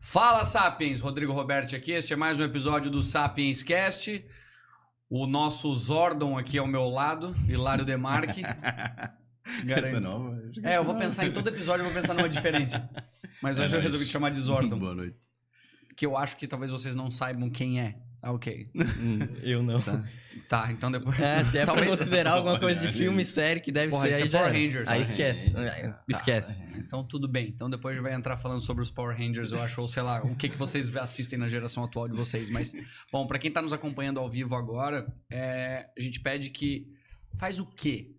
Fala Sapiens, Rodrigo Roberti aqui. Este é mais um episódio do Sapiens Cast. O nosso Zordon aqui ao meu lado, Hilário Demarque. Essa é nova? É, eu vou nova. pensar em todo episódio, eu vou pensar numa diferente. Mas hoje É eu nóis. resolvi te chamar de Zordon, Boa noite. que eu acho que talvez vocês não saibam quem é. Ah, ok. Eu não. Tá, então depois. É, se é pra Talvez- considerar alguma coisa de filme, série que deve Porra, ser isso aí é já. Power. Rangers. Aí Power esquece. Rangers. É, Esquece. Então tudo bem. Então depois vai entrar falando sobre os Power Rangers, eu acho, ou sei lá, o que, que vocês assistem na geração atual de vocês. Mas, bom, pra quem tá nos acompanhando ao vivo agora, é, a gente pede que faz o quê?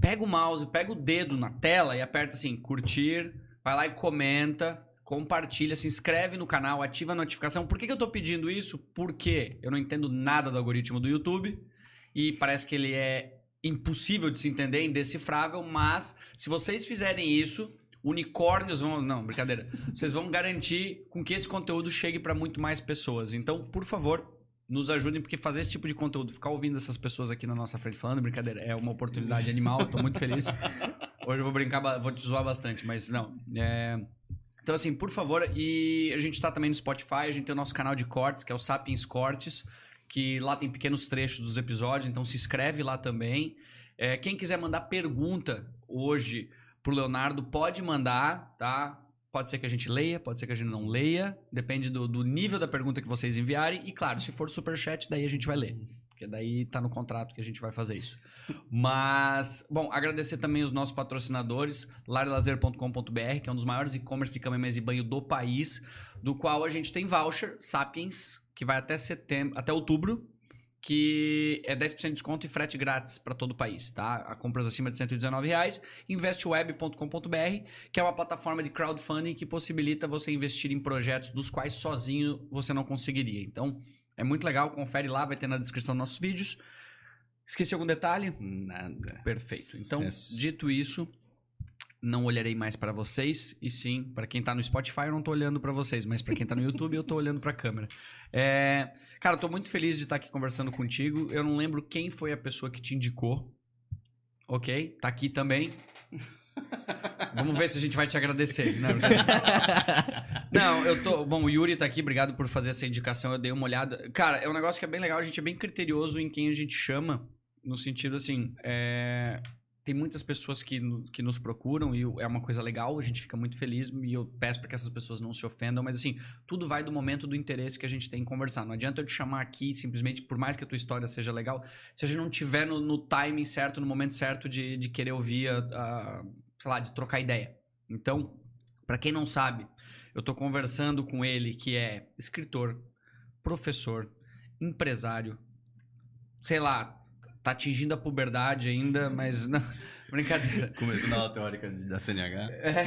Pega o mouse, pega o dedo na tela e aperta assim, curtir, vai lá e comenta, compartilha, se inscreve no canal, ativa a notificação. Por que, que eu tô pedindo isso? Porque eu não entendo nada do algoritmo do YouTube e parece que ele é impossível de se entender, indecifrável, mas se vocês fizerem isso, unicórnios vão. Não, brincadeira. Vocês vão garantir com que esse conteúdo chegue para muito mais pessoas. Então, por favor, nos ajudem, porque fazer esse tipo de conteúdo, ficar ouvindo essas pessoas aqui na nossa frente falando, brincadeira, é uma oportunidade animal, tô muito feliz. Hoje eu vou brincar, vou te zoar bastante, mas não. é, Então, assim, por favor, e a gente tá também no Spotify, a gente tem o nosso canal de cortes, que é o Sapiens Cortes, que lá tem pequenos trechos dos episódios, então se inscreve lá também. É, quem quiser mandar pergunta hoje pro Leonardo, pode mandar, tá? Pode ser que a gente leia, pode ser que a gente não leia, depende do, do nível da pergunta que vocês enviarem. E claro, se for superchat, daí a gente vai ler. Porque daí tá no contrato que a gente vai fazer isso. Mas, bom, agradecer também os nossos patrocinadores, larelazer.com.br, que é um dos maiores e-commerce de cama, mesa e banho do país, do qual a gente tem voucher Sapiens, que vai até setembro, até outubro, que é 10% de desconto e frete grátis para todo o país, tá? A compras acima de 119 reais. Investweb.com.br, que é uma plataforma de crowdfunding que possibilita você investir em projetos dos quais sozinho você não conseguiria. Então, é muito legal, confere lá, vai ter na descrição dos nossos vídeos. Esqueci algum detalhe? Nada. Perfeito. Então, Sucesso. dito isso, não olharei mais para vocês, e sim, para quem tá no Spotify, eu não tô olhando para vocês, mas para quem tá no YouTube, eu tô olhando para a câmera. É, Cara, eu tô muito feliz de estar aqui conversando contigo. Eu não lembro quem foi a pessoa que te indicou. Ok? Tá aqui também. Vamos ver se a gente vai te agradecer. Não, não, eu tô. Bom, o Yuri tá aqui, obrigado por fazer essa indicação. Eu dei uma olhada. Cara, é um negócio que é bem legal, a gente é bem criterioso em quem a gente chama. No sentido assim, é, tem muitas pessoas que, que nos procuram e é uma coisa legal, a gente fica muito feliz e eu peço para que essas pessoas não se ofendam, mas assim, tudo vai do momento do interesse que a gente tem em conversar. Não adianta eu te chamar aqui simplesmente, por mais que a tua história seja legal, se a gente não tiver no, no timing certo, no momento certo de, de querer ouvir, a, a- sei lá, de trocar ideia. Então, para quem não sabe, eu tô conversando com ele que é escritor, professor, empresário, sei lá, tá atingindo a puberdade ainda, mas não, brincadeira. Começando a aula teórica da CNH. É,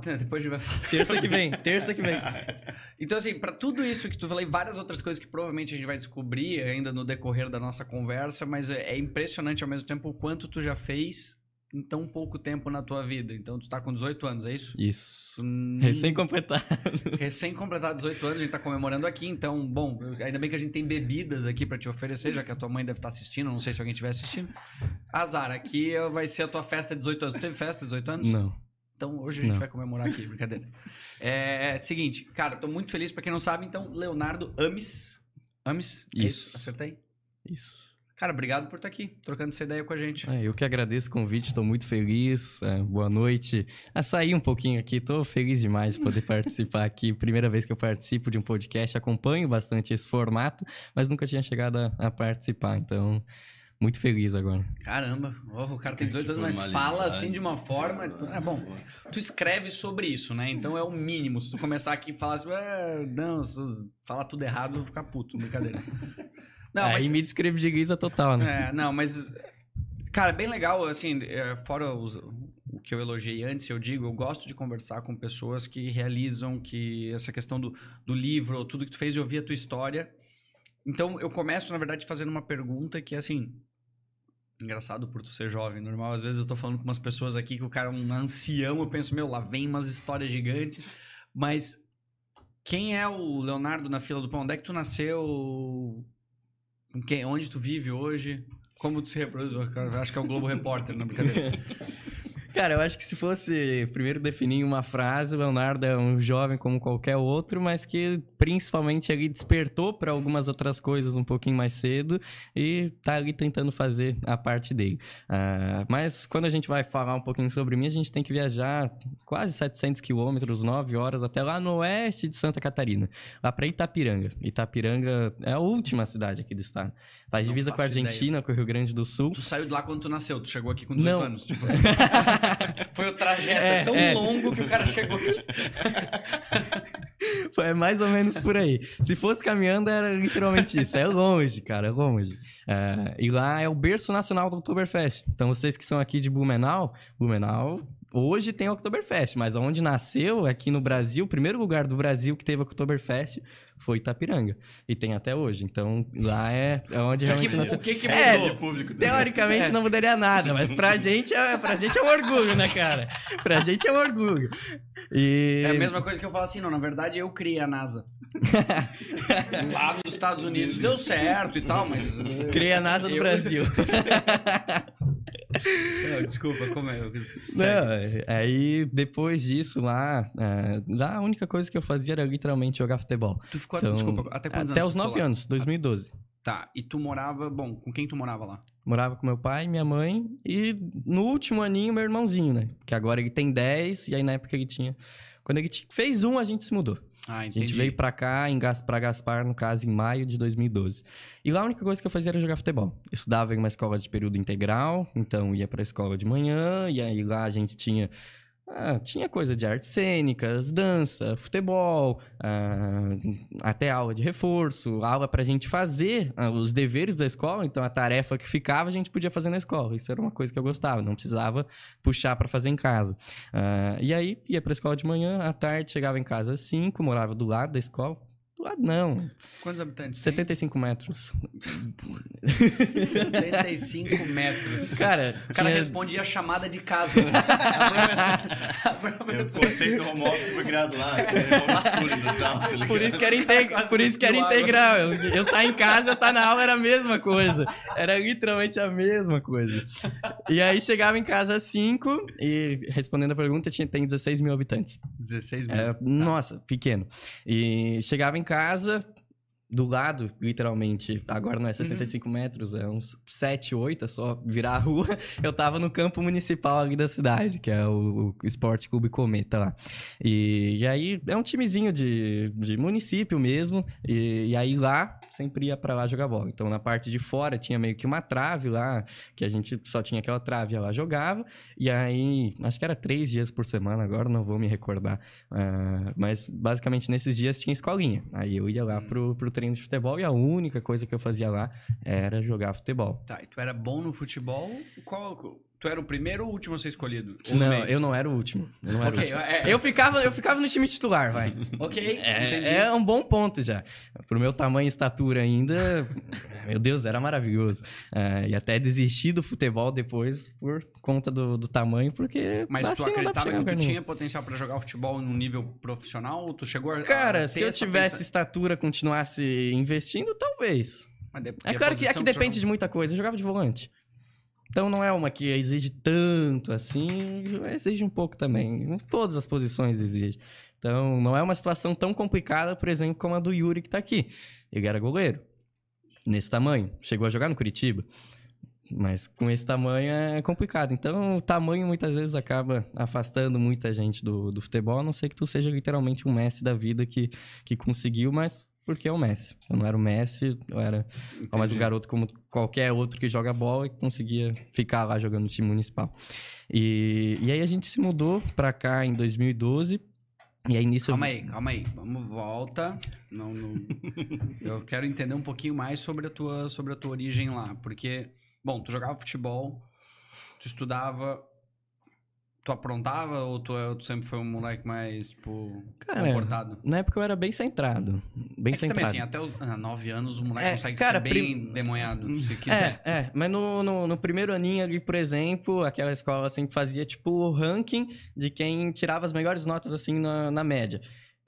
depois a gente vai falar. Terça que vem, terça que vem. Então, assim, pra tudo isso que tu falou e várias outras coisas que provavelmente a gente vai descobrir ainda no decorrer da nossa conversa, mas é é impressionante ao mesmo tempo o quanto tu já fez em tão pouco tempo na tua vida. Então, tu tá com 18 anos, é isso? Isso. Nem- Recém-completado. Recém-completado 18 anos, a gente tá comemorando aqui, então, bom, ainda bem que a gente tem bebidas aqui pra te oferecer, já que a tua mãe deve estar assistindo, não sei se alguém estiver assistindo. Azar, aqui vai ser a tua festa de 18 anos. Tu teve festa de 18 anos? Não. Então hoje a gente Não. vai comemorar aqui, brincadeira. É, seguinte, cara, tô muito feliz, pra quem não sabe, então, Leonardo Ames. Ames? É Isso. Acertei? Isso. Cara, obrigado por estar aqui, trocando essa ideia com a gente. É, eu que agradeço o convite, estou muito feliz. é, boa noite. A sair um pouquinho aqui, estou feliz demais de poder participar aqui. Primeira vez que eu participo de um podcast, acompanho bastante esse formato, mas nunca tinha chegado a, a participar, então muito feliz agora. Caramba, oh, o cara tem 18 Que anos, mas fala assim de uma forma. É bom, tu escreve sobre isso, né? Então é o mínimo. Se tu começar aqui e falar assim, "Ah, não, se tu falar tudo errado, eu vou ficar puto, brincadeira. Não, Aí mas me descredibiliza total, né? É, não, mas. Cara, bem legal, assim, é, fora os- o que eu elogiei antes, eu digo, eu gosto de conversar com pessoas que realizam que essa questão do, do livro, tudo que tu fez, eu ouvir a tua história. Então, eu começo, na verdade, fazendo uma pergunta que é assim. Engraçado por tu ser jovem, normal. Às vezes eu tô falando com umas pessoas aqui que o cara é um ancião, eu penso, meu, lá vem umas histórias gigantes. Mas quem é o Leonardo na fila do pão? Onde é que tu nasceu? Quem? Onde tu vive hoje? Como tu se reproduz? Eu Acho que é o Globo Repórter, é brincadeira. Cara, eu acho que se fosse primeiro definir uma frase, o Leonardo é um jovem como qualquer outro, mas que principalmente ali despertou para algumas outras coisas um pouquinho mais cedo e tá ali tentando fazer a parte dele. Uh, mas quando a gente vai falar um pouquinho sobre mim, a gente tem que viajar quase 700 quilômetros, 9 horas, até lá no oeste de Santa Catarina, lá para Itapiranga. Itapiranga é a última cidade aqui do estado. Faz divisa com a Argentina, ideia. com o Rio Grande do Sul. Tu saiu de lá quando tu nasceu, tu chegou aqui com 18 Não. anos. Tipo... Foi o trajeto é, tão é. longo que o cara chegou aqui. Foi mais ou menos por aí. Se fosse caminhando, era literalmente isso. É longe, cara, é longe. É, e lá é o berço nacional do Oktoberfest. Então, vocês que são aqui de Blumenau, Blumenau Hoje tem o Oktoberfest, mas onde nasceu, aqui no Brasil, o primeiro lugar do Brasil que teve o Oktoberfest foi Itapiranga. E tem até hoje. Então, lá é, é onde realmente que, nasceu. O que, que mudou? É, público teoricamente é. não mudaria nada, mas pra gente, é, pra gente é um orgulho, né, cara? Pra gente é um orgulho. E... É a mesma coisa que eu falo assim, não, na verdade eu criei a NASA. lá nos Estados Unidos deu certo e tal, mas... Criei a NASA no eu... Brasil. Não, desculpa, como é? Não, aí depois disso lá, é, lá a única coisa que eu fazia era literalmente jogar futebol. Então, desculpa, até quantos até anos? Até os 9 anos, 2012. Tá, e tu morava, bom, com quem tu morava lá? Morava com meu pai, minha mãe e no último aninho meu irmãozinho, né? Que agora ele tem 10 e aí na época ele tinha... Quando ele fez um, a gente se mudou. Ah, entendi. A gente veio pra cá, em Gas, pra Gaspar, no caso, em maio de 2012. E lá a única coisa que eu fazia era jogar futebol. estudava em uma escola de período integral, então ia pra escola de manhã, e aí lá a gente tinha ah, tinha coisa de artes cênicas, dança, futebol, ah, até aula de reforço, aula pra gente fazer ah, os deveres da escola. Então, a tarefa que ficava a gente podia fazer na escola. Isso era uma coisa que eu gostava, não precisava puxar para fazer em casa. Ah, e aí, ia pra escola de manhã, à tarde, chegava em casa às 5, morava do lado da escola, lado não. Quantos habitantes? 75 tem? metros. 75 metros. Cara, o cara tinha... respondia a chamada de casa. o conceito home office foi criado lá. Escuro, tal, tá Por isso que era, integ... Por isso que era integral. Eu, eu tá em casa, eu tá na aula, era a mesma coisa. Era literalmente a mesma coisa. E aí chegava em casa às 5 e respondendo a pergunta, tinha, tem 16 mil habitantes. 16 mil? É, tá. Nossa, pequeno. E chegava em casa, casa do lado, literalmente, agora não é 75 uhum. metros, é uns 7, 8, é só virar a rua. Eu tava no campo municipal ali da cidade, que é o, o Esporte Clube Cometa lá. E, e, aí é um timezinho de, de município mesmo, e, e, aí lá sempre ia para lá jogar bola. Então na parte de fora tinha meio que uma trave lá, que a gente só tinha aquela trave, lá jogava, e aí acho que era três dias por semana, agora não vou me recordar, uh, mas basicamente nesses dias tinha escolinha. Aí eu ia lá hum. pro, pro treino de futebol e a única coisa que eu fazia lá era jogar futebol. Tá, e tu era bom no futebol? Qual, Tu era o primeiro ou o último a ser escolhido? não, eu não era o último. Eu, não era okay, o último. É, eu, ficava, eu ficava no time titular, vai. ok, é, entendi. É um bom ponto já. Pro meu tamanho e estatura ainda, meu Deus, era maravilhoso. É, e até desisti do futebol depois por conta do, do tamanho, porque... Mas tu acreditava que tu tinha potencial para jogar futebol no nível profissional? Ou tu chegou a Cara, se eu tivesse pensa... estatura, continuasse investindo, talvez. é claro que, é que depende de muita coisa. Eu jogava de volante. Então não é uma que exige tanto assim, exige um pouco também. Todas as posições exigem. Então não é uma situação tão complicada, por exemplo, como a do Yuri que tá aqui. Ele era goleiro. Nesse tamanho. Chegou a jogar no Curitiba. Mas com esse tamanho é complicado. Então, o tamanho muitas vezes acaba afastando muita gente do, do futebol, a não ser que tu seja literalmente um Messi da vida que, que conseguiu, mas porque é o Messi. Eu não era o Messi, eu era Entendi. mais um garoto como qualquer outro que joga bola e conseguia ficar lá jogando no time municipal. E, e aí a gente se mudou pra cá em 2012. E aí nisso. Calma eu... aí, calma aí. Vamos, volta. Não, não... eu quero entender um pouquinho mais sobre a, tua, sobre a tua origem lá. Porque, bom, tu jogava futebol, tu estudava Tu aprontava ou tu, é, tu, sempre foi um moleque mais, tipo, cara, comportado? Na época eu era bem centrado. Bem é centrado. também, assim, até os ah, nove anos o moleque é, consegue cara, ser bem prim... demonhado, se quiser. É, é. Mas no, no, no, primeiro aninho ali, por exemplo, aquela escola sempre fazia, tipo, o ranking de quem tirava as melhores notas, assim, na, na média.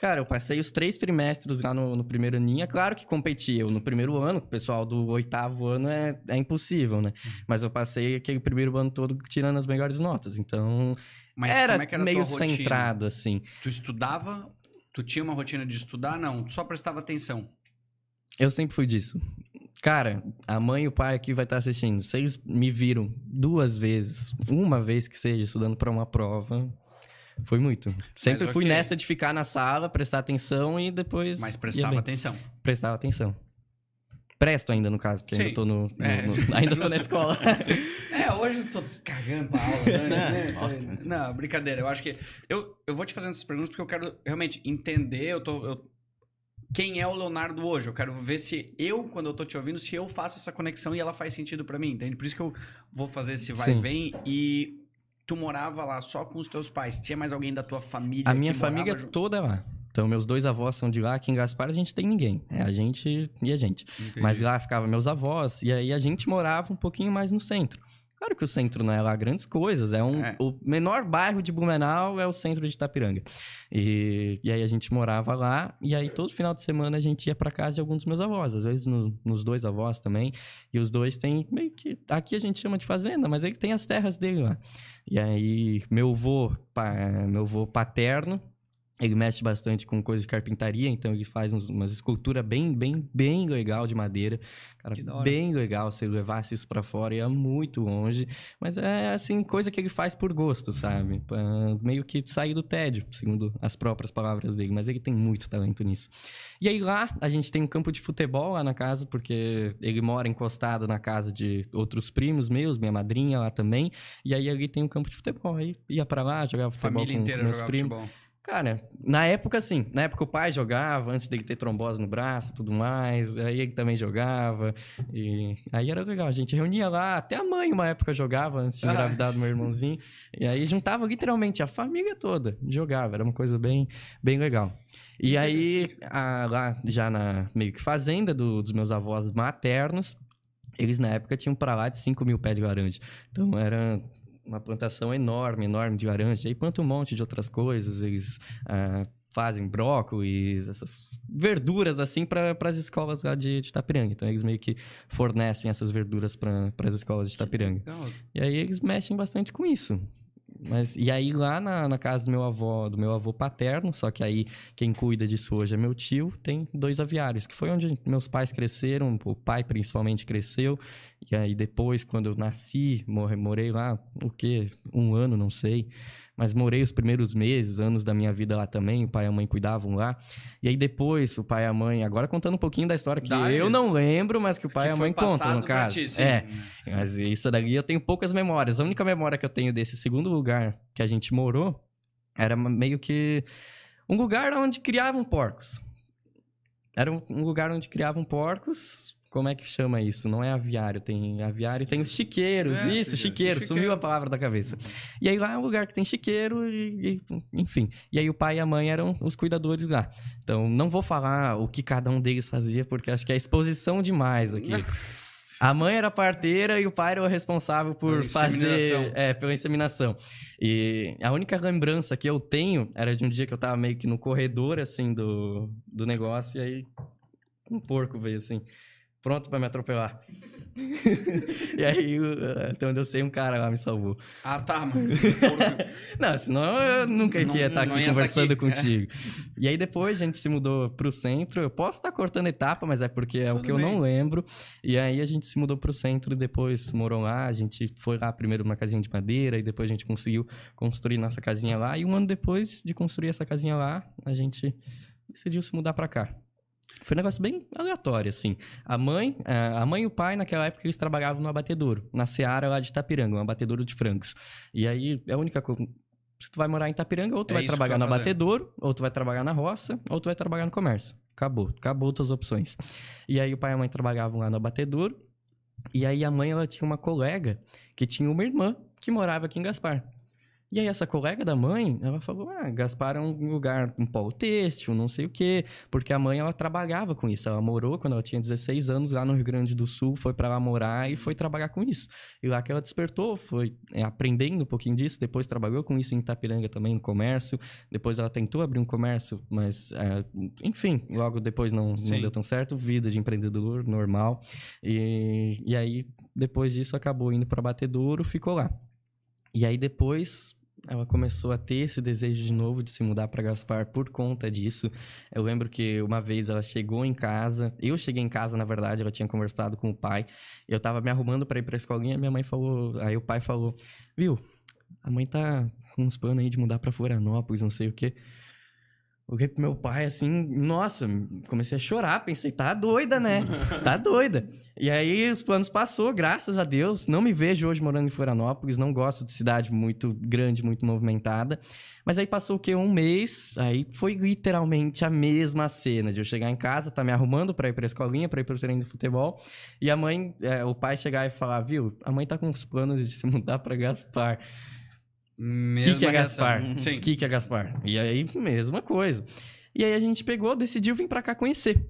Cara, eu passei os três trimestres lá no, no primeiro aninho. É claro que competi. Eu no primeiro ano, o pessoal do oitavo ano é, é impossível, né? Uhum. Mas eu passei aquele primeiro ano todo tirando as melhores notas. Então, Mas era, como é que era meio centrado, assim. Tu estudava? Tu tinha uma rotina de estudar? Não, tu só prestava atenção. Eu sempre fui disso. Cara, a mãe e o pai aqui vai estar assistindo. Vocês me viram duas vezes, uma vez que seja, estudando para uma prova. Foi muito. Sempre fui ok. nessa de ficar na sala, prestar atenção e depois. Mas prestava bem. atenção. Prestava atenção. Presto ainda, no caso, porque Sim. ainda tô no. no- É, no- ainda tô na escola. É, hoje eu tô cagando pra aula, né? Não, Né? Não, brincadeira. Eu acho que. Eu, eu vou te fazendo essas perguntas porque eu quero realmente entender. Eu tô. eu- Quem é o Leonardo hoje? Eu quero ver se eu, quando eu tô te ouvindo, se eu faço essa conexão e ela faz sentido pra mim, entende? Por isso que eu vou fazer esse vai e Sim. vem. E tu morava lá só com os teus pais. Tinha mais alguém da tua família? A minha família junto? toda é lá. Então, meus dois avós são de lá. Aqui em Gaspar a gente tem ninguém. É a gente e a gente. Entendi. Mas lá ficavam meus avós, e aí a gente morava um pouquinho mais no centro. Claro que o centro não é lá grandes coisas, é um... É. O menor bairro de Blumenau é o centro de Itapiranga. E, e aí a gente morava lá, e aí todo final de semana a gente ia pra casa de alguns dos meus avós, às vezes no- nos dois avós também, e os dois têm meio que... Aqui a gente chama de fazenda, mas ele tem as terras dele lá. E aí meu avô, pa- meu avô paterno, ele mexe bastante com coisa de carpintaria, então ele faz uns- umas esculturas bem, bem, bem legal de madeira. Cara, bem legal se ele levasse isso pra fora, ia muito longe. Mas é, assim, coisa que ele faz por gosto, sabe? Pra meio que sair do tédio, segundo as próprias palavras dele. Mas ele tem muito talento nisso. E aí lá, a gente tem um campo de futebol lá na casa, porque ele mora encostado na casa de outros primos meus, minha madrinha lá também. E aí ali tem um campo de futebol. Aí ia pra lá, jogava futebol Família com, inteira meus jogava primos. futebol. Cara, na época, sim. Na época o pai jogava, antes dele ter trombose no braço e tudo mais. Aí ele também jogava. E aí era legal. A gente reunia lá. Até a mãe, uma época, jogava antes de Ah. engravidar do meu irmãozinho. E aí juntava literalmente a família toda. Jogava. Era uma coisa bem, bem legal. E aí, a- lá já na meio que fazenda do- dos meus avós maternos, eles na época tinham pra lá de 5 mil pés de laranja. Então era uma plantação enorme, enorme de laranja. E planta um monte de outras coisas. Eles ah, fazem brócolis, essas verduras assim para as escolas lá de, de Itapiranga. Então eles meio que fornecem essas verduras para as escolas de Itapiranga. E aí eles mexem bastante com isso. Mas, e aí lá na, na casa do meu avô, do meu avô paterno, só que aí quem cuida disso hoje é meu tio, tem dois aviários, que foi onde meus pais cresceram, o pai principalmente cresceu. E aí depois, quando eu nasci, morre- morei lá, o quê? Um ano, não sei. Mas morei os primeiros meses, anos da minha vida lá também, o pai e a mãe cuidavam lá. E aí depois, o pai e a mãe, agora contando um pouquinho da história que Dá, eu ele- não lembro, mas que o pai Que e a mãe contam, no caso. ti. É, mas isso daí eu tenho poucas memórias. A única memória que eu tenho desse segundo lugar que a gente morou era meio que um lugar onde criavam porcos. Era um lugar onde criavam porcos. Como é que chama isso? Não é aviário, tem aviário e tem os chiqueiros. É, isso, chiqueiro. chiqueiro. Chiqueiro. Sumiu a palavra da cabeça. E aí lá é um lugar que tem chiqueiro e, e- enfim. E aí o pai e a mãe eram os cuidadores lá. Então não vou falar o que cada um deles fazia, porque acho que é exposição demais aqui. A mãe era parteira e o pai era o responsável por fazer. É, pela inseminação. E a única lembrança que eu tenho era de um dia que eu tava meio que no corredor, assim, do, do negócio, e aí um porco veio assim, pronto pra me atropelar. e aí, o- até onde eu sei, um cara lá me salvou. Ah, tá, mano. Não, senão eu nunca Não- ia estar aqui ia conversando aqui, é. contigo. E aí depois a gente se mudou pro centro. Eu posso estar cortando etapa, mas é porque é o Tudo que eu bem. não lembro. E aí a gente se mudou pro centro e depois morou lá. A gente foi lá primeiro numa casinha de madeira e depois a gente conseguiu construir nossa casinha lá. E um ano depois de construir essa casinha lá, a gente decidiu se mudar pra cá. Foi um negócio bem aleatório, assim. A mãe, a mãe e o pai, naquela época, eles trabalhavam no abatedouro, na Seara lá de Itapiranga, um abatedouro de frangos. E aí, é a única coisa... Se tu vai morar em Itapiranga, ou tu É vai trabalhar no abatedouro, ou tu vai trabalhar na roça, ou tu vai trabalhar no comércio. Acabou. Acabou tuas opções. E aí, o pai e a mãe trabalhavam lá no abatedouro. E aí, a mãe, ela tinha uma colega que tinha uma irmã que morava aqui em Gaspar. E aí essa colega da mãe, ela falou, ah, Gaspar é um lugar, um polo têxtil, não sei o quê. Porque a mãe, ela trabalhava com isso. Ela morou quando ela tinha 16 anos lá no Rio Grande do Sul, foi para lá morar e foi trabalhar com isso. E lá que ela despertou, foi é, aprendendo um pouquinho disso, depois trabalhou com isso em Itapiranga também, no comércio. Depois ela tentou abrir um comércio, mas, é, enfim, logo depois não, não deu tão certo. Vida de empreendedor, normal. E, e aí, depois disso, acabou indo para Batedouro, ficou lá. E aí depois ela começou a ter esse desejo de novo de se mudar para Gaspar por conta disso. Eu lembro que uma vez ela chegou em casa, eu cheguei em casa, na verdade, ela tinha conversado com o pai. Eu tava me arrumando para ir para escolinha, minha mãe falou, aí o pai falou: "Viu? A mãe tá com uns planos aí de mudar para Florianópolis, não sei o quê". Olhei pro meu pai assim, nossa, comecei a chorar, pensei, tá doida, né? Tá doida. E aí os planos passou, graças a Deus. Não me vejo hoje morando em Florianópolis, não gosto de cidade muito grande, muito movimentada. Mas aí passou o quê? Um mês, aí foi literalmente a mesma cena de eu chegar em casa, tá me arrumando pra ir pra escolinha, pra ir pro treino de futebol. E a mãe, é, o pai chegar e falar, viu, a mãe tá com os planos de se mudar pra Gaspar. Mesma que é reação. Gaspar? Sim. Que é Gaspar? E aí, mesma coisa. E aí a gente pegou, decidiu vir pra cá conhecer.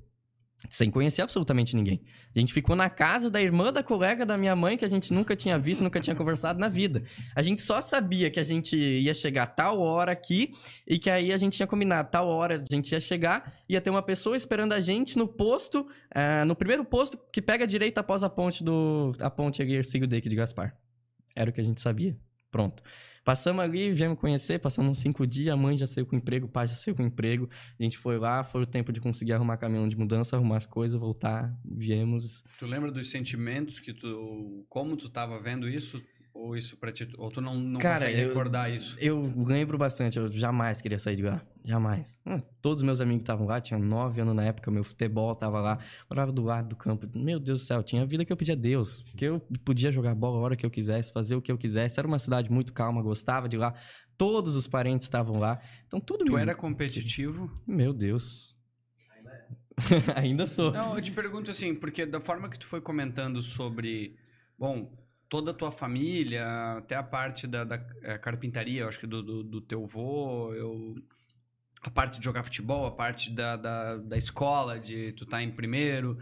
Sem conhecer absolutamente ninguém. A gente ficou na casa da irmã da colega da minha mãe, que a gente nunca tinha visto, nunca tinha conversado na vida. A gente só sabia que a gente ia chegar tal hora aqui e que aí a gente tinha combinado tal hora a gente ia chegar, ia ter uma pessoa esperando a gente no posto, ah, no primeiro posto que pega a direita após a ponte do a ponte Ercílio Deque de Gaspar. Era o que a gente sabia. Pronto. Passamos ali, viemos conhecer, passamos cinco dias, a mãe já saiu com emprego, o pai já saiu com emprego. A gente foi lá, foi o tempo de conseguir arrumar caminhão de mudança, arrumar as coisas, voltar, viemos. Tu lembra dos sentimentos que tu. Como tu tava vendo isso? Ou isso pra ti? Ou tu não, não Cara, consegue eu- recordar isso? Eu lembro bastante, eu jamais queria sair de lá. Jamais. Hum, todos os meus amigos estavam lá, tinha nove anos na época, meu futebol tava lá, morava do lado do campo. Meu Deus do céu, tinha a vida que eu pedia a Deus. Que eu podia jogar bola a hora que eu quisesse, fazer o que eu quisesse. Era uma cidade muito calma, gostava de lá. Todos os parentes estavam lá. Então tudo Tu me- era competitivo? Meu Deus. Ainda sou. Não, eu te pergunto assim, porque da forma que tu foi comentando sobre, bom, toda a tua família, até a parte da, da, eh, carpintaria, acho que do, do, do teu vô, eu, a parte de jogar futebol, a parte da, da, da escola, de tu estar em primeiro.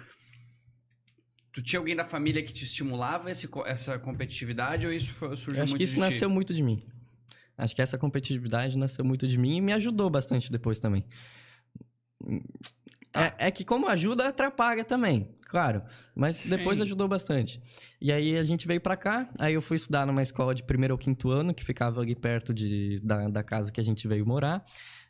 Tu tinha alguém da família que te estimulava esse, essa competitividade ou isso foi, surgiu Eu acho muito que isso de ti? nasceu muito de mim. Acho que essa competitividade nasceu muito de mim e me ajudou bastante depois também. É, é que como ajuda, atrapalha também, claro. Mas Sim. depois ajudou bastante. E aí a gente veio pra cá, aí eu fui estudar numa escola de primeiro ou quinto ano, que ficava ali perto de, da, da casa que a gente veio morar.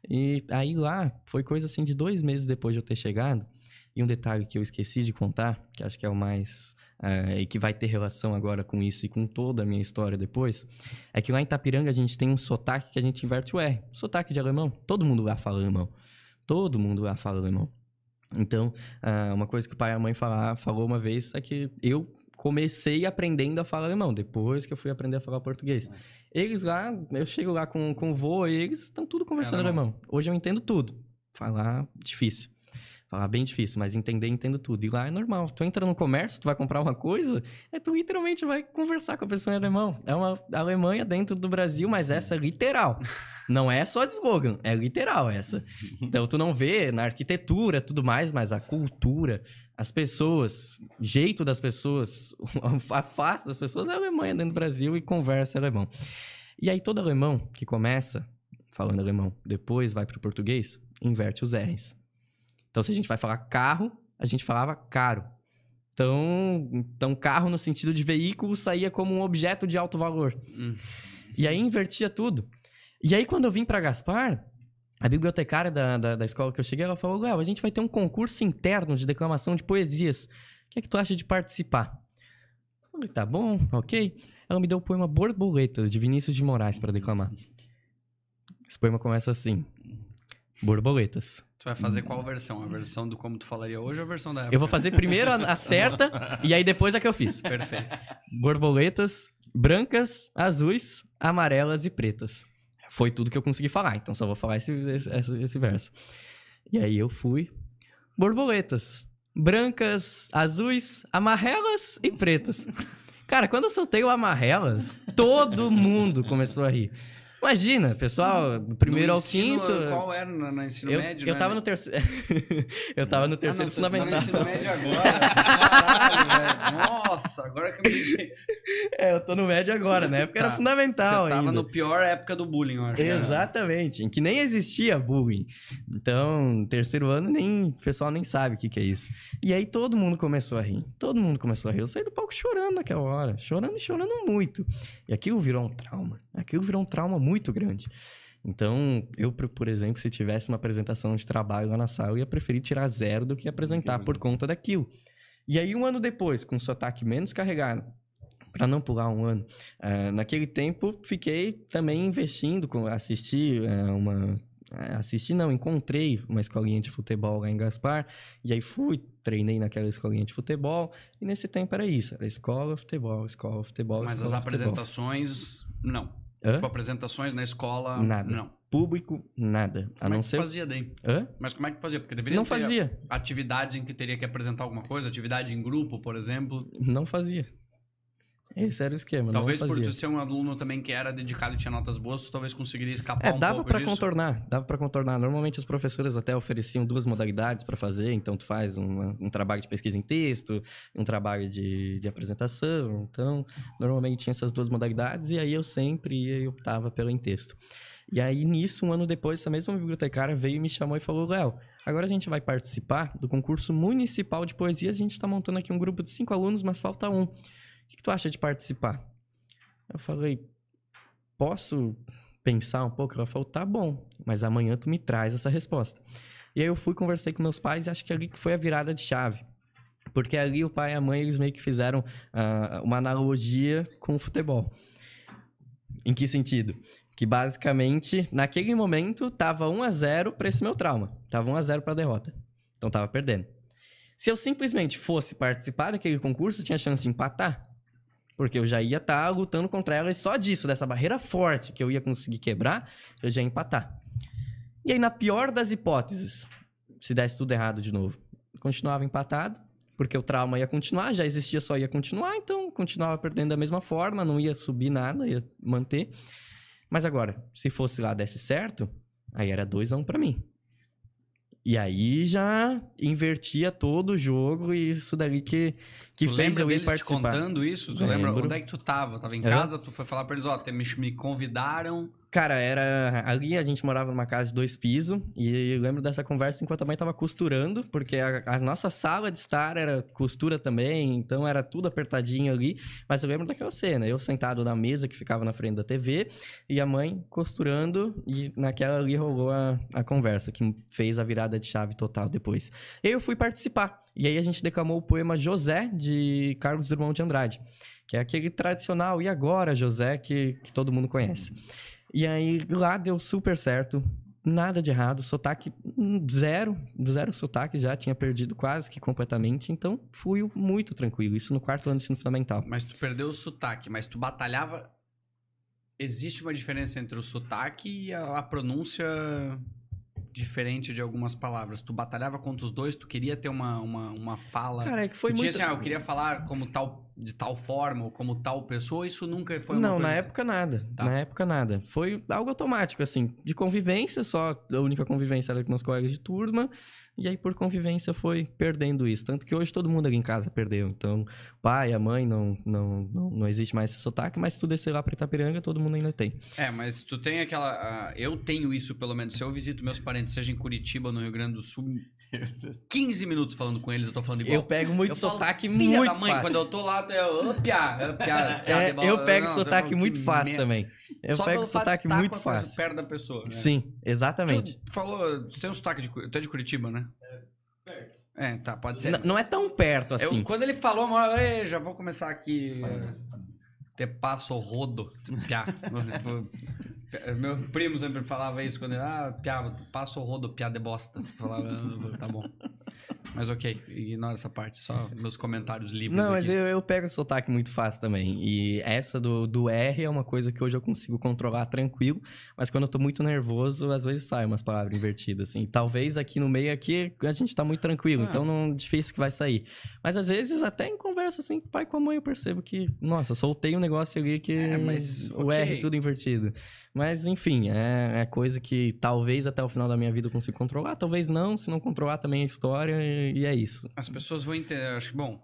E aí lá, foi coisa assim de dois meses depois de eu ter chegado. E um detalhe que eu esqueci de contar, que acho que é o mais é, e que vai ter relação agora com isso e com toda a minha história depois, é que lá em Itapiranga a gente tem um sotaque que a gente inverte o R. Sotaque de alemão. Todo mundo lá fala alemão. Todo mundo lá fala alemão. Então, ah, uma coisa que o pai e a mãe fala- falou uma vez é que eu comecei aprendendo a falar alemão, depois que eu fui aprender a falar português. Eles lá, eu chego lá com, com o vô, e eles estão tudo conversando alemão. alemão. Hoje eu entendo tudo. Falar, difícil. Falar bem difícil, mas entender, entendo tudo. E lá é normal. Tu entra no comércio, tu vai comprar uma coisa, é tu literalmente vai conversar com a pessoa em alemão. É uma Alemanha dentro do Brasil, mas essa é literal. Não é só de slogan, é literal essa. Então tu não vê na arquitetura tudo mais, mas a cultura, as pessoas, jeito das pessoas, a face das pessoas é Alemanha dentro do Brasil e conversa alemão. E aí todo alemão que começa falando alemão, depois vai para o português, inverte os R's. Então se a gente vai falar carro, a gente falava caro. Então, então carro no sentido de veículo saía como um objeto de alto valor. Hum. E aí invertia tudo. E aí, quando eu vim pra Gaspar, a bibliotecária da, da, da escola que eu cheguei, ela falou: Léo, a gente vai ter um concurso interno de declamação de poesias. O que é que tu acha de participar? Eu falei, tá bom, ok. Ela me deu o poema Borboletas, de Vinícius de Moraes, pra declamar. Esse poema começa assim: Borboletas. Tu vai fazer qual versão? A versão do como tu falaria hoje ou a versão da época? Eu vou fazer primeiro a, a certa e aí depois a que eu fiz. Perfeito. Borboletas brancas, azuis, amarelas e pretas. Foi tudo que eu consegui falar, então só vou falar esse, esse, esse verso. E aí eu fui. Borboletas brancas, azuis, amarelas e pretas. Cara, quando eu soltei o amarelas, todo mundo começou a rir. Imagina, pessoal, do primeiro No ao ensino, quinto. Qual era no, no ensino eu, médio? eu né? tava no terceiro. eu tava no Ah, terceiro não, tu tá no fundamental. ensino médio agora. Caralho, velho. Nossa, agora que eu me. É, eu tô no médio agora, né? Porque Tá. era fundamental Você tava ainda. no pior época do bullying, eu acho. Exatamente, em que nem existia bullying. Então, terceiro ano, nem, o pessoal nem sabe o que, que é isso. E aí todo mundo começou a rir. Todo mundo começou a rir. Eu saí do palco chorando naquela hora. Chorando e chorando muito. E aquilo virou um trauma. Aquilo virou um trauma muito grande. Então, eu, por exemplo, se tivesse uma apresentação de trabalho lá na sala, eu ia preferir tirar zero do que apresentar por conta daquilo. E aí, um ano depois, com o sotaque menos carregado, para não pular um ano, eh, naquele tempo fiquei também investindo, com, assisti eh, uma. eh, Assisti, não, encontrei uma escolinha de futebol lá em Gaspar, e aí fui, treinei naquela escolinha de futebol, e nesse tempo era isso: era escola, futebol, escola, futebol. Mas as escola, futebol. apresentações, não. Hã? Tipo, apresentações na escola, Nada. não. Público, nada. A Como não é que ser. fazia daí? Hã? Mas como é que fazia? Porque deveria Não ter fazia. atividades em que teria que apresentar alguma coisa, atividade em grupo, por exemplo. Não fazia. Esse era o esquema. talvez por tu ser um aluno também que era dedicado e tinha notas boas, tu talvez conseguiria escapar É, um dava pouco pra disso. contornar, dava para contornar. Normalmente os professores até ofereciam duas modalidades para fazer, então tu faz uma- um trabalho de pesquisa em texto, um trabalho de, de apresentação, então normalmente tinha essas duas modalidades e aí eu sempre ia e optava pelo em texto. E aí nisso, um ano depois, essa mesma bibliotecária veio e me chamou e falou, Léo, agora a gente vai participar do concurso municipal de poesia, a gente está montando aqui um grupo de cinco alunos, mas falta um. Que, que tu acha de participar? Eu falei, posso pensar um pouco? Ela falou, tá bom, mas amanhã tu me traz essa resposta. E aí eu fui, conversei com meus pais e acho que ali que foi a virada de chave. Porque ali o pai e a mãe, eles meio que fizeram ah, uma analogia com o futebol. Em que sentido? Que basicamente, naquele momento, tava 1 a 0 para esse meu trauma. Tava 1 a 0 para derrota. Então tava perdendo. Se eu simplesmente fosse participar daquele concurso, tinha chance de empatar. Porque eu já ia estar lutando contra ela e só disso, dessa barreira forte que eu ia conseguir quebrar, eu já ia empatar. E aí, na pior das hipóteses, se desse tudo errado de novo, continuava empatado, porque o trauma ia continuar, já existia, só ia continuar, então continuava perdendo da mesma forma, não ia subir nada, ia manter. Mas agora, se fosse lá desse certo, aí era 2 a 1 um pra mim. E aí já invertia todo o jogo e isso dali que, que tu fez eu ir deles te participar. contando isso? Tu lembra onde é que tu tava? Tava em casa, tu foi falar pra eles, ó, me, me convidaram. Cara, era. Ali a gente morava numa casa de dois pisos. E eu lembro dessa conversa enquanto a mãe tava costurando, porque a, a nossa sala de estar era costura também, então era tudo apertadinho ali. Mas eu lembro daquela cena, eu sentado na mesa que ficava na frente da TV, e a mãe costurando, e naquela ali rolou a, a conversa, que fez a virada de chave total depois. E eu fui participar. E aí a gente declamou o poema José, de Carlos Drummond de Andrade. Que é aquele tradicional, e agora, José, que, que todo mundo conhece. E aí lá deu super certo, nada de errado, sotaque hum, zero, zero sotaque já, tinha perdido quase que completamente, então fui muito tranquilo, isso no quarto ano de ensino fundamental. Mas tu perdeu o sotaque, mas tu batalhava. Existe uma diferença entre o sotaque e a, a pronúncia diferente de algumas palavras. Tu batalhava contra os dois, tu queria ter uma, uma, uma fala. Cara, é que foi tu tinha muito... assim, ah, eu queria falar como tal, de tal forma, ou como tal pessoa, isso nunca foi uma Não, coisa... na época nada. Tá. Na época nada. Foi algo automático, assim, de convivência, só a única convivência era com meus colegas de turma, e aí por convivência foi perdendo isso. Tanto que hoje todo mundo ali em casa perdeu. Então, o pai, a mãe, não, não, não, não existe mais esse sotaque, mas se tu descer lá pra Itapiranga, todo mundo ainda tem. É, mas tu tem aquela... ah, eu tenho isso, pelo menos. Se eu visito meus parentes, seja em Curitiba ou no Rio Grande do Sul, 15 minutos falando com eles, eu tô falando igual. Eu pego muito Eu falo, sotaque filha muito da mãe, fácil. quando eu tô lá, eu, piá, piá, piá É, bola. eu pego Não, sotaque fala, muito fácil merda. também. Eu Só pego pelo fato de sotaque muito fácil. perto da pessoa, né? Sim, exatamente. Tu falou, tu tem um sotaque de, tu é de Curitiba, né? É, tá, pode ser. N- não é tão perto assim. Eu- quando ele falou, "Ei, já vou começar aqui. Te passo o rodo, piá. Meu primo sempre falava isso quando ele, ah, piá, passa o rodo, piá de bosta. Eu Falava, "Ah, tá bom. Mas ok, ignora essa parte, só meus comentários livres Não, mas aqui. eu, eu pego sotaque muito fácil também. E essa do, do R é uma coisa que hoje eu consigo controlar tranquilo. Mas quando eu tô muito nervoso, às vezes sai umas palavras invertidas, assim. Talvez aqui no meio aqui a gente tá muito tranquilo, Ah. então não difícil que vai sair. Mas às vezes até em conversa assim, com o pai com a mãe, eu percebo que, nossa, soltei um negócio ali que É, mas, o ok. R tudo invertido. Mas, enfim, é, é coisa que talvez até o final da minha vida eu consiga controlar, talvez não, se não controlar também é história e, é isso. As pessoas vão entender. Acho que, bom,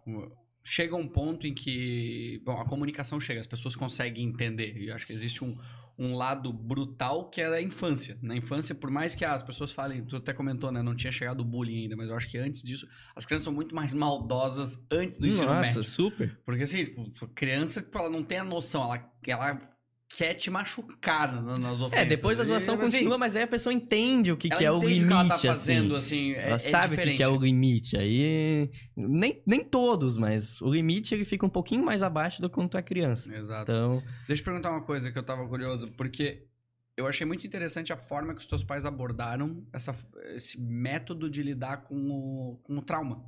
chega um ponto em que. Bom, a comunicação chega, as pessoas conseguem entender. E eu acho que existe um, um lado brutal que é a infância. Na infância, por mais que ah, as pessoas falem, tu até comentou, né? Não tinha chegado o bullying ainda, mas eu acho que antes disso, as crianças são muito mais maldosas antes do ensino nossa, médio. super. Porque assim, tipo, criança, tipo, ela não tem a noção, ela, ela quer te machucar na- nas ofensas. É, depois a zoação E, assim, continua, mas aí a pessoa entende o que, que é o entende limite, o que ela tá fazendo, assim. assim. é, Ela é sabe o que, diferente. que é o limite. Aí. Nem, nem todos, mas o limite ele fica um pouquinho mais abaixo do quando tu é criança. Exato. Então. Deixa eu perguntar uma coisa que eu tava curioso, porque eu achei muito interessante a forma que os teus pais abordaram essa, esse método de lidar com o, com o trauma.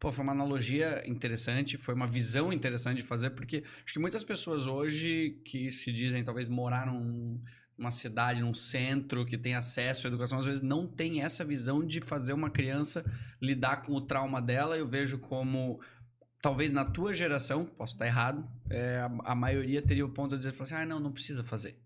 Pô, foi uma analogia interessante, foi uma visão interessante de fazer, porque acho que muitas pessoas hoje que se dizem talvez morar num- numa cidade, num centro, que tem acesso à educação, às vezes não tem essa visão de fazer uma criança lidar com o trauma dela. Eu vejo como talvez na tua geração, posso estar errado, é, a, a maioria teria o ponto de dizer assim, ah, não, não precisa fazer.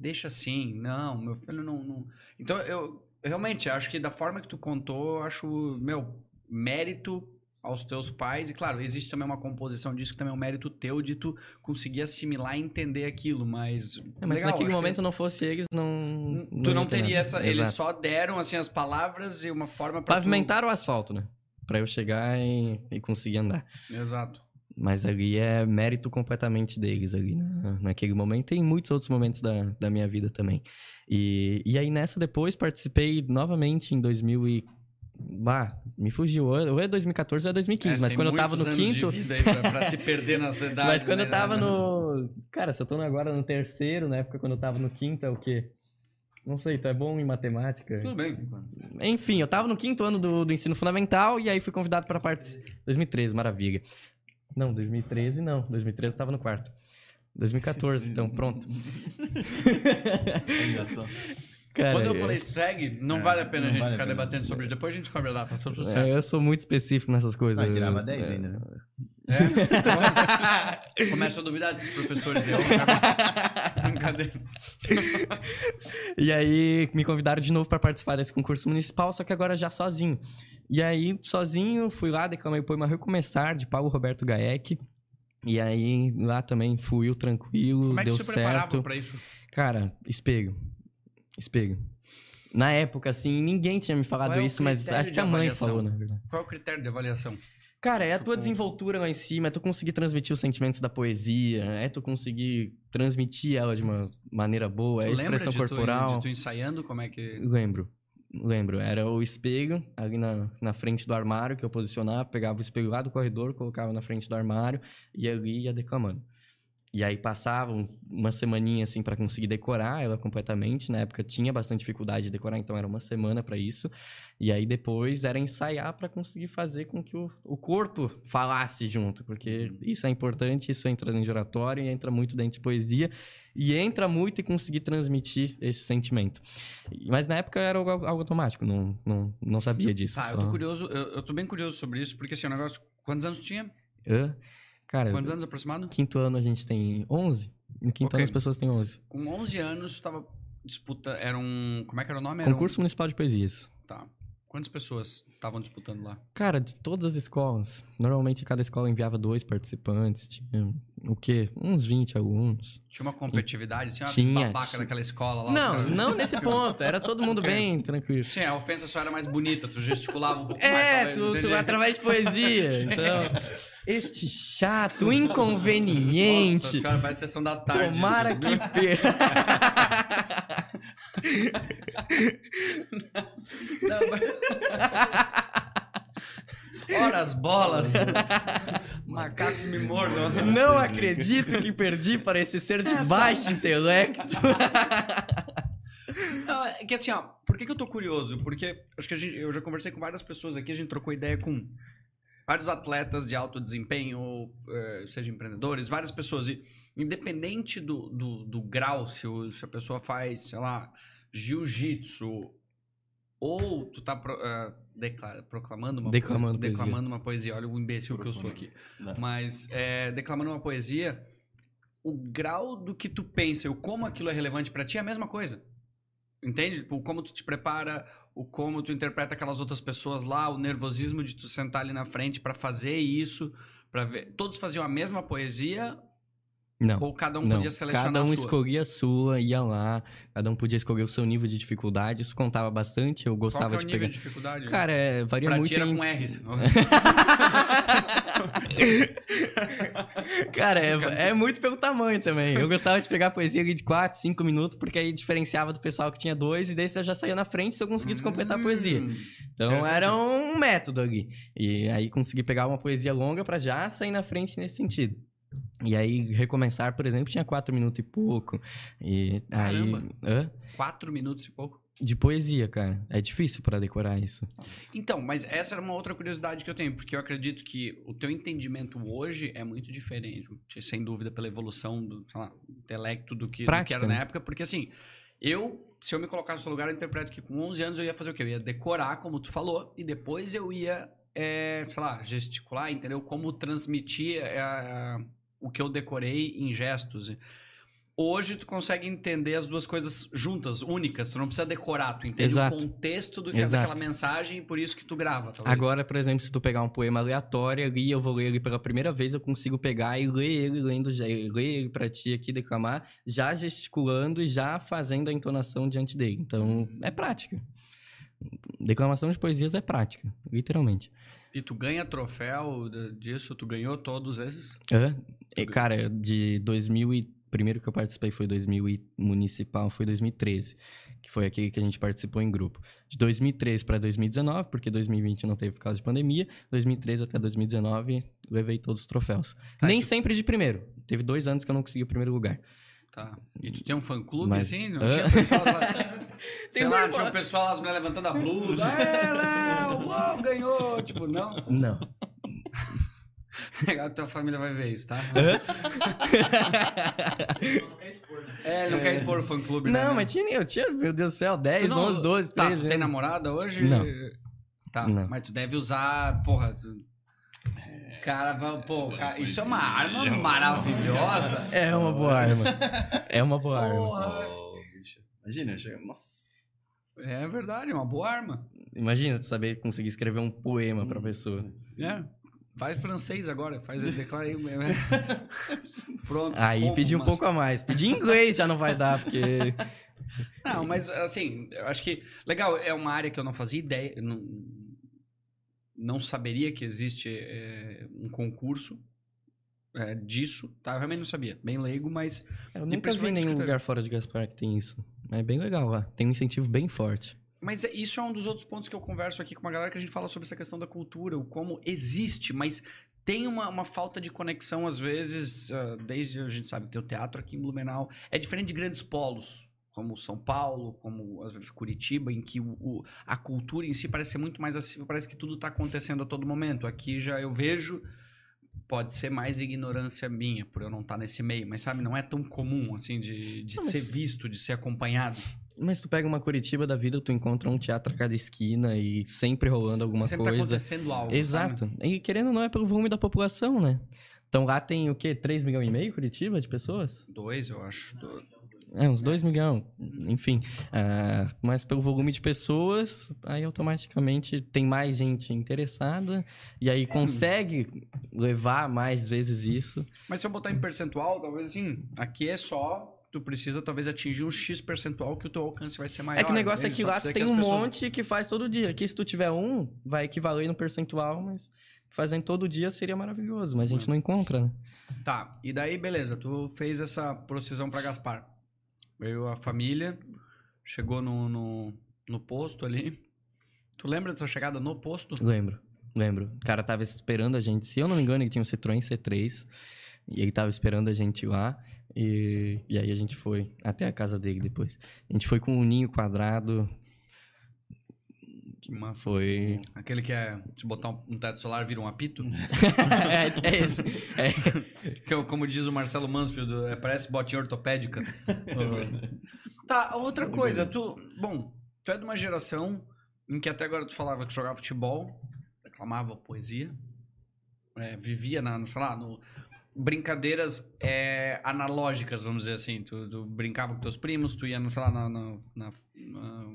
Deixa assim, não, meu filho não, não... Então, eu realmente acho que da forma que tu contou, acho, meu, mérito aos teus pais, e claro, existe também uma composição disso que também é um mérito teu de tu conseguir assimilar e entender aquilo, mas... É, mas legal, naquele momento que não fosse eles, não. Tu não ter teria essa... Eles Exato. só deram, assim, as palavras e uma forma pra Pavimentar o asfalto, né? Pra eu chegar e, e conseguir andar. Tu... Exato. Mas ali é mérito completamente deles ali na, naquele momento e em muitos outros momentos da, da minha vida também. E, e aí nessa depois participei novamente em 2000 e... Bah, me fugiu. Ou é 2014 ou é 2015, É, mas tem quando eu tava no quinto... pra, pra se perder nas idades. Mas quando né, eu tava no... Cara, se eu tô agora no terceiro, na época quando eu tava no quinto é o quê? Não sei, tu é bom em matemática? Tudo bem. Enfim, eu tava no quinto ano do, do ensino fundamental e aí fui convidado para participar. 2013, maravilha. Não, 2013 não. 2013 eu tava no quarto. 2014, então pronto. Cara, Quando eu é- falei segue, não É, vale a pena a gente vale ficar pena. debatendo sobre isso. Depois a gente descobre a data, tá tudo é, certo. eu sou muito específico nessas coisas. Vai tirava Eu- 10 é. ainda, né? É? Começo a duvidar desses professores ó. Brincadeira. E aí me convidaram de novo para participar desse concurso municipal, só que agora já sozinho. E aí, sozinho, fui lá, declamei o poema Recomeçar, de Paulo Roberto Gaek. E aí, lá também fluiu tranquilo, Como é que deu você preparava certo. pra isso? Cara, espelho. Espelho. Na época, assim, ninguém tinha me falado é isso, mas acho que a mãe avaliação? falou, na verdade. Qual é o critério de avaliação? Cara, é a tua Tipo- desenvoltura lá em cima, é tu conseguir transmitir os sentimentos da poesia, é tu conseguir transmitir ela de uma maneira boa, é a Tu expressão de tu, corporal. de tu ensaiando como é que... Lembro. Lembro. Era o espelho ali na, na frente do armário que eu posicionava, pegava o espelho lá do corredor, colocava na frente do armário e ali ia declamando. E aí passava um- uma semaninha assim para conseguir decorar ela completamente. Na época tinha bastante dificuldade de decorar, então era uma semana para isso. E aí depois era ensaiar para conseguir fazer com que o, o corpo falasse junto, porque isso é importante, isso entra dentro de oratório e entra muito dentro de poesia e entra muito em conseguir transmitir esse sentimento. E- Mas na época era algo, automático, não, não, não sabia disso. Eu só- tô curioso, eu, eu tô bem curioso sobre isso, porque assim, o negócio... Quantos anos tinha? Hã? Cara, Quantos anos aproximado? quinto ano a gente tem 11. No quinto Ok. ano as pessoas têm 11. Com 11 anos, tu tava disputa... Era um... Como é que era o nome? Era um- Concurso Municipal de Poesias. Tá. Quantas pessoas estavam disputando lá? Cara, de todas as escolas. Normalmente cada escola enviava dois participantes. Tinha o quê? Uns 20 alunos. Tinha uma competitividade? Tinha uma Tinha, babaca tinha. naquela escola lá? Não, não nesse ponto. Era todo mundo bem tranquilo. Sim, a ofensa só era mais bonita, tu gesticulava um pouco mais. É, tu, tu através de poesia. Então, este chato, inconveniente. Nossa, cara, parece sessão da tarde. Tomara que per... Não, mas- Ora as bolas. Macacos me mordam. Não acredito que perdi para esse ser de Essa- baixo intelecto. Não, é que assim, ó, por que, que eu tô curioso? Porque acho que a gente, eu já conversei com várias pessoas aqui, a gente trocou ideia com vários atletas de alto desempenho, ou, eh, seja empreendedores, várias pessoas. E independente do, do, do grau, se, o- se a pessoa faz, sei lá, jiu-jitsu, ou tu tá pro- ah, declara- proclamando uma Declamando poesia, declamando uma poesia. Olha o imbecil que eu sou aqui. Dá. Mas é, declamando uma poesia, o grau do que tu pensa e o como aquilo é relevante pra ti é a mesma coisa. Entende? Tipo, o como tu te prepara, o como tu interpreta aquelas outras pessoas lá, o nervosismo de tu sentar ali na frente pra fazer isso, para ver. Todos faziam a mesma poesia Não. ou cada um não. podia selecionar cada um a sua? escolhia a sua, ia lá, cada um podia escolher o seu nível de dificuldade, isso contava bastante, eu Qual gostava que é o de nível pegar. de dificuldade? Cara, é, varia pra muito era em... com R's. Cara, é, é muito pelo tamanho também. Eu gostava de pegar poesia de 4, 5 minutos, porque aí diferenciava do pessoal que tinha dois, e daí você já saía na frente se eu conseguisse completar a poesia. Hum, Então era um método ali. E aí consegui pegar uma poesia longa pra já sair na frente nesse sentido. E aí, recomeçar, por exemplo, tinha quatro minutos e pouco. E Caramba. aí. Hã? Quatro minutos e pouco. De poesia, cara. É difícil pra decorar isso. Então, mas essa era uma outra curiosidade que eu tenho, porque eu acredito que o teu entendimento hoje é muito diferente, sem dúvida, pela evolução do lá, intelecto do que, do que era na né? época, porque assim, eu, se eu me colocasse no seu lugar, eu interpreto que com 11 anos eu ia fazer o quê? Eu ia decorar, como tu falou, e depois eu ia, é, sei lá, gesticular, entendeu? Como transmitir é, a- o que eu decorei em gestos. Hoje tu consegue entender as duas coisas juntas, únicas. Tu não precisa decorar, tu entende Exato. o contexto do que é daquela mensagem e por isso que tu grava, talvez. Agora, por exemplo, se tu pegar um poema aleatório ali, eu vou ler ele pela primeira vez, eu consigo pegar e ler ele, lendo, ler ele pra ti aqui, declamar, já gesticulando e já fazendo a entonação diante dele. Então, é prática. Declamação de poesias é prática, literalmente. E tu ganha troféu disso? Tu ganhou todos esses? Hã? E, cara, de 2000 e... Primeiro que eu participei foi 2000 e municipal, foi 2013, que foi aquele que a gente participou em grupo. De 2013 para 2019, porque 2020 não teve por causa de pandemia, 2013 até 2019 levei todos os troféus. Tá, Nem sempre de primeiro. Teve dois anos que eu não consegui o primeiro lugar. Tá. E tu tem um fã-clube, Mas- assim? Não tinha pessoal lá... Sei lá, tinha um pessoal, as mulheres levantando a blusa. É, Léo, uau, ganhou. Tipo, não. Não. Legal que tua família vai ver isso, tá? É, ele não quer expor o fã-clube, né? não, né? mas tinha, eu tinha, meu Deus do céu, Tu 10, não- 11, 12, Tá, 13 tu tem anos. namorada hoje? Não. Tá, Não. mas tu deve usar, porra... Cara, pô, cara, isso é uma arma maravilhosa. É uma boa arma. É uma boa arma. Oh. Imagina, chega. Nossa. É verdade, é uma boa arma. Imagina tu saber conseguir escrever um poema pra pessoa. É. Faz francês agora, faz declara aí. Pronto. Aí como, pedi um mas- pouco a mais. Pedir inglês já não vai dar, porque. Não, mas assim, eu acho que. Legal, é uma área que eu não fazia ideia. Não, não saberia que existe é, um concurso é, disso, tá? Eu realmente não sabia. Bem leigo, mas. Eu nunca vi nenhum escritório. lugar fora de Gaspar que tem isso. É bem legal lá. Tem um incentivo bem forte. Mas é- isso é um dos outros pontos que eu converso aqui com uma galera que a gente fala sobre essa questão da cultura, o como existe, mas tem uma, uma falta de conexão, às vezes, ah, desde a gente sabe, tem o teatro aqui em Blumenau. É diferente de grandes polos, como São Paulo, como às vezes Curitiba, em que o, o- a cultura em si parece ser muito mais acessível, parece que tudo está acontecendo a todo momento. Aqui já eu vejo. Pode ser mais ignorância minha, por eu não estar nesse meio, mas sabe, não é tão comum assim de, de Não, mas- ser visto, de ser acompanhado. Mas tu pega uma Curitiba da vida, tu encontra um teatro a cada esquina e sempre rolando alguma Sempre tá coisa. acontecendo algo. Exato. E querendo ou não, é pelo volume da população, né? Então lá tem o quê? 3 milhões e meio Curitiba de pessoas? Dois, eu acho. É, uns 2 milhões. Enfim. ah, mas pelo volume de pessoas, aí automaticamente tem mais gente interessada e aí consegue levar mais vezes isso. Mas se eu botar em percentual, talvez assim, aqui é só. Tu precisa talvez atingir um X percentual que o teu alcance vai ser maior. é que o negócio é que lá tu tem um pessoas- monte que faz todo dia. Aqui se tu tiver um, vai equivaler no percentual, mas fazendo todo dia seria maravilhoso, mas a gente não encontra, né? Tá, e daí beleza, tu fez essa procissão pra Gaspar. Veio a família, chegou no, no, no posto ali. Tu lembra dessa chegada no posto? Lembro, lembro. O cara tava esperando a gente, se eu não me engano, ele tinha um Citroën C3. E ele tava esperando a gente lá. E, e aí a gente foi até a casa dele depois. A gente foi com um ninho quadrado. Que massa. Foi. Aquele que é, se botar um, um teto solar vira um apito? é, é esse. É. Que, é como diz o Marcelo Mansfield, é, parece botinha ortopédica. tá, outra coisa, tu. Bom, tu é de uma geração em que até agora tu falava que jogava futebol, reclamava poesia, é, vivia na, sei lá, no, brincadeiras é, analógicas, vamos dizer assim. Tu, tu, brincava com teus primos, tu ia, sei lá, na, na, na,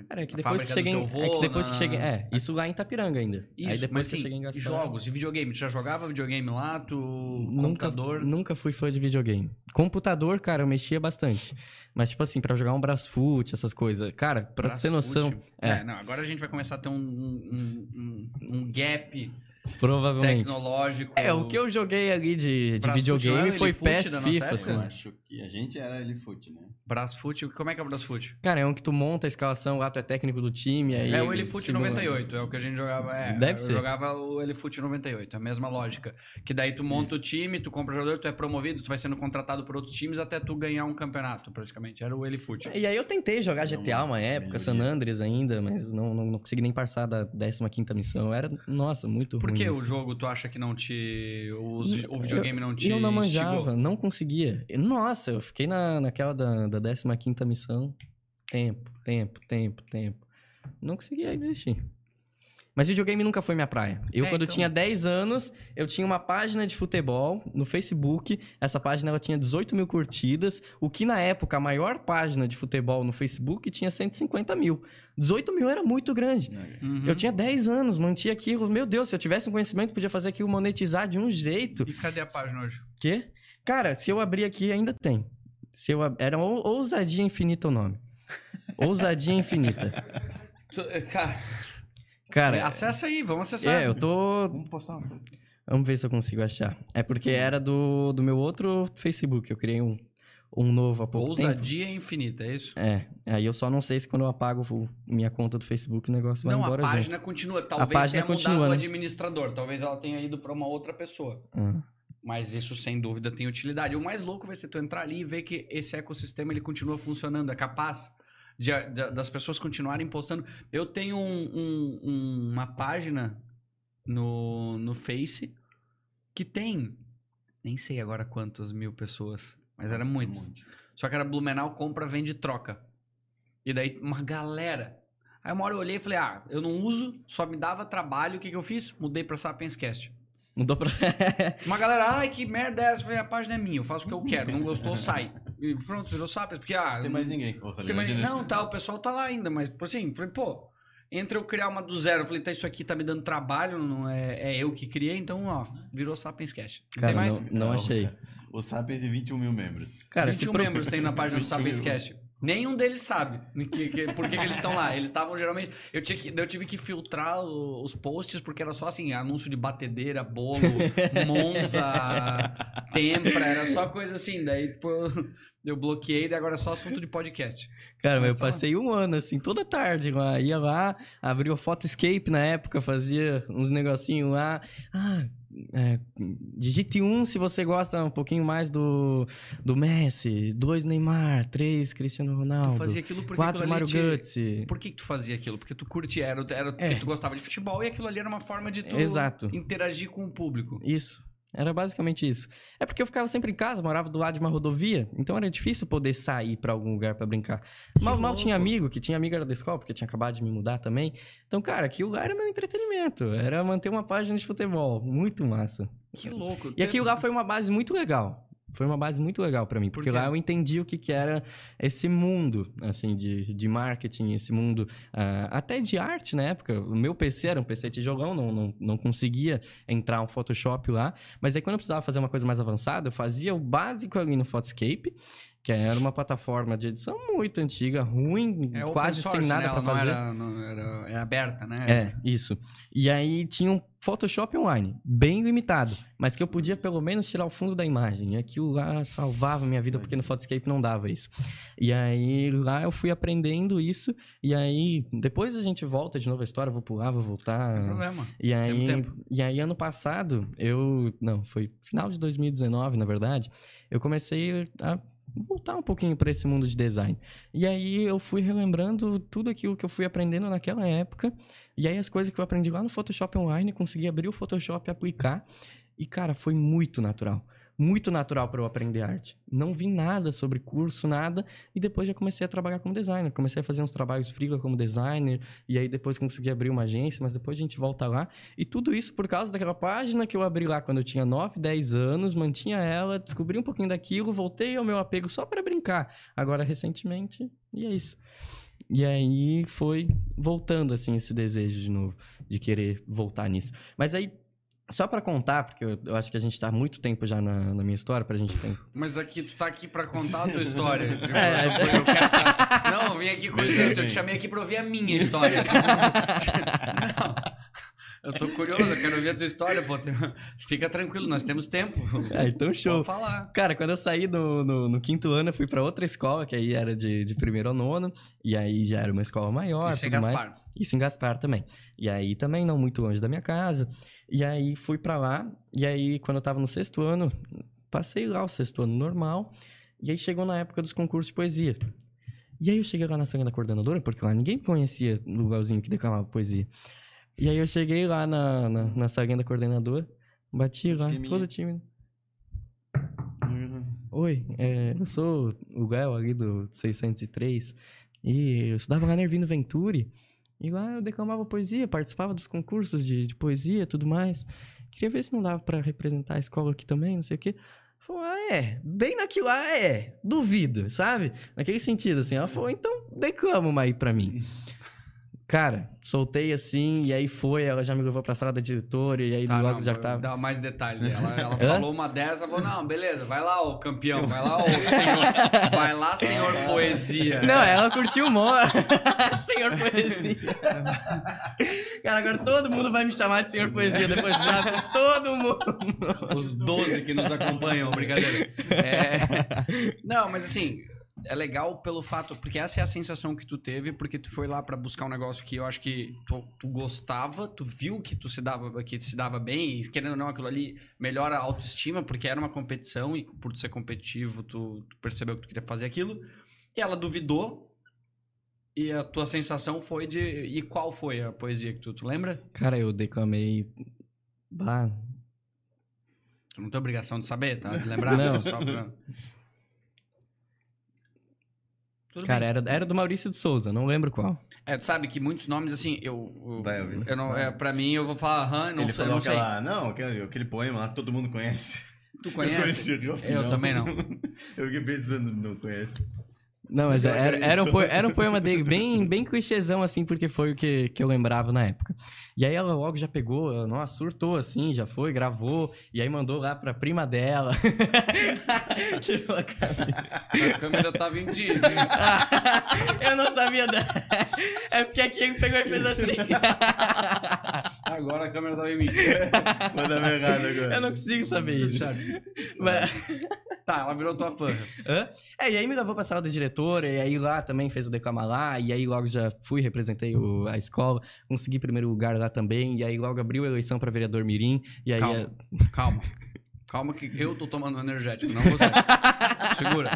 Cara, é que depois que cheguei, avô, é que depois na... que é, isso lá em Itapiranga ainda. Isso, Aí depois mas, assim, que em Gaspar, jogos e videogame, tu já jogava videogame lá, tu nunca, computador? Nunca fui fã de videogame. Computador, cara, eu mexia bastante. Mas tipo assim, para jogar um Brasfoot, essas coisas. Cara, para ter noção, é. é. não, agora a gente vai começar a ter um, um, um, um gap Provavelmente. Tecnológico. É, o que eu joguei ali de, de videogame foi PES, FIFA. Assim. Eu acho que a gente era Elifoot, né? Brasfoot, como é que é o Brasfoot? Cara, é um que tu monta a escalação, lá tu é técnico do time. Aí é o Elifoot 98, é o que a gente jogava. É, Deve eu ser. jogava o Elifoot 98, a mesma lógica. Que daí tu monta Isso. o time, tu compra o jogador, tu é promovido, tu vai sendo contratado por outros times até tu ganhar um campeonato, praticamente. Era o Elifoot. E aí eu tentei jogar GTA uma época, San Andres ainda, mas não, não, não consegui nem passar da 15 missão. Era, nossa, muito Por ruim. Que o jogo tu acha que não te. Os, o videogame não te. Eu não manjava, instigou? não conseguia. Nossa, eu fiquei na, naquela da, da 15 missão. Tempo, tempo, tempo, tempo. Não conseguia desistir. Mas videogame nunca foi minha praia. Eu, É, quando então- tinha 10 anos, eu tinha uma página de futebol no Facebook. Essa página ela tinha 18 mil curtidas. O que na época, a maior página de futebol no Facebook tinha 150 mil. 18 mil era muito grande. Uhum. Eu tinha 10 anos, mantinha aquilo. Meu Deus, se eu tivesse um conhecimento, podia fazer aquilo monetizar de um jeito. E cadê a página hoje? Quê? Cara, se eu abrir aqui, ainda tem. Se eu ab... Era ou- ousadia infinita o nome. Ousadia infinita. Tu- Cara, Cara, acessa aí, vamos acessar. é, eu tô. Vamos postar umas coisas. Vamos ver se eu consigo achar. É porque era do, do meu outro Facebook. Eu criei um, um novo há pouco tempo. Ousadia infinita, é isso? É, aí eu só não sei se quando eu apago o- minha conta do Facebook o negócio vai não, embora a junto. página continua. Talvez página tenha continua, mudado o né? administrador. Talvez ela tenha ido para uma outra pessoa. Ah. Mas isso, sem dúvida, tem utilidade. O mais louco vai ser tu entrar ali e ver que esse ecossistema ele continua funcionando. É capaz de, de- das pessoas continuarem postando. Eu tenho um- um- um- uma página no, no Face que tem, nem sei agora quantas mil pessoas, mas era muitos. um. Só que era Blumenau compra, vende e troca. E daí uma galera. Aí uma hora eu olhei e falei, ah, eu não uso, só me dava trabalho. O que, que eu fiz? Mudei pra Sapiens Cast. Mudou pra. Uma galera, ai, que merda é essa? Eu falei, a página é minha, eu faço o que eu quero. Não gostou, sai. E pronto, virou Sapiens. Porque, ah... Não tem mais ninguém. Ô, tá tem mais- Gente, Não, tá, o pessoal tá lá ainda, mas, tipo assim, falei, pô... Entre eu criar uma do zero, eu falei, tá, isso aqui tá me dando trabalho, não é, é eu que criei, então, ó, virou Sapiens. Não Cara, tem mais? não, não achei. O Sapiens e 21 mil membros. Cara, se 21 pro- membros tem na página do 21 Sapiens mil. Cast. Nenhum deles sabe que, que- por que, que eles estão lá. Eles estavam geralmente. Eu, tinha que, eu tive que filtrar os posts porque era só assim: anúncio de batedeira, bolo, Monza, Tempra, era só coisa assim. Daí, tipo, eu, bloqueei, daí agora é só assunto de podcast. Cara, mas eu passei um ano, assim, toda tarde lá. Ia lá, abria o Photoscape na época, fazia uns negocinhos lá. Ah, é, digite um se você gosta um pouquinho mais do, do Messi. Dois Neymar, três Cristiano Ronaldo. Tu fazia aquilo porque quatro Mario te- Götze. Por que, que tu fazia aquilo? Porque tu curtia, era, era porque É. tu gostava de futebol e aquilo ali era uma forma de tu Exato. interagir com o público. Isso. Era basicamente isso. É porque eu ficava sempre em casa, morava do lado de uma rodovia, então era difícil poder sair pra algum lugar pra brincar. Mal, mal tinha amigo, que tinha amigo era da escola, porque tinha acabado de me mudar também. Então, cara, aquilo lá era meu entretenimento. Era manter uma página de futebol. Muito massa. Que louco. E aquilo lá foi uma base muito legal. Foi uma base muito legal pra mim, Por porque quê? lá eu entendi o que, que era esse mundo, assim, de, de marketing, esse mundo ah, até de arte na época. O meu PC era um PC tijolão, não, não, não conseguia entrar um Photoshop lá. Mas aí quando eu precisava fazer uma coisa mais avançada, eu fazia o básico ali no Photoscape, que era uma plataforma de edição muito antiga, ruim, É quase source, sem nada né? não fazer. Era, não era, era aberta, né? É, isso. E aí tinha um Photoshop online, bem limitado, mas que eu podia pelo menos tirar o fundo da imagem. E aquilo lá salvava minha vida, porque no Photoscape não dava isso. E aí lá eu fui aprendendo isso, e aí depois a gente volta de novo a história, vou pular, vou Não tem voltar. problema. E aí, tempo. e aí ano passado, eu. Não, foi final de 2019, na verdade, eu comecei a voltar um pouquinho para esse mundo de design. E aí eu fui relembrando tudo aquilo que eu fui aprendendo naquela época. E aí as coisas que eu aprendi lá no Photoshop Online, consegui abrir o Photoshop e aplicar. E, cara, foi muito natural. Muito natural para eu aprender arte. Não vi nada sobre curso, nada, e depois já comecei a trabalhar como designer. Comecei a fazer uns trabalhos freela como designer, e aí depois consegui abrir uma agência, mas depois a gente volta lá. E tudo isso por causa daquela página que eu abri lá quando eu tinha 9, 10 anos, mantinha ela, descobri um pouquinho daquilo, voltei ao meu apego só para brincar. Agora, recentemente, e é isso. E aí foi voltando, assim, esse desejo de novo, de querer voltar nisso. Mas aí, só pra contar, porque eu, eu acho que a gente tá há muito tempo já na, na minha história, pra gente ter... Mas aqui, tu tá aqui pra contar a tua história. Tipo, É, eu, quero saber. Não, eu vim aqui com licença, eu te chamei aqui pra ouvir a minha história. Não. Eu tô curioso, eu quero ouvir a tua história, pô. Fica tranquilo, nós temos tempo. Ah, então show. Pode falar. Cara, quando eu saí no, no, no quinto ano, eu fui pra outra escola, que aí era de, de primeiro ao nono, e aí já era uma escola maior, Isso é tudo mais. Gaspar. Isso em Gaspar também. E aí também não muito longe da minha casa. E aí fui pra lá, e aí quando eu tava no sexto ano, passei lá o sexto ano normal, e aí chegou na época dos concursos de poesia. E aí eu cheguei lá na sala da coordenadora, porque lá ninguém conhecia no lugarzinho que declamava poesia. E aí eu cheguei lá na, na, na da coordenadora, bati lá, todo tímido. Oi, é, eu sou o Léo ali do 603 e eu estudava lá na Ervino Venturi e lá eu declamava poesia, participava dos concursos de, de poesia tudo mais. Queria ver se não dava pra representar a escola aqui também, não sei o quê. Falou, ah, é, bem naquilo lá é, duvido, sabe? Naquele sentido, assim. Ela falou, então declama uma aí pra mim. Cara, soltei assim, e aí foi, ela já me levou pra sala da diretora, e aí Tá, logo não, já tava. Dá mais detalhes. Ela, ela falou uma dessa, falou, não, beleza, vai lá, ô campeão, vai lá, ô senhor. Vai lá, senhor poesia. Não, ela curtiu o mó. senhor Poesia. Cara, agora todo mundo vai me chamar de Senhor Poesia depois Santos. Todo mundo. Os 12 que nos acompanham, brincadeira. É... Não, mas assim, é legal pelo fato, porque essa é a sensação que tu teve, porque tu foi lá pra buscar um negócio que eu acho que tu, tu gostava, tu viu que tu se dava, que se dava bem, e querendo ou não, aquilo ali melhora a autoestima, porque era uma competição, e por tu ser competitivo, tu, tu percebeu que tu queria fazer aquilo, e ela duvidou, e a tua sensação foi de. E qual foi a poesia que tu, tu lembra? Cara, eu declamei. Bah, Tu não tem obrigação de saber, tá? De lembrar? Não. Só pra... Tudo cara, bem. era, era do Maurício de Souza, não lembro qual. É, tu sabe que muitos nomes, assim, eu. eu, Vai, Elvis. eu não, é, pra mim, eu vou falar, aham, não Ele sei, falou não sei. aquela. Não, aquele, aquele poema lá que todo mundo conhece. Tu Eu conhece? conheci, eu, Eu também não. eu fiquei pensando, não conhece. Não, mas que era, era era, um, era um poema dele bem, bem clichêzão, assim, porque foi o que, que eu lembrava na época. E aí ela logo já pegou, ela, nossa, surtou, assim, já foi, gravou, e aí mandou lá pra prima dela. Tirou a camisa. A câmera tava em dia. eu não sabia da... É porque aqui ele pegou e fez assim. Agora a câmera tava em mim. Manda errado agora. eu não consigo saber Tudo isso. certo. Mas... Tá, ela virou tua fã. Hã? É, e aí me levou pra sala da diretora, e aí lá também fez o declamar lá, e aí logo já fui, representei o- a escola, consegui primeiro lugar lá também, e aí logo abriu a eleição pra vereador Mirim, e aí... Calma, calma. Calma que eu tô tomando energético, não você. Segura.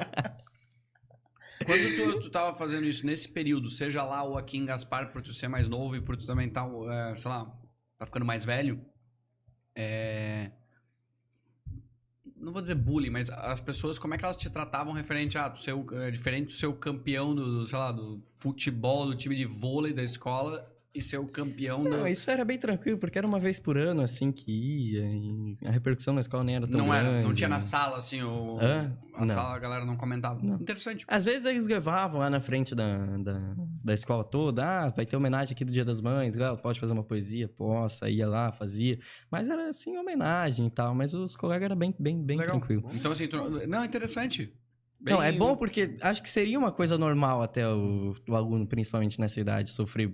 Quando tu, tu tava fazendo isso nesse período, seja lá ou aqui em Gaspar, por tu ser mais novo e por tu também tá, é, sei lá, tá ficando mais velho, é... Não vou dizer bullying, mas as pessoas, como é que elas te tratavam referente a o- é, diferente do seu campeão do, do, sei lá, do futebol, do time de vôlei da escola e ser o campeão Não, da... isso era bem tranquilo, porque era uma vez por ano, assim, que ia, e a repercussão na escola nem era tão Não era, não grande, tinha na sala, assim, o... Hã? a Não. sala a galera não comentava. Não. Interessante. Às vezes eles levavam lá na frente da, da, da escola toda, ah, vai ter homenagem aqui do Dia das Mães, Léo, pode fazer uma poesia? Posso, aí ia lá, fazia. Mas era assim, homenagem e tal, mas os colegas eram bem, bem, bem Legal. tranquilo. Então, assim, tu... não, interessante. Não, é Bem- bom porque acho que seria uma coisa normal até o, o aluno, principalmente nessa idade, sofrer.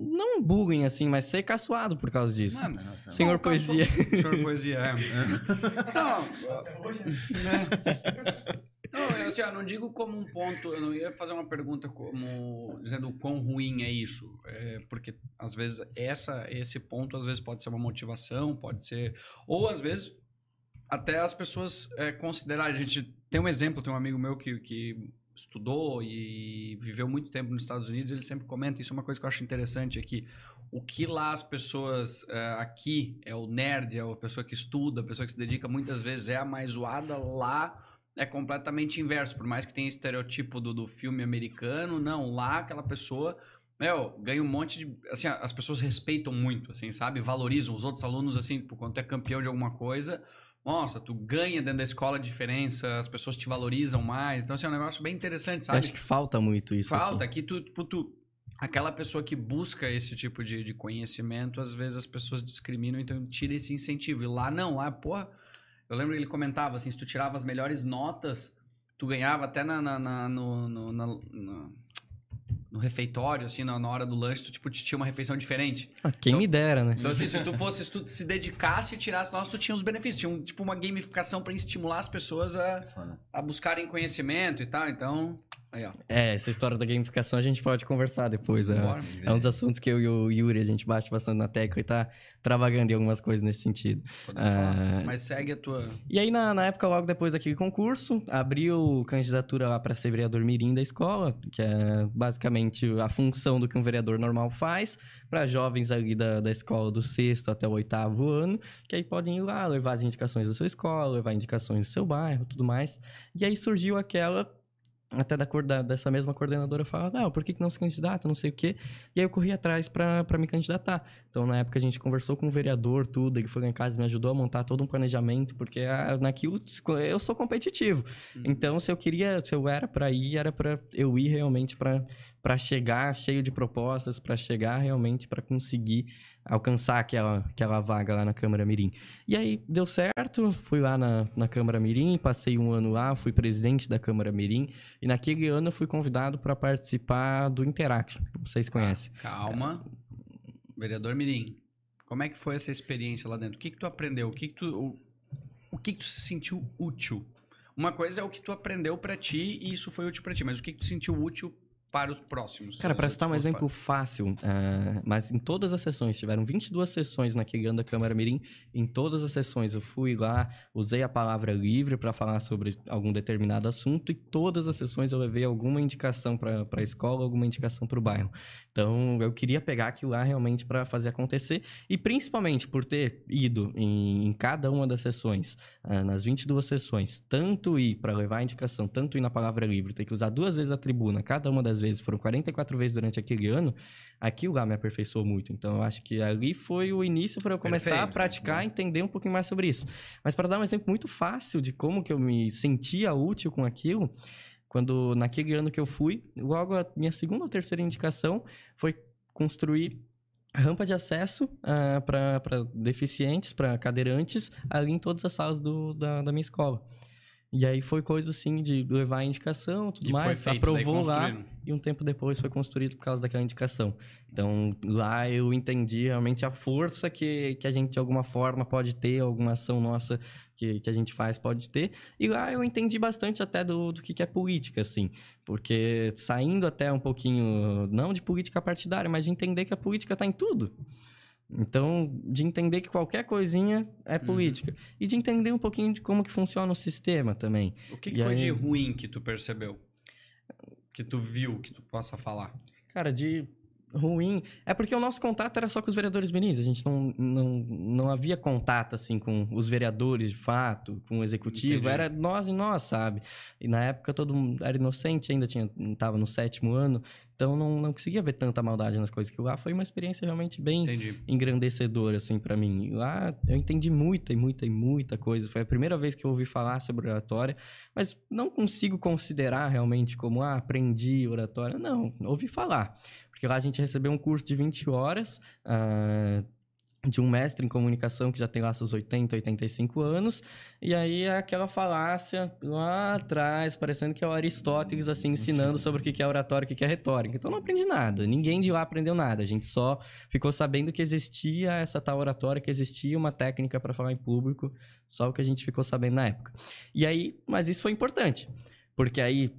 Não bullying, assim, mas ser caçoado por causa disso. Não, Senhor não, Poesia. caçou- Senhor Poesia, é. não, é. Não, eu, assim, eu não digo como um ponto, eu não ia fazer uma pergunta como dizendo o quão ruim é isso, é, porque às vezes essa, esse ponto às vezes pode ser uma motivação, pode ser, ou às vezes até as pessoas é, considerarem, a gente tem um exemplo, tem um amigo meu que, que estudou e viveu muito tempo nos Estados Unidos, ele sempre comenta, isso é uma coisa que eu acho interessante aqui, o que lá as pessoas eh, aqui é o nerd, é a pessoa que estuda, a pessoa que se dedica muitas vezes é a mais zoada, lá é completamente inverso. Por mais que tenha estereotipo do, do filme americano, não, lá aquela pessoa, meu, ganha um monte de. Assim, as pessoas respeitam muito, assim, sabe? Valorizam os outros alunos, assim, por quando tu é campeão de alguma coisa. Nossa, tu ganha dentro da escola a diferença, as pessoas te valorizam mais. Então, assim, é um negócio bem interessante, Eu sabe? acho que falta muito isso. Falta aqui. que tu, tipo, tu, aquela pessoa que busca esse tipo de, de conhecimento, às vezes as pessoas discriminam, então tira esse incentivo. E lá não, lá, porra, eu lembro que ele comentava assim, se tu tirava as melhores notas, tu ganhava até na, na, na- no, no, na- na- no refeitório, assim, na, na hora do lanche, tu tipo, tinha uma refeição diferente. Ah, quem Então- me dera, né? Então, assim, se tu fosse, se tu se dedicasse e tirasse notas, tu tinha os benefícios. Tinha um, tipo uma gamificação pra estimular as pessoas a, Foda. a buscarem conhecimento e tal. Então, aí. É, essa história da gamificação a gente pode conversar depois. É, Bora. é um dos assuntos que eu e o Yuri a gente bate bastante na tecla e tá travagando em algumas coisas nesse sentido. Ah. Mas segue a tua. E aí, na, na época, logo depois daquele concurso, abriu candidatura lá para ser vereador mirim da escola, que é basicamente a função do que um vereador normal faz, para jovens ali da, da escola do sexto até o oitavo ano, que aí podem ir lá levar as indicações da sua escola, levar indicações do seu bairro, tudo mais. E aí surgiu aquela até da, cor- da- dessa mesma coordenadora falar, não, por que, que não se candidata, não sei o quê. E aí eu corri atrás para me candidatar. Então, na época, a gente conversou com o vereador, tudo, ele foi lá em casa e me ajudou a montar todo um planejamento, porque ah, naquilo eu sou competitivo. Então, se eu queria, se eu era para ir, era para eu ir realmente para chegar cheio de propostas, para chegar realmente para conseguir alcançar aquela, aquela vaga lá na Câmara Mirim. E aí deu certo, fui lá na, na Câmara Mirim, passei um ano lá, fui presidente da Câmara Mirim, e naquele ano eu fui convidado para participar do Interact. Vocês conhecem. Calma. Vereador Mirim, como é que foi essa experiência lá dentro? O que que tu aprendeu? O que que tu, o, o que que tu se sentiu útil? Uma coisa é o que tu aprendeu pra ti e isso foi útil pra ti, mas o que que tu sentiu útil para os próximos? Cara, para citar um exemplo fácil, ah, mas em todas as sessões, tiveram 22 sessões naquele ano da Câmara Mirim, em todas as sessões eu fui lá, usei a palavra livre para falar sobre algum determinado assunto e todas as sessões eu levei alguma indicação para a escola, alguma indicação para o bairro. Então eu queria pegar aquilo lá realmente para fazer acontecer e principalmente por ter ido em, em cada uma das sessões, ah, nas 22 sessões, tanto ir para levar a indicação, tanto ir na palavra livre, ter que usar duas vezes a tribuna, cada uma das vezes, foram 44 vezes durante aquele ano, aquilo lá me aperfeiçoou muito. Então eu acho que ali foi o início para eu começar a Perfeito, praticar, bom. entender um pouquinho mais sobre isso. Mas para dar um exemplo muito fácil de como que eu me sentia útil com aquilo, quando naquele ano que eu fui, logo a minha segunda ou terceira indicação foi construir rampa de acesso para deficientes, para cadeirantes, ali em todas as salas do- da, da minha escola. E aí foi coisa assim de levar a indicação, tudo E mais, feito, aprovou lá e um tempo depois foi construído por causa daquela indicação. Então lá eu entendi realmente a força que, que a gente de alguma forma pode ter, alguma ação nossa que, que a gente faz pode ter. E lá eu entendi bastante até do, do que, que é política, assim. Porque saindo até um pouquinho, não de política partidária, mas de entender que a política está em tudo. Então, de entender que qualquer coisinha é Uhum. política. E de entender um pouquinho de como que funciona o sistema também. O que, que foi aí- de ruim que tu percebeu? Que tu viu, que tu possa falar? Cara, de ruim. É porque o nosso contato era só com os vereadores minis. A gente não, não, não havia contato, assim, com os vereadores de fato, com o executivo. Entendi. Era nós e nós, sabe? E na época todo mundo era inocente, ainda tinha, tava no sétimo ano. Então não, não conseguia ver tanta maldade nas coisas. Que lá foi uma experiência realmente bem Entendi. engrandecedora, assim, pra mim. Lá eu entendi muita e muita e muita coisa. Foi a primeira vez que eu ouvi falar sobre oratória, mas não consigo considerar realmente como, ah, aprendi oratória. Não, ouvi falar. Porque lá a gente recebeu um curso de 20 horas, ah, de um mestre em comunicação que já tem lá seus 80, 85 anos, e aí é aquela falácia lá atrás, parecendo que é o Aristóteles, assim, ensinando sobre o que é oratória e o que que é retórica. Então não aprendi nada, ninguém de lá aprendeu nada, a gente só ficou sabendo que existia essa tal oratória, que existia uma técnica para falar em público, só o que a gente ficou sabendo na época. E aí, mas isso foi importante, porque aí,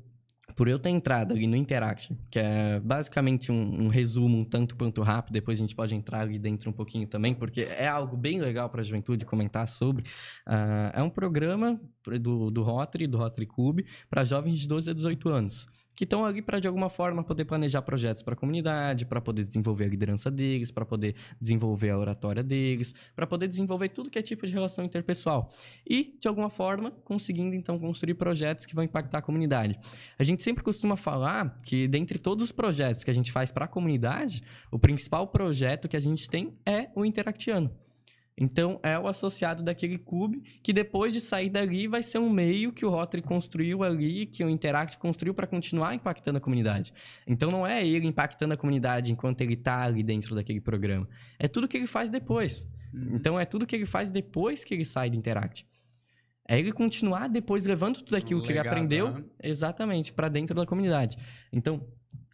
por eu ter entrado ali no Interact, que é basicamente um, um resumo um tanto quanto rápido, depois a gente pode entrar ali dentro um pouquinho também, porque é algo bem legal para a juventude comentar sobre. Ah, é um programa do, do Rotary, do Rotary Club, para jovens de 12 a 18 anos. Que estão ali para de alguma forma poder planejar projetos para a comunidade, para poder desenvolver a liderança deles, para poder desenvolver a oratória deles, para poder desenvolver tudo que é tipo de relação interpessoal e de alguma forma conseguindo então construir projetos que vão impactar a comunidade. A gente sempre costuma falar que dentre todos os projetos que a gente faz para a comunidade, o principal projeto que a gente tem é o Interactiano. Então, é o associado daquele clube que depois de sair dali vai ser um meio que o Rotary construiu ali, que o Interact construiu para continuar impactando a comunidade. Então, não é ele impactando a comunidade enquanto ele está ali dentro daquele programa. É tudo que ele faz depois. Uhum. Então, é tudo que ele faz depois que ele sai do Interact. É ele continuar depois levando tudo aquilo um que ele aprendeu né? exatamente para dentro da comunidade. Então,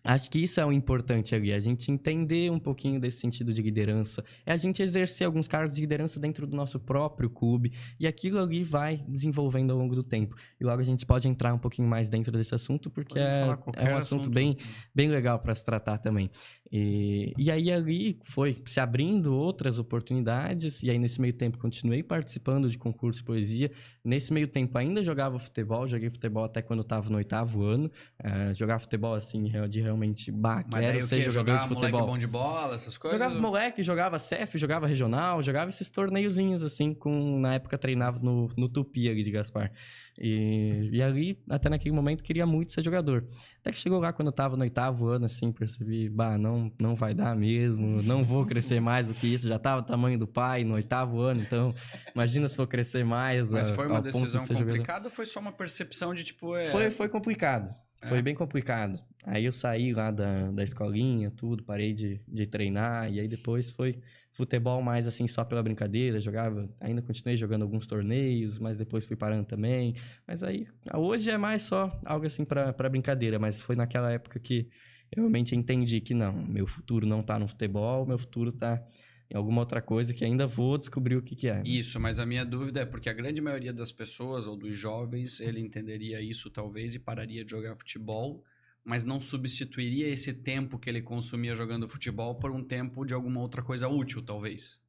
Acho que isso é o importante ali, a gente entender um pouquinho desse sentido de liderança, é a gente exercer alguns cargos de liderança dentro do nosso próprio clube, e aquilo ali vai desenvolvendo ao longo do tempo. E logo a gente pode entrar um pouquinho mais dentro desse assunto, porque é, é, um assunto, assunto, bem, bem legal para se tratar também. E, e aí ali foi se abrindo outras oportunidades, e aí nesse meio tempo continuei participando de concurso de poesia. Nesse meio tempo ainda jogava futebol, joguei futebol até quando estava no oitavo ano. Uh, jogar futebol assim, de realmente, bah, Mas quero ser jogador de futebol. bom de bola, essas coisas? Jogava moleque, jogava CEF, jogava regional, jogava esses torneiozinhos assim, com na época treinava no, no Tupi ali de Gaspar. E, e ali, até naquele momento, queria muito ser jogador. Até que chegou lá quando eu tava no oitavo ano, assim, percebi, bah, não, não vai dar mesmo, não vou crescer mais do que isso. Já tava o tamanho do pai no oitavo ano, então imagina se for crescer mais. Mas a, foi uma decisão de complicada ou foi só uma percepção de tipo. É... Foi, foi complicado. É. Foi bem complicado. Aí eu saí lá da, da escolinha, tudo, parei de, de treinar, e aí depois foi futebol mais assim só pela brincadeira, jogava, ainda continuei jogando alguns torneios, mas depois fui parando também. Mas aí, hoje é mais só algo assim para brincadeira, mas foi naquela época que eu realmente entendi que não, meu futuro não tá no futebol, meu futuro tá em alguma outra coisa que ainda vou descobrir o que, que é. Isso, mas a minha dúvida é porque a grande maioria das pessoas ou dos jovens, ele entenderia isso talvez e pararia de jogar futebol mas não substituiria esse tempo que ele consumia jogando futebol por um tempo de alguma outra coisa útil, talvez.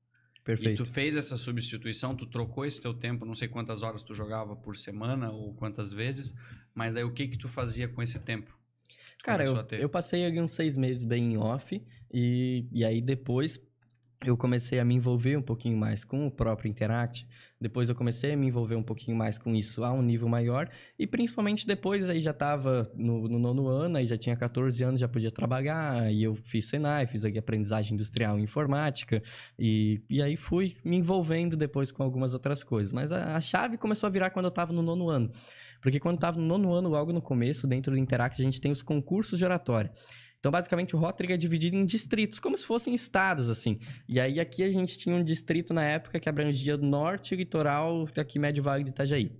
Perfeito. E tu fez essa substituição, tu trocou esse teu tempo, não sei quantas horas tu jogava por semana ou quantas vezes, mas aí o que que tu fazia com esse tempo? Cara, eu, eu passei ali uns seis meses bem off e, e aí depois eu comecei a me envolver um pouquinho mais com o próprio Interact. Depois eu comecei a me envolver um pouquinho mais com isso a um nível maior. E principalmente depois aí já estava no, no, nono ano, aí já tinha 14 anos, já podia trabalhar. E eu fiz Senai, fiz aqui aprendizagem industrial em informática. E, e aí fui me envolvendo depois com algumas outras coisas. Mas a, a chave começou a virar quando eu estava no nono ano. Porque quando estava no nono ano, logo no começo, dentro do Interact, a gente tem os concursos de oratória. Então, basicamente, o Rotary é dividido em distritos, como se fossem estados, assim. E aí, aqui a gente tinha um distrito na época que abrangia norte, litoral, aqui Médio Vale de Itajaí.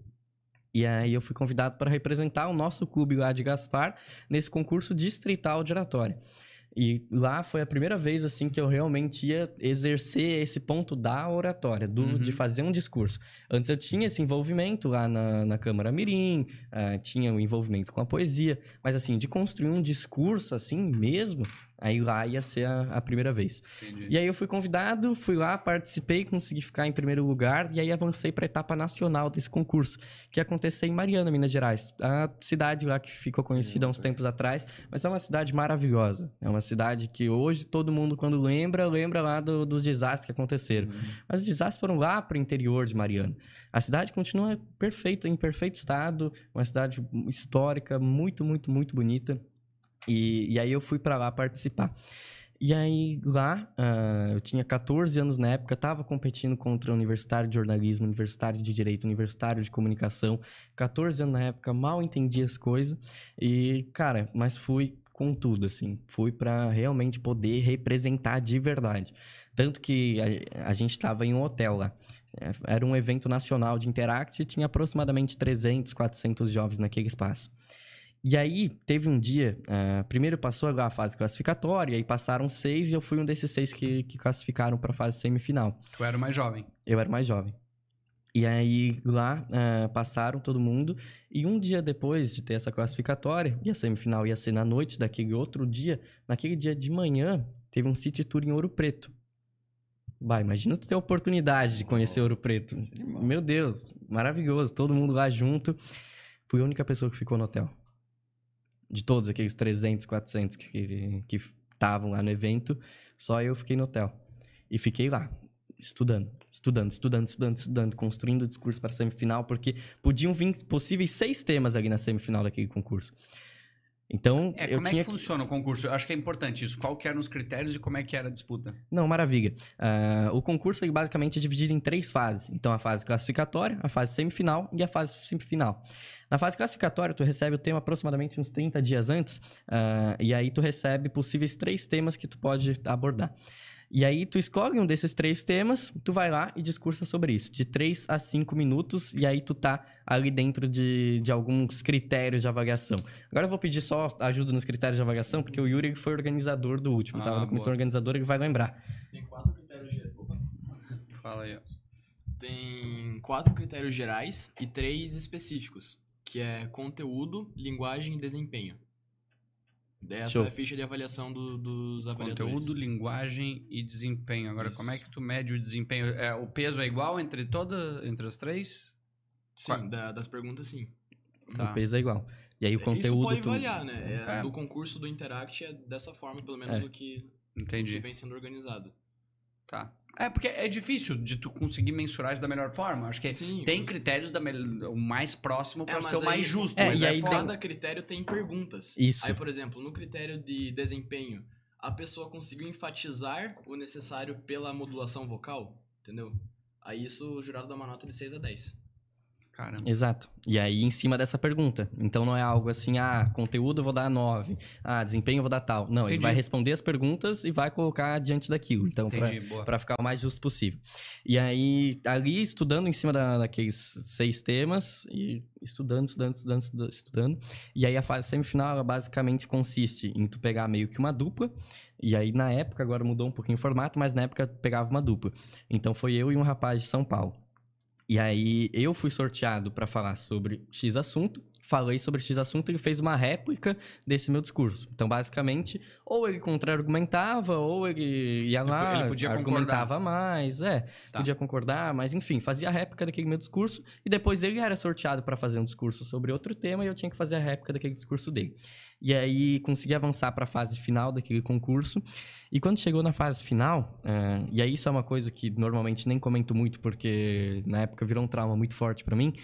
E aí eu fui convidado para representar o nosso clube lá de Gaspar nesse concurso distrital de oratória. E lá foi a primeira vez, assim, que eu realmente ia exercer esse ponto da oratória, do, uhum. de fazer um discurso. Antes eu tinha esse envolvimento lá na, na Câmara Mirim, uh, tinha o envolvimento com a poesia, mas, assim, de construir um discurso, assim mesmo, Aí lá ia ser a, a primeira vez. Entendi. E aí eu fui convidado, fui lá, participei, consegui ficar em primeiro lugar e aí avancei para a etapa nacional desse concurso, que ia acontecer em Mariana, Minas Gerais. A cidade lá que ficou conhecida há uns tempos atrás, mas é uma cidade maravilhosa. É uma cidade que hoje todo mundo, quando lembra, lembra lá do, dos desastres que aconteceram. Uhum. Mas os desastres foram lá para o interior de Mariana. A cidade continua perfeita, em perfeito estado, uma cidade histórica, muito, muito, muito bonita. E, e aí eu fui para lá participar. E aí lá, uh, eu tinha 14 anos na época, estava competindo contra universitário de jornalismo, universitário de direito, universitário de comunicação. 14 anos na época, mal entendi as coisas. E, cara, mas fui com tudo, assim. Fui para realmente poder representar de verdade. Tanto que a, a gente estava em um hotel lá. Era um evento nacional de Interact e tinha aproximadamente 300, 400 jovens naquele espaço. E aí, teve um dia, uh, primeiro passou a fase classificatória, e passaram seis, e eu fui um desses seis que, que classificaram para a fase semifinal. Tu era o mais jovem? Eu era o mais jovem. E aí, lá, uh, passaram todo mundo, e um dia depois de ter essa classificatória, e a semifinal ia ser na noite daquele outro dia, naquele dia de manhã, teve um City Tour em Ouro Preto. Bah, imagina tu ter a oportunidade de conhecer Ouro Preto. Meu Deus, maravilhoso, todo mundo lá junto. Fui a única pessoa que ficou no hotel. De todos aqueles 300, 400 que estavam lá no evento, só eu fiquei no hotel. E fiquei lá, estudando, estudando, estudando, estudando, estudando, construindo o discurso para a semifinal, porque podiam vir possíveis seis temas ali na semifinal daquele concurso. Então, É, como é tinha que funciona o concurso? Eu acho que é importante isso. Qual que eram os critérios e como é que era a disputa? Não, maravilha. Ah, o concurso ele basicamente é dividido em três fases. Então, a fase classificatória, a fase semifinal e a fase semifinal. Na fase classificatória, tu recebe o tema aproximadamente uns 30 dias antes, ah, e aí tu recebe possíveis três temas que tu pode abordar. E aí tu escolhe um desses três temas, tu vai lá e discursa sobre isso, de 3 a 5 minutos, e aí tu tá ali dentro de, de alguns critérios de avaliação. Agora eu vou pedir só ajuda nos critérios de avaliação, porque o Yuri foi organizador do último, Ah, tava na comissão organizadora, ele vai lembrar. Tem quatro critérios gerais. Fala aí, ó. Tem quatro critérios gerais e três específicos, que é conteúdo, linguagem e desempenho. Essa Show. é a ficha de avaliação do- dos avaliadores. Conteúdo, linguagem e desempenho. Agora, Isso. como é que tu mede o desempenho? É, o peso é igual entre toda, entre as três? Sim, da- das perguntas sim. Tá. O peso é igual. E aí o Isso conteúdo. pode tu- variar, né? É, É. Do concurso do Interact é dessa forma, pelo menos É. o que, o que Entendi. vem sendo organizado. Tá. É porque é difícil de tu conseguir mensurar isso da melhor forma. Acho que Sim, tem critérios da o mais próximo pra É, ser o mais aí- justo. É, mas e é aí. Cada critério tem perguntas. Isso. Aí, por exemplo, no critério de desempenho, a pessoa conseguiu enfatizar o necessário pela modulação vocal, entendeu? Aí isso o jurado dá uma nota de 6 a 10. Caramba. Exato. E aí, em cima dessa pergunta. Então, não é algo assim, ah, conteúdo eu vou dar 9, ah, desempenho eu vou dar tal. Não, ele Entendi. vai responder as perguntas e vai colocar diante daquilo. Então, para ficar o mais justo possível. E aí, ali, estudando em cima da- daqueles seis temas, e estudando, estudando, estudando, estudando, estudando. E aí, a fase semifinal, ela basicamente consiste em tu pegar meio que uma dupla. E aí, na época, agora mudou um pouquinho o formato, mas na época pegava uma dupla. Então, foi eu e um rapaz de São Paulo. E aí, eu fui sorteado para falar sobre X assunto. Falei sobre X assunto e ele fez uma réplica desse meu discurso. Então, basicamente, ou ele contra-argumentava, ou ele ia lá, ele podia argumentava mais, é, Tá. podia concordar, mas enfim, fazia a réplica daquele meu discurso e depois ele era sorteado para fazer um discurso sobre outro tema e eu tinha que fazer a réplica daquele discurso dele. E aí consegui avançar para a fase final daquele concurso. E quando chegou na fase final, eh, e aí isso é uma coisa que normalmente nem comento muito porque na época virou um trauma muito forte para mim,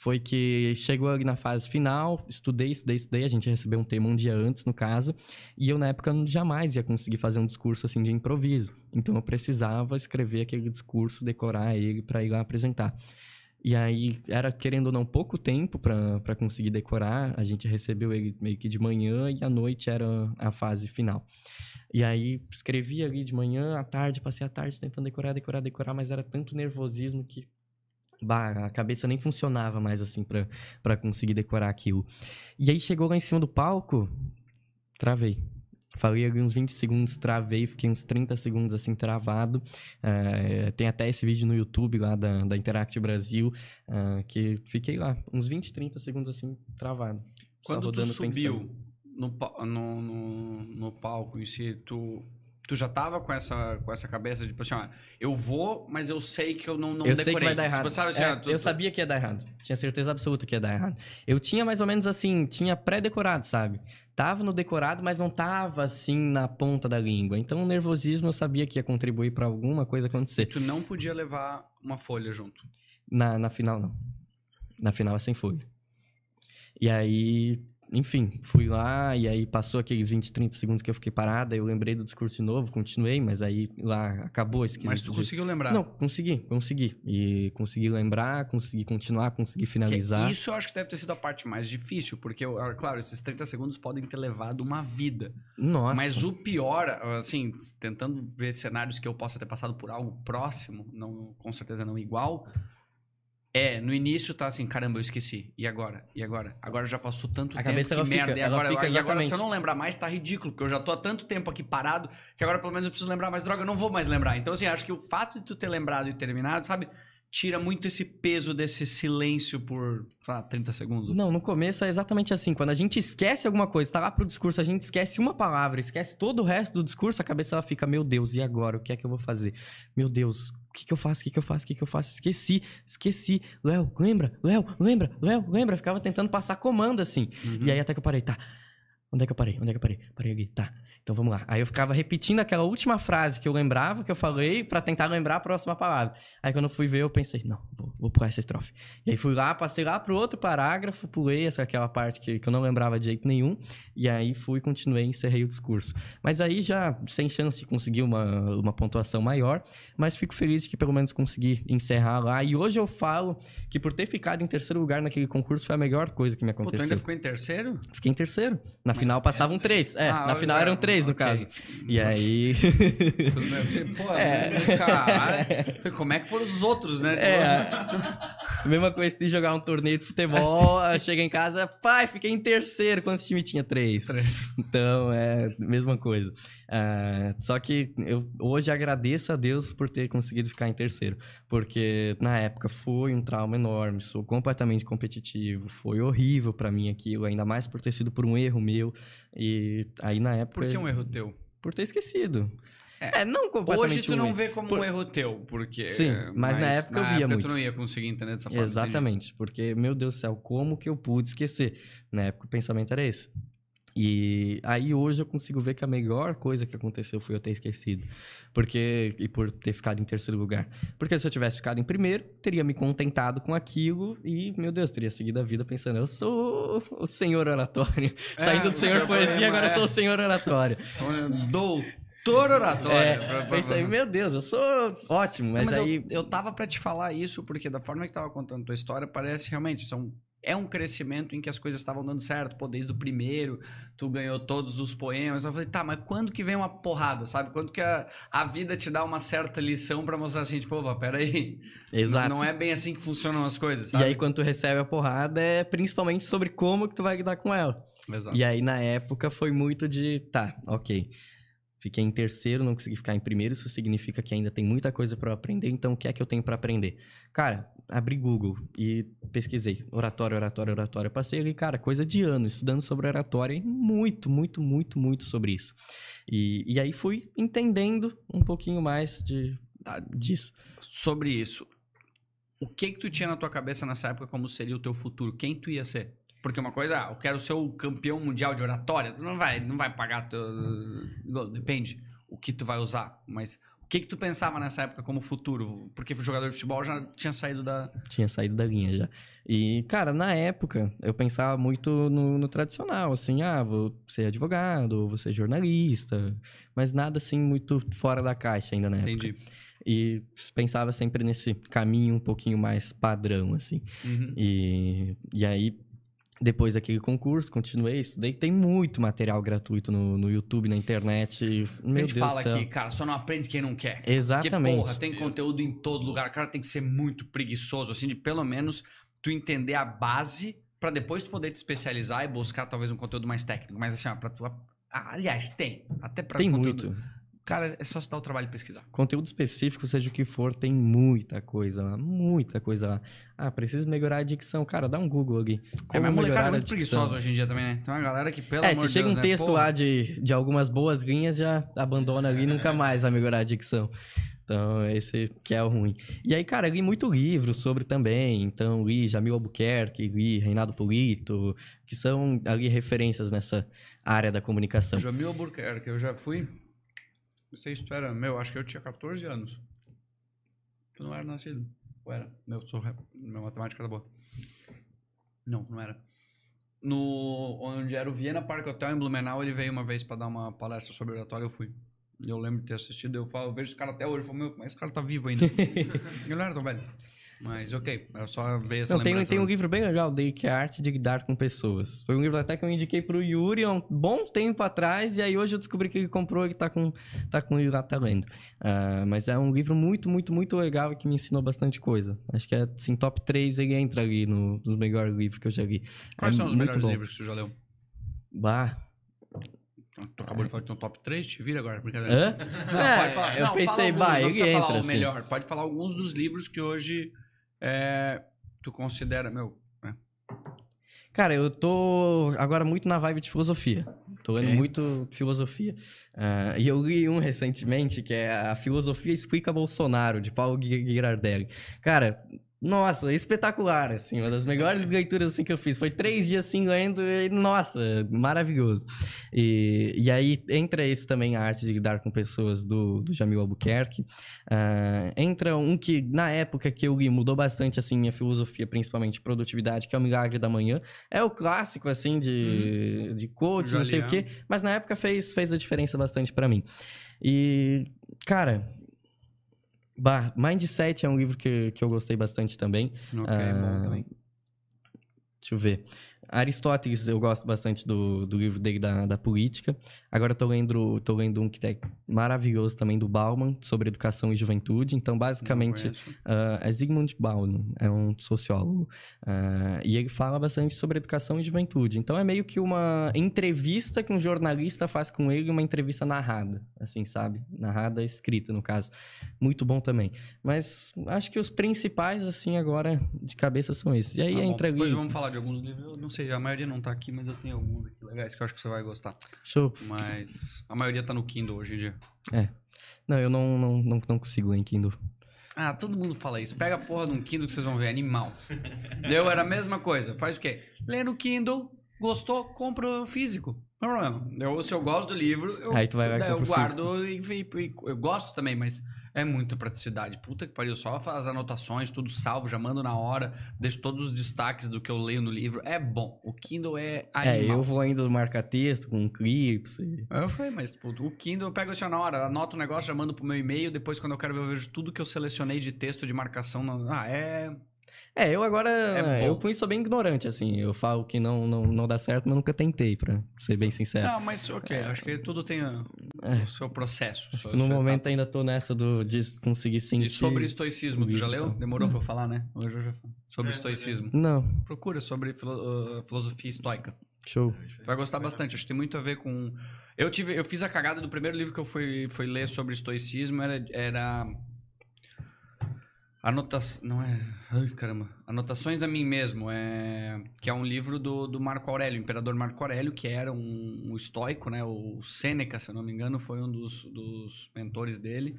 foi que chegou na fase final, estudei, estudei, estudei, a gente recebeu um tema um dia antes, no caso, e eu na época jamais ia conseguir fazer um discurso assim de improviso. Então eu precisava escrever aquele discurso, decorar ele para ir lá apresentar. E aí era querendo ou não pouco tempo para conseguir decorar. A gente recebeu ele meio que de manhã e à noite era a fase final. E aí escrevi ali de manhã, à tarde, passei a tarde tentando decorar, decorar, decorar, mas era tanto nervosismo que bah, a cabeça nem funcionava mais assim pra pra conseguir decorar aquilo. E aí chegou lá em cima do palco, travei. Falei ali uns 20 segundos, travei, fiquei uns 30 segundos assim travado. É, tem até esse vídeo no YouTube lá da, da Interact Brasil, ah, que fiquei lá, uns 20, 30 segundos assim, travado. Quando tu subiu no, no, no, no palco em si, tu, tu já tava com essa, com essa cabeça de, tipo assim, ó, eu vou, mas eu sei que eu não, não eu decorei. sei que vai dar errado. Tipo, sabe, assim, É, ó, tu- eu tu- sabia que ia dar errado. Tinha certeza absoluta que ia dar errado. Eu tinha mais ou menos assim, tinha pré-decorado, sabe? Tava no decorado, mas não tava assim na ponta da língua. Então o nervosismo eu sabia que ia contribuir pra alguma coisa acontecer. Tu não podia levar uma folha junto. Na, na final, não. Na final é sem folha. E aí, enfim, fui lá e aí passou aqueles 20, 30 segundos que eu fiquei parado. Aí eu lembrei do discurso de novo, continuei, mas aí lá acabou esse Mas tu de- conseguiu lembrar. Não, consegui, consegui. E consegui lembrar, consegui continuar, consegui Que finalizar. Isso eu acho que deve ter sido a parte mais difícil, porque, ah, claro, esses 30 segundos podem ter levado uma vida. Nossa. Mas o pior, assim, tentando ver cenários que eu possa ter passado por algo próximo, não, com certeza não igual, é, no início tá assim, caramba, eu esqueci. E agora? E agora? Agora já passou tanto A tempo, cabeça, que ela fica- merda. e agora, fica e agora, se eu não lembrar mais, tá ridículo, porque eu já tô há tanto tempo aqui parado, que agora pelo menos eu preciso lembrar mais droga, eu não vou mais lembrar. Então, assim, acho que o fato de tu ter lembrado e terminado, sabe, tira muito esse peso desse silêncio por, sei lá, 30 segundos. Não, no começo é exatamente assim. Quando a gente esquece alguma coisa, tá lá pro discurso, a gente esquece uma palavra, esquece todo o resto do discurso, a cabeça ela fica, meu Deus, e agora? O que é que eu vou fazer? Meu Deus, o que, que eu faço? O que, que eu faço? O que, que eu faço? Esqueci, esqueci. Léo, lembra? Léo, lembra? Léo, lembra? Ficava tentando passar comando assim. Uhum. E aí até que eu parei, tá. Onde é que eu parei? Onde é que eu parei? Parei aqui. Tá. Então vamos lá. Aí eu ficava repetindo aquela última frase que eu lembrava, que eu falei, pra tentar lembrar a próxima palavra. Aí quando eu fui ver, eu pensei, não, vou, vou pular essa estrofe. E aí fui lá, passei lá pro outro parágrafo, pulei essa aquela parte que, que eu não lembrava de jeito nenhum. E aí fui, continuei, encerrei o discurso. Mas aí já, sem chance de conseguir uma, uma pontuação maior, mas fico feliz de que pelo menos consegui encerrar lá. E hoje eu falo que por ter ficado em terceiro lugar naquele concurso foi a melhor coisa que me Pô, tu aconteceu. ainda ficou em terceiro? Fiquei em terceiro. Na Mas final passavam três. É, Ah, na final é, eram três, no ok. caso. E aí. Bem. Você, Pô, É. cara, como é que foram os outros, né? É. Mesma coisa de jogar um torneio de futebol, Assim. eu chego em casa, pai, fiquei em terceiro, quantos times tinha? Três. Então, é mesma coisa. Ah, só que eu hoje agradeço a Deus por ter conseguido ficar em terceiro. Porque na época foi um trauma enorme, sou completamente competitivo, foi horrível pra mim aquilo, ainda mais por ter sido por um erro meu. E aí na época. Por que um erro teu? Por ter esquecido. É. É, não completamente Hoje tu não vê como Por- um erro teu, porque... Sim, mas na época eu via época muito. tu não ia conseguir entender dessa forma. Exatamente, porque, meu Deus do céu, como que eu pude esquecer? Na época o pensamento era esse. E aí hoje eu consigo ver que a melhor coisa que aconteceu foi eu ter esquecido. Porque. E por ter ficado em terceiro lugar. Porque se eu tivesse ficado em primeiro, teria me contentado com aquilo e, meu Deus, teria seguido a vida pensando, eu sou o senhor oratório. É, Saindo o do senhor poesia, agora eu é. sou o senhor oratório. entende? Doutor oratório. É, Pra- pra- pensei, meu Deus, eu sou ótimo, mas, Mas, eu- aí. eu, tava pra te falar isso, porque da forma que tava contando tua história, parece realmente, são, é um crescimento em que as coisas estavam dando certo, pô, desde o primeiro, tu ganhou todos os poemas, eu falei, tá, mas quando que vem uma porrada, sabe? Quando que a, a vida te dá uma certa lição pra mostrar assim, tipo, opa, peraí, Exato. não é bem assim que funcionam as coisas, E sabe? aí, quando tu recebe a porrada, é principalmente sobre como que tu vai lidar com ela. Exato. E aí, na época, foi muito de, tá, ok. Fiquei em terceiro, não consegui ficar em primeiro, isso significa que ainda tem muita coisa pra eu aprender, então o que é que eu tenho pra aprender? Cara, abri Google e pesquisei oratório, oratório, oratório. Passei ali, cara, coisa de ano, estudando sobre oratório e muito, muito, muito, muito sobre isso. E, e aí fui entendendo um pouquinho mais de, disso. sobre isso. O que que tu tinha na tua cabeça nessa época como seria o teu futuro? Quem tu ia ser? Porque uma coisa, ah, eu quero ser o campeão mundial de oratória, tu não vai, não vai pagar teu... depende o que tu vai usar, mas que que tu pensava nessa época como futuro? Porque o jogador de futebol já tinha saído da Tinha saído da linha já. E, cara, na época, eu pensava muito no, no tradicional, assim, ah, vou ser advogado, vou ser jornalista, mas nada assim muito fora da caixa ainda na época. Entendi. E pensava sempre nesse caminho um pouquinho mais padrão, assim. Uhum. E, e aí, depois daquele concurso, continuei, estudei. Tem muito material gratuito no, no YouTube, na internet. e, a Meu gente Deus fala aqui, cara, só não aprende quem não quer. Exatamente. Porque, porra, tem conteúdo em todo lugar. O cara tem que ser muito preguiçoso, assim, de pelo menos tu entender a base pra depois tu poder te especializar e buscar talvez um conteúdo mais técnico. Mas assim, ó, pra tu. Ah, aliás, tem. Até pra Tem conteúdo. muito. Cara, é só se dar o trabalho de pesquisar. Conteúdo específico, seja o que for, tem muita coisa lá. Muita coisa lá. Ah, preciso melhorar a dicção. Cara, dá um Google. É, Como mas a molecada é muito preguiçosa hoje em dia também, né? Tem uma galera que, pelo É, amor se de chega Deus, um né? texto Pô, lá de, de algumas boas linhas, já abandona ali e nunca mais vai melhorar a dicção. Então, esse que é o ruim. E aí, cara, li muito livro sobre também. Então, li Jamil Albuquerque, li Reinaldo Polito, que são ali referências nessa área da comunicação. Jamil Albuquerque, eu já fui. Não sei se tu era. Meu, acho que eu tinha 14 anos. Tu não era nascido. Ou era? Meu, sou. Minha matemática tá boa. Não, não era. No, onde era o Viena Park Hotel em Blumenau, ele veio uma vez pra dar uma palestra sobre oratório, eu fui. Eu lembro de ter assistido, eu, falo, eu vejo esse cara até hoje, eu falo, meu, mas esse cara tá vivo ainda. ele não era tão velho. Mas ok, era só ver essa Não, tem, tem um livro bem legal dele que é a Arte de Lidar com Pessoas. Foi um livro até que eu indiquei pro Yuri há um bom tempo atrás, e aí hoje eu descobri que ele comprou e tá com, tá com ele lá, tá lendo. Ah, mas é um livro muito, muito, muito legal e que me ensinou bastante coisa. Acho que é, assim, top 3 ele entra ali no- nos melhores livros que eu já li. Quais É são os melhores bom. livros que tu já leu? Bah. Tu acabou de falar que tem um top 3, te vira agora, brincadeira. Hã? Não, É, pode falar. eu Não, pensei, bah, não ele precisa entra, falar o assim. melhor. Pode falar alguns dos livros que hoje é, tu considera, meu, é, Cara, eu tô agora muito na vibe de filosofia. Tô lendo muito filosofia. Ah, e eu li um recentemente que é A Filosofia Explica Bolsonaro, de Paulo Girardelli. Cara, Nossa, espetacular, assim, uma das melhores leituras assim, que eu fiz. Foi três dias assim lendo e, nossa, maravilhoso. E, e aí entra esse também a arte de lidar com pessoas do, do Jamil Albuquerque. Ah, entra um que, na época que eu li, mudou bastante assim minha filosofia, principalmente produtividade, que é o Milagre da Manhã. É o clássico, assim, de, de coach, Já não sei o quê, mas na época fez, fez a diferença bastante pra mim. E, cara, Bah, Mindset é um livro que, que eu gostei bastante também. Ok, Ah, bom também. Deixa eu ver. Aristóteles, eu gosto bastante do, do livro dele da, da política. Agora tô lendo, tô lendo um que é maravilhoso também, do Bauman, sobre educação e juventude. Então, basicamente, ah, é Zygmunt Bauman, é um sociólogo. Ah, e ele fala bastante sobre educação e juventude. Então, é meio que uma entrevista que um jornalista faz com ele, uma entrevista narrada, assim, sabe? Narrada, escrita, no caso. Muito bom também. Mas acho que os principais, assim, agora, de cabeça, são esses. E aí bom, ali... Depois vamos falar de alguns livros. Eu não sei, a maioria não tá aqui, mas eu tenho alguns aqui legais que eu acho que você vai gostar. Show. Mas a maioria tá no Kindle hoje em dia. Não, eu não, não, não, não consigo ler em Kindle. Ah, todo mundo fala isso. Pega a porra de um Kindle que vocês vão ver, animal. Deu, era a mesma coisa. Faz o quê? Lê no Kindle, gostou, compra o físico. Não é problema. Eu, se eu gosto do livro, eu, Aí tu vai daí eu o guardo e, e- e- eu gosto também, mas é muita praticidade. Puta que pariu, só faz as anotações, tudo salvo, já mando na hora, deixo todos os destaques do que eu leio no livro. É bom. O Kindle é animal. É, eu vou ainda marcar texto com clips. E... Eu falei, mas pô, o Kindle eu pego assim na hora, anoto o negócio, já mando pro meu e-mail, depois quando eu quero ver, eu vejo tudo que eu selecionei de texto, de marcação. Ah, é. É, eu agora. É eu com isso sou bem ignorante, assim. Eu falo que não, não, não dá certo, mas nunca tentei, pra ser bem sincero. Não, mas ok, acho que tudo tem a- É. o seu processo. sua- no sua momento etapa. ainda tô nessa do, de conseguir sentir. E sobre estoicismo, tu já leu? Demorou pra eu falar, né? Hoje eu já falo. Sobre É, estoicismo. Não, Procura sobre filo- uh, filosofia estoica. show. Vai gostar bastante, acho que tem muito a ver com. Eu tive, eu fiz a cagada do primeiro livro que eu fui, fui ler sobre estoicismo, era. era... Anotação. Não é. Ai, caramba. Anotações a mim mesmo. É... Que é um livro do, do Marco Aurélio, o Imperador Marco Aurélio, que era um, um estoico, né? O Sêneca, se eu não me engano, foi um dos, dos mentores dele.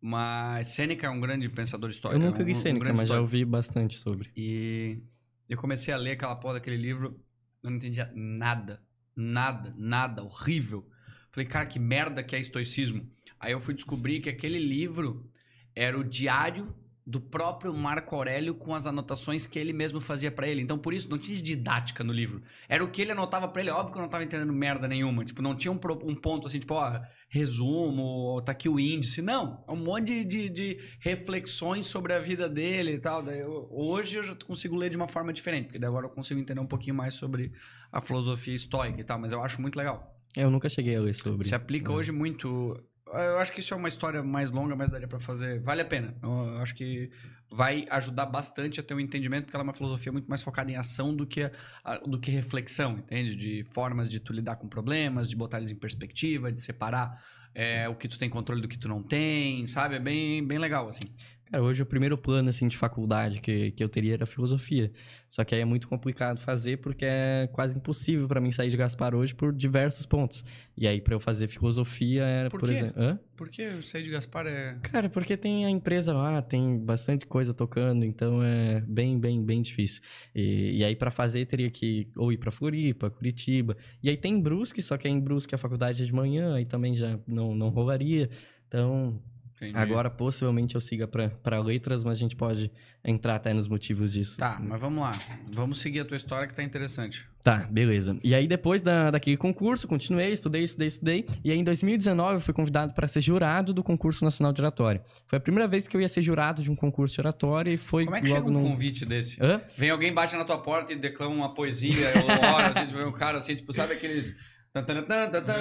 Mas Sêneca é um grande pensador histórico. Eu nunca é um, li um Sêneca, grande mas já histórico. ouvi bastante sobre. E eu comecei a ler aquela porra daquele livro, eu não entendia nada, nada, nada, horrível. Falei, cara, que merda que é estoicismo. Aí eu fui descobrir que aquele livro era o diário do próprio Marco Aurélio com as anotações que ele mesmo fazia pra ele. Então, por isso, não tinha didática no livro. Era o que ele anotava pra ele. Óbvio que eu não tava entendendo merda nenhuma. Tipo, não tinha um, um ponto assim, tipo, ó, resumo, tá aqui o índice. Não, é um monte de, de, de reflexões sobre a vida dele e tal. Eu- hoje eu já consigo ler de uma forma diferente, porque daí agora eu consigo entender um pouquinho mais sobre a filosofia estoica e tal. Mas eu acho muito legal. Eu nunca cheguei a ler sobre. Se aplica É. hoje muito. Eu acho que isso é uma história mais longa, mas daria pra fazer. Vale a pena. Eu acho que vai ajudar bastante a ter um entendimento, porque ela é uma filosofia muito mais focada em ação do que, a- do que reflexão, entende? De formas de tu lidar com problemas, de botar eles em perspectiva, de separar é, o que tu tem controle do que tu não tem, sabe? É bem, bem legal, assim. Cara, hoje o primeiro plano, assim, de faculdade que, que eu teria era filosofia. Só que aí é muito complicado fazer porque é quase impossível pra mim sair de Gaspar hoje por diversos pontos. E aí, pra eu fazer filosofia era, Por por, exemplo... Hã? Porque eu sei de Gaspar é. Cara, porque tem a empresa lá, tem bastante coisa tocando, então é bem, bem, bem difícil. E, e aí, pra fazer, teria que ou ir pra Floripa, Curitiba. E aí tem Brusque, só que em Brusque a faculdade é de manhã, aí também já não, não rolaria. Então, Entendi. agora possivelmente eu siga pra, pra letras, mas a gente pode entrar até nos motivos disso. Tá, mas vamos lá. Vamos seguir a tua história que tá interessante. Tá, beleza. E aí, depois da, daquele concurso, continuei, estudei, estudei, estudei. E aí, em 2019, eu fui convidado para ser jurado do concurso nacional de oratória. Foi a primeira vez que eu ia ser jurado de um concurso de oratória e foi Como é que chega um no... convite desse? Hã? Vem alguém, bate na tua porta e declama uma poesia, ou ora, assim, tipo, um cara assim, tipo, sabe aqueles.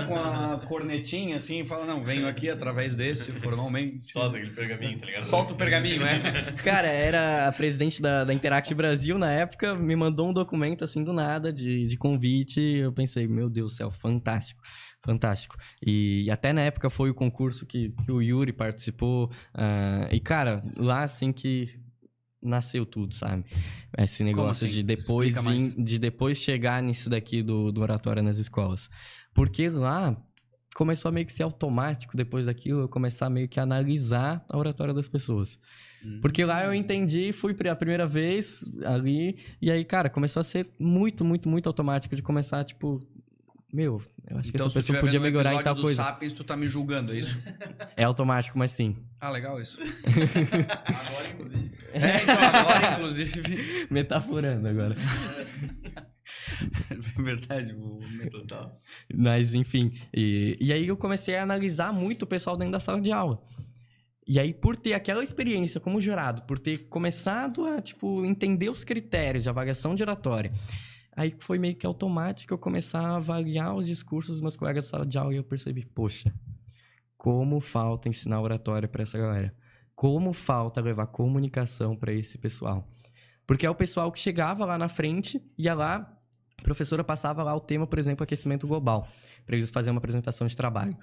Com a cornetinha assim, e fala: Não, venho aqui através desse, formalmente. Solta aquele pergaminho, tá ligado? Solta o pergaminho, é? Cara, era a presidente da, da Interact Brasil na época, me mandou um documento assim do nada de, de convite. E eu pensei, meu Deus do céu, fantástico, fantástico. E, até na época foi o concurso que, que o Yuri participou. ah, e, cara, lá assim que nasceu tudo, sabe? Esse negócio assim? de depois vir, de depois chegar nisso daqui do, do oratório nas escolas. Porque lá começou a meio que ser automático depois daquilo, eu começar meio que a analisar a oratória das pessoas. Hum. Porque lá eu entendi, fui a primeira vez ali, e aí, cara, começou a ser muito, muito, muito automático de começar, tipo, meu, eu acho que Então, essa se tu pessoa podia melhorar em tal do coisa. Sapiens, tu tá me julgando, é isso? É automático, mas sim. Ah, legal isso. Agora, inclusive. É, então agora, inclusive. Metaforando agora. É verdade, o Total. Mas, enfim. E, e aí eu comecei a analisar muito o pessoal dentro da sala de aula. E aí, por ter aquela experiência como jurado, por ter começado a, tipo, entender os critérios de avaliação de oratória, aí foi meio que automático eu começar a avaliar os discursos dos meus colegas da sala de aula e eu percebi, poxa, como falta ensinar oratória para essa galera. Como falta levar comunicação para esse pessoal. Porque é o pessoal que chegava lá na frente, ia lá, a professora passava lá o tema, por exemplo, aquecimento global, para eles fazerem uma apresentação de trabalho.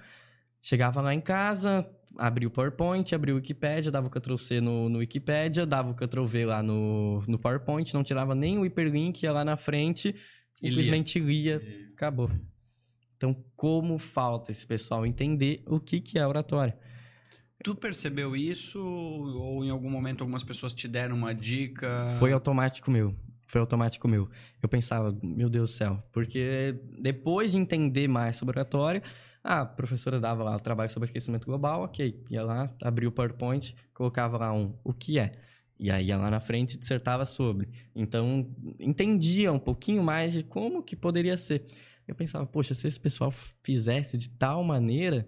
Chegava lá em casa, abria o PowerPoint, abria o Wikipédia, dava o Ctrl-C no, no Wikipédia, dava o Ctrl-V lá no, no PowerPoint, não tirava nem o hiperlink, ia lá na frente, E simplesmente lia, acabou. Então, como falta esse pessoal entender o que, que é oratória? Tu percebeu isso ou em algum momento algumas pessoas te deram uma dica? Foi automático meu. Foi automático meu. Eu pensava, meu Deus do céu. Porque depois de entender mais sobre oratória, a professora dava lá o trabalho sobre aquecimento global, ok. Ia lá, abria o PowerPoint, colocava lá um o que é. E aí ia lá na frente e dissertava sobre. Então, entendia um pouquinho mais de como que poderia ser. Eu pensava, poxa, se esse pessoal fizesse de tal maneira,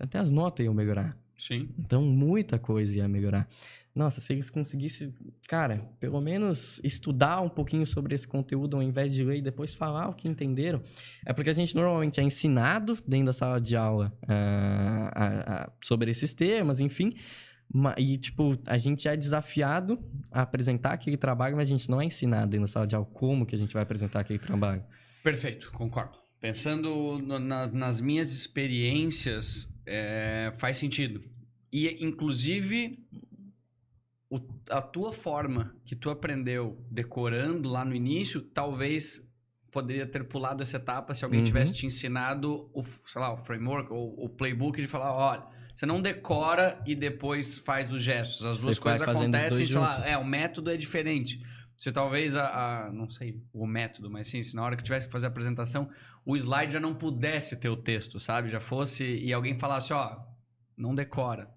até as notas iam melhorar. Sim. Então, muita coisa ia melhorar. Nossa, se eles conseguissem, cara, pelo menos estudar um pouquinho sobre esse conteúdo ao invés de ler e depois falar o que entenderam. É porque a gente normalmente é ensinado dentro da sala de aula ah, sobre esses temas, enfim. E, tipo, a gente é desafiado a apresentar aquele trabalho, mas a gente não é ensinado dentro da sala de aula como que a gente vai apresentar aquele trabalho. Perfeito, concordo. Pensando no- na- nas minhas experiências, é, faz sentido. E, inclusive, o- a tua forma que tu aprendeu decorando lá no início, talvez poderia ter pulado essa etapa se alguém Uhum. tivesse te ensinado o, sei lá, o framework ou o playbook de falar, olha, você não decora e depois faz os gestos. As Você duas vai coisas acontecem, sei lá, junto. é, o método é diferente. Se talvez a, a- não sei, o método, mas sim, se na hora que tivesse que fazer a apresentação, o slide já não pudesse ter o texto, sabe? Já fosse e alguém falasse, ó, não decora.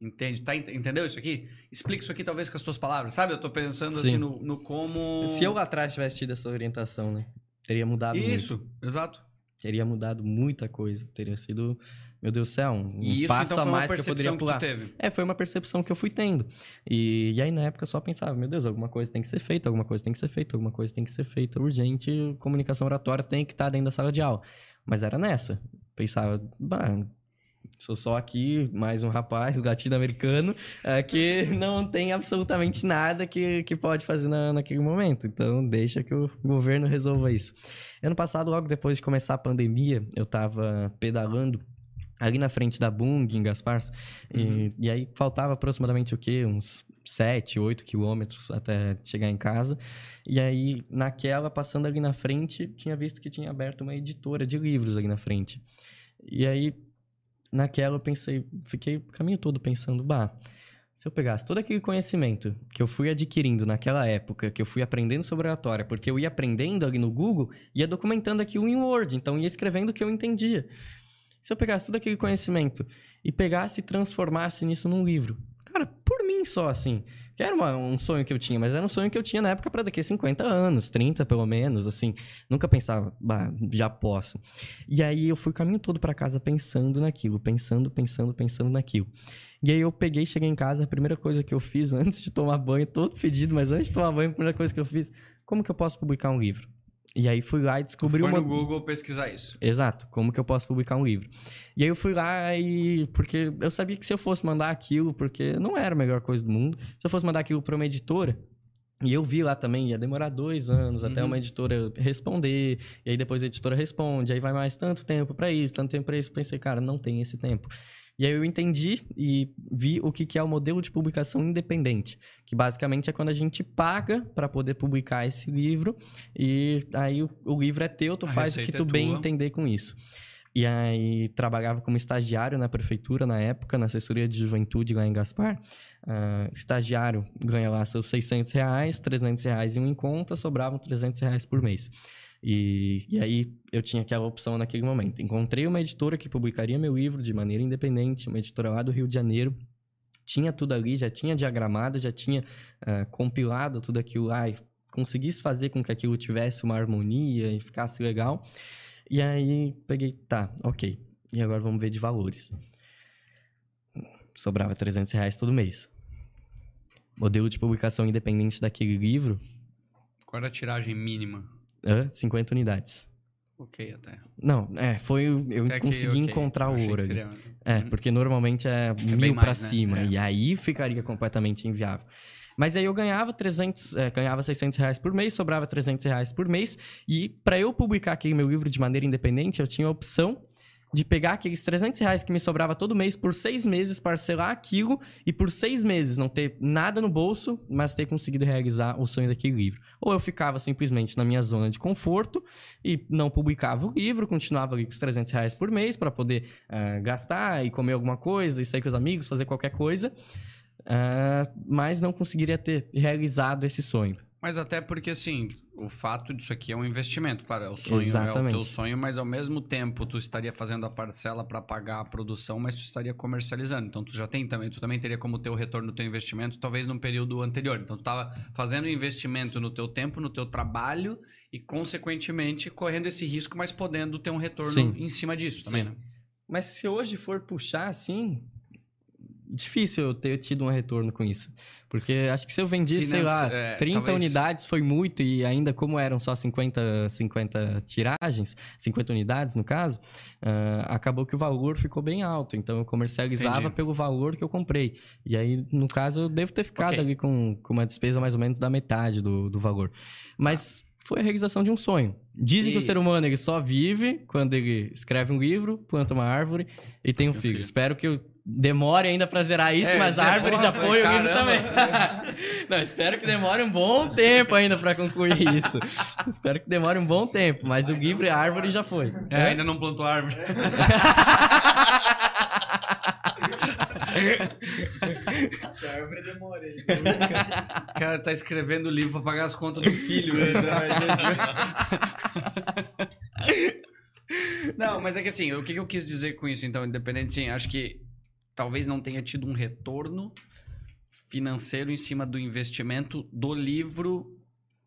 Entende? Tá, ent- entendeu isso aqui? Explica isso aqui talvez com as tuas palavras, sabe? Eu tô pensando Sim. assim no, no como Se eu lá atrás tivesse tido essa orientação, né? Teria mudado muito. Isso, exato. Teria mudado muita coisa. Teria sido, meu Deus do céu, um, E isso passo então a mais que eu poderia percepção que, pular. tu teve. É, foi uma percepção que eu fui tendo. E, e aí, na época, eu só pensava, meu Deus, alguma coisa tem que ser feita, alguma coisa tem que ser feita, alguma coisa tem que ser feita urgente, comunicação oratória tem que estar dentro da sala de aula. Mas era nessa. Pensava, bah, sou só aqui mais um rapaz latino-americano é, que não tem absolutamente nada que, que pode fazer na, naquele momento. Então, deixa que o governo resolva isso. Ano passado, logo depois de começar a pandemia, eu tava pedalando ali na frente da Bung, em Gaspar, e, e aí faltava aproximadamente o quê? Uns 7, 8 quilômetros até chegar em casa. E aí, naquela, passando ali na frente, tinha visto que tinha aberto uma editora de livros ali na frente. E aí, naquela, eu pensei, fiquei o caminho todo pensando, bah, se eu pegasse todo aquele conhecimento que eu fui adquirindo naquela época, que eu fui aprendendo sobre oratória, porque eu ia aprendendo ali no Google, ia documentando aquilo em Word, então ia escrevendo o que eu entendia. Se eu pegasse todo aquele conhecimento e pegasse e transformasse nisso num livro, cara, por só assim, que era uma- um sonho que eu tinha, mas era um sonho que eu tinha na época para daqui a 50 anos, 30 pelo menos, assim, nunca pensava, bah, já posso. E aí eu fui o caminho todo para casa pensando naquilo, pensando, pensando, pensando naquilo. E aí eu peguei, cheguei em casa, a primeira coisa que eu fiz antes de tomar banho, todo fedido, mas antes de tomar banho, a primeira coisa que eu fiz, como que eu posso publicar um livro? E aí fui lá e descobri foi uma no Google pesquisar isso. Exato, como que eu posso publicar um livro. E aí eu fui lá e. Porque eu sabia que se eu fosse mandar aquilo, porque não era a melhor coisa do mundo, se eu fosse mandar aquilo para uma editora. E eu vi lá também, ia demorar dois anos até Uhum. uma editora responder, e aí depois a editora responde, aí vai mais tanto tempo para isso, tanto tempo para isso. Pensei, cara, não tem esse tempo. E aí eu entendi e vi o que que é o modelo de publicação independente, que basicamente é quando a gente paga para poder publicar esse livro, e aí o, o livro é teu, tu A faz o que receita tu é bem entender com isso. E aí trabalhava como estagiário na prefeitura na época, na assessoria de juventude lá em Gaspar. Ah, estagiário ganha lá seus 600 reais, 300 reais em conta, sobravam 300 reais por mês. E, e aí eu tinha aquela opção naquele momento. Encontrei uma editora que publicaria meu livro de maneira independente, uma editora lá do Rio de Janeiro. Tinha tudo ali, já tinha diagramado, já tinha ah, compilado tudo aquilo lá e conseguisse fazer com que aquilo tivesse uma harmonia e ficasse legal. E aí peguei, tá, ok. E agora vamos ver de valores. Sobrava 300 reais todo mês. Modelo de publicação independente daquele livro, Qual era a tiragem mínima? Hã? 50 unidades. Ok, até. Não, é, foi. Eu Até que, consegui ok. encontrar Eu o ouro que ali. seria- É, Uhum. porque normalmente é bem mil pra mais, né? cima. É. E aí ficaria completamente inviável. Mas aí eu ganhava 300, é, ganhava 600 reais por mês, sobrava 300 reais por mês. E para eu publicar aquele meu livro de maneira independente, eu tinha a opção de pegar aqueles 300 reais que me sobrava todo mês por seis meses, parcelar aquilo e por seis meses não ter nada no bolso, mas ter conseguido realizar o sonho daquele livro. Ou eu ficava simplesmente na minha zona de conforto e não publicava o livro, continuava ali com os 300 reais por mês para poder ah, gastar e comer alguma coisa e sair com os amigos, fazer qualquer coisa, ah, mas não conseguiria ter realizado esse sonho. Mas até porque, assim, o fato disso aqui é um investimento. Claro, é o sonho, é o Exatamente. teu sonho, mas ao mesmo tempo tu estaria fazendo a parcela para pagar a produção, mas tu estaria comercializando. Então tu já tem também, tu também teria como ter o retorno do teu investimento, talvez num período anterior. Então tu tava fazendo investimento no teu tempo, no teu trabalho e, consequentemente, correndo esse risco, mas podendo ter um retorno Sim. em cima disso também, Sim. né? Mas se hoje for puxar assim, difícil eu ter tido um retorno com isso. Porque acho que se eu vendi, sei lá, Finance- é, 30 talvez- unidades foi muito, e ainda como eram só 50, 50 tiragens, 50 unidades no caso, ah, acabou que o valor ficou bem alto. Então eu comercializava Entendi. pelo valor que eu comprei. E aí, no caso, eu devo ter ficado Ok. ali com, com uma despesa mais ou menos da metade do, do valor. Mas. Foi a realização de um sonho. Dizem que o E- ser humano ele só vive quando ele escreve um livro, planta uma árvore e tem um Tem um filho. filho. Espero que eu demore ainda pra zerar isso, É, mas a você- árvore já foi- o livro também. Não, espero que demore um bom tempo ainda pra concluir isso. espero que demore um bom tempo, mas o livro e a árvore já foi. É, ainda não plantou árvore. Que a árvore demorei. O cara tá escrevendo o livro pra pagar as contas do filho. né? não, mas é que assim, o que eu quis dizer com isso, então, independente, sim, acho que talvez não tenha tido um retorno financeiro em cima do investimento do livro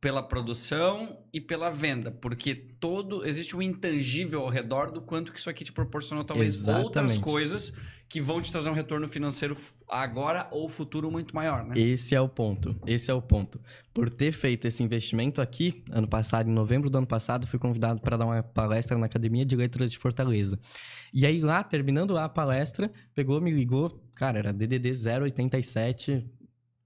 pela produção e pela venda, porque todo existe um intangível ao redor do quanto que isso aqui te proporcionou talvez outras Exatamente. coisas que vão te trazer um retorno financeiro agora ou futuro muito maior, né? Esse é o ponto. Esse é o ponto. Por ter feito esse investimento aqui, ano passado, em novembro do ano passado, fui convidado para dar uma palestra na Academia de Letras de Fortaleza. E aí lá, terminando lá a palestra, pegou, me ligou, cara, era DDD 087,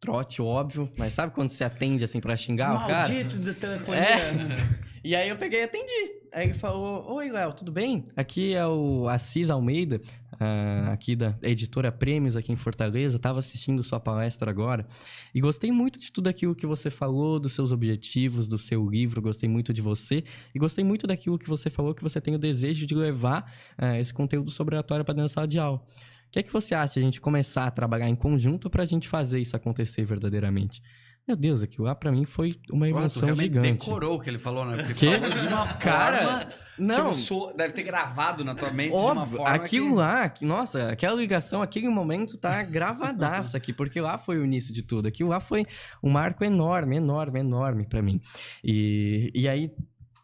trote, óbvio, mas sabe quando você atende assim para xingar o cara? Maldito da telefonia. É. E aí eu peguei e atendi. Aí ele falou: Oi, Léo, tudo bem? Aqui é o Assis Almeida, ah, aqui da editora Prêmios aqui em Fortaleza. Tava assistindo sua palestra agora e gostei muito de tudo aquilo que você falou, dos seus objetivos, do seu livro. Gostei muito de você e gostei muito daquilo que você falou que você tem o desejo de levar ah, esse conteúdo sobre oratória para dentro da sala de aula. O que é que você acha de a gente começar a trabalhar em conjunto para a gente fazer isso acontecer verdadeiramente? Meu Deus, aquilo lá para mim foi uma emoção realmente gigante. decorou o que ele falou, né? Porque falou de uma Cara, forma... Não, Tipo, deve ter gravado na tua mente de uma óbvio, forma aquilo que... lá, que- nossa, aquela ligação, aquele momento tá gravadaço aqui, porque lá foi o início de tudo. Aquilo lá foi um marco enorme, enorme, enorme pra mim. E, e aí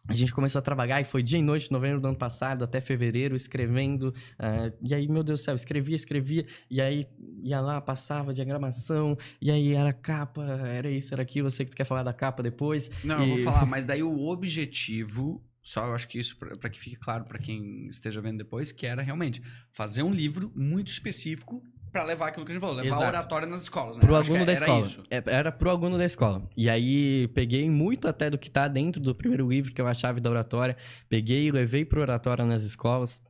a gente começou a trabalhar e foi dia e noite, novembro do ano passado até fevereiro, escrevendo. ah, e aí, meu Deus do céu, escrevia, escrevia, e aí ia lá, passava diagramação, e aí era capa, era isso, era aquilo. Eu sei que tu quer falar da capa depois. Não, eu E- vou falar, mas daí o objetivo, só eu acho que isso, pra que fique claro pra quem esteja vendo depois, que era realmente fazer um livro muito específico pra levar aquilo que a gente falou, levar Exato. a oratória nas escolas, né? Pro Acho aluno da era escola. isso. É, Era pro aluno da escola. E aí peguei muito até do que tá dentro do primeiro livro, que é a chave da oratória. Peguei e levei pro oratória nas escolas.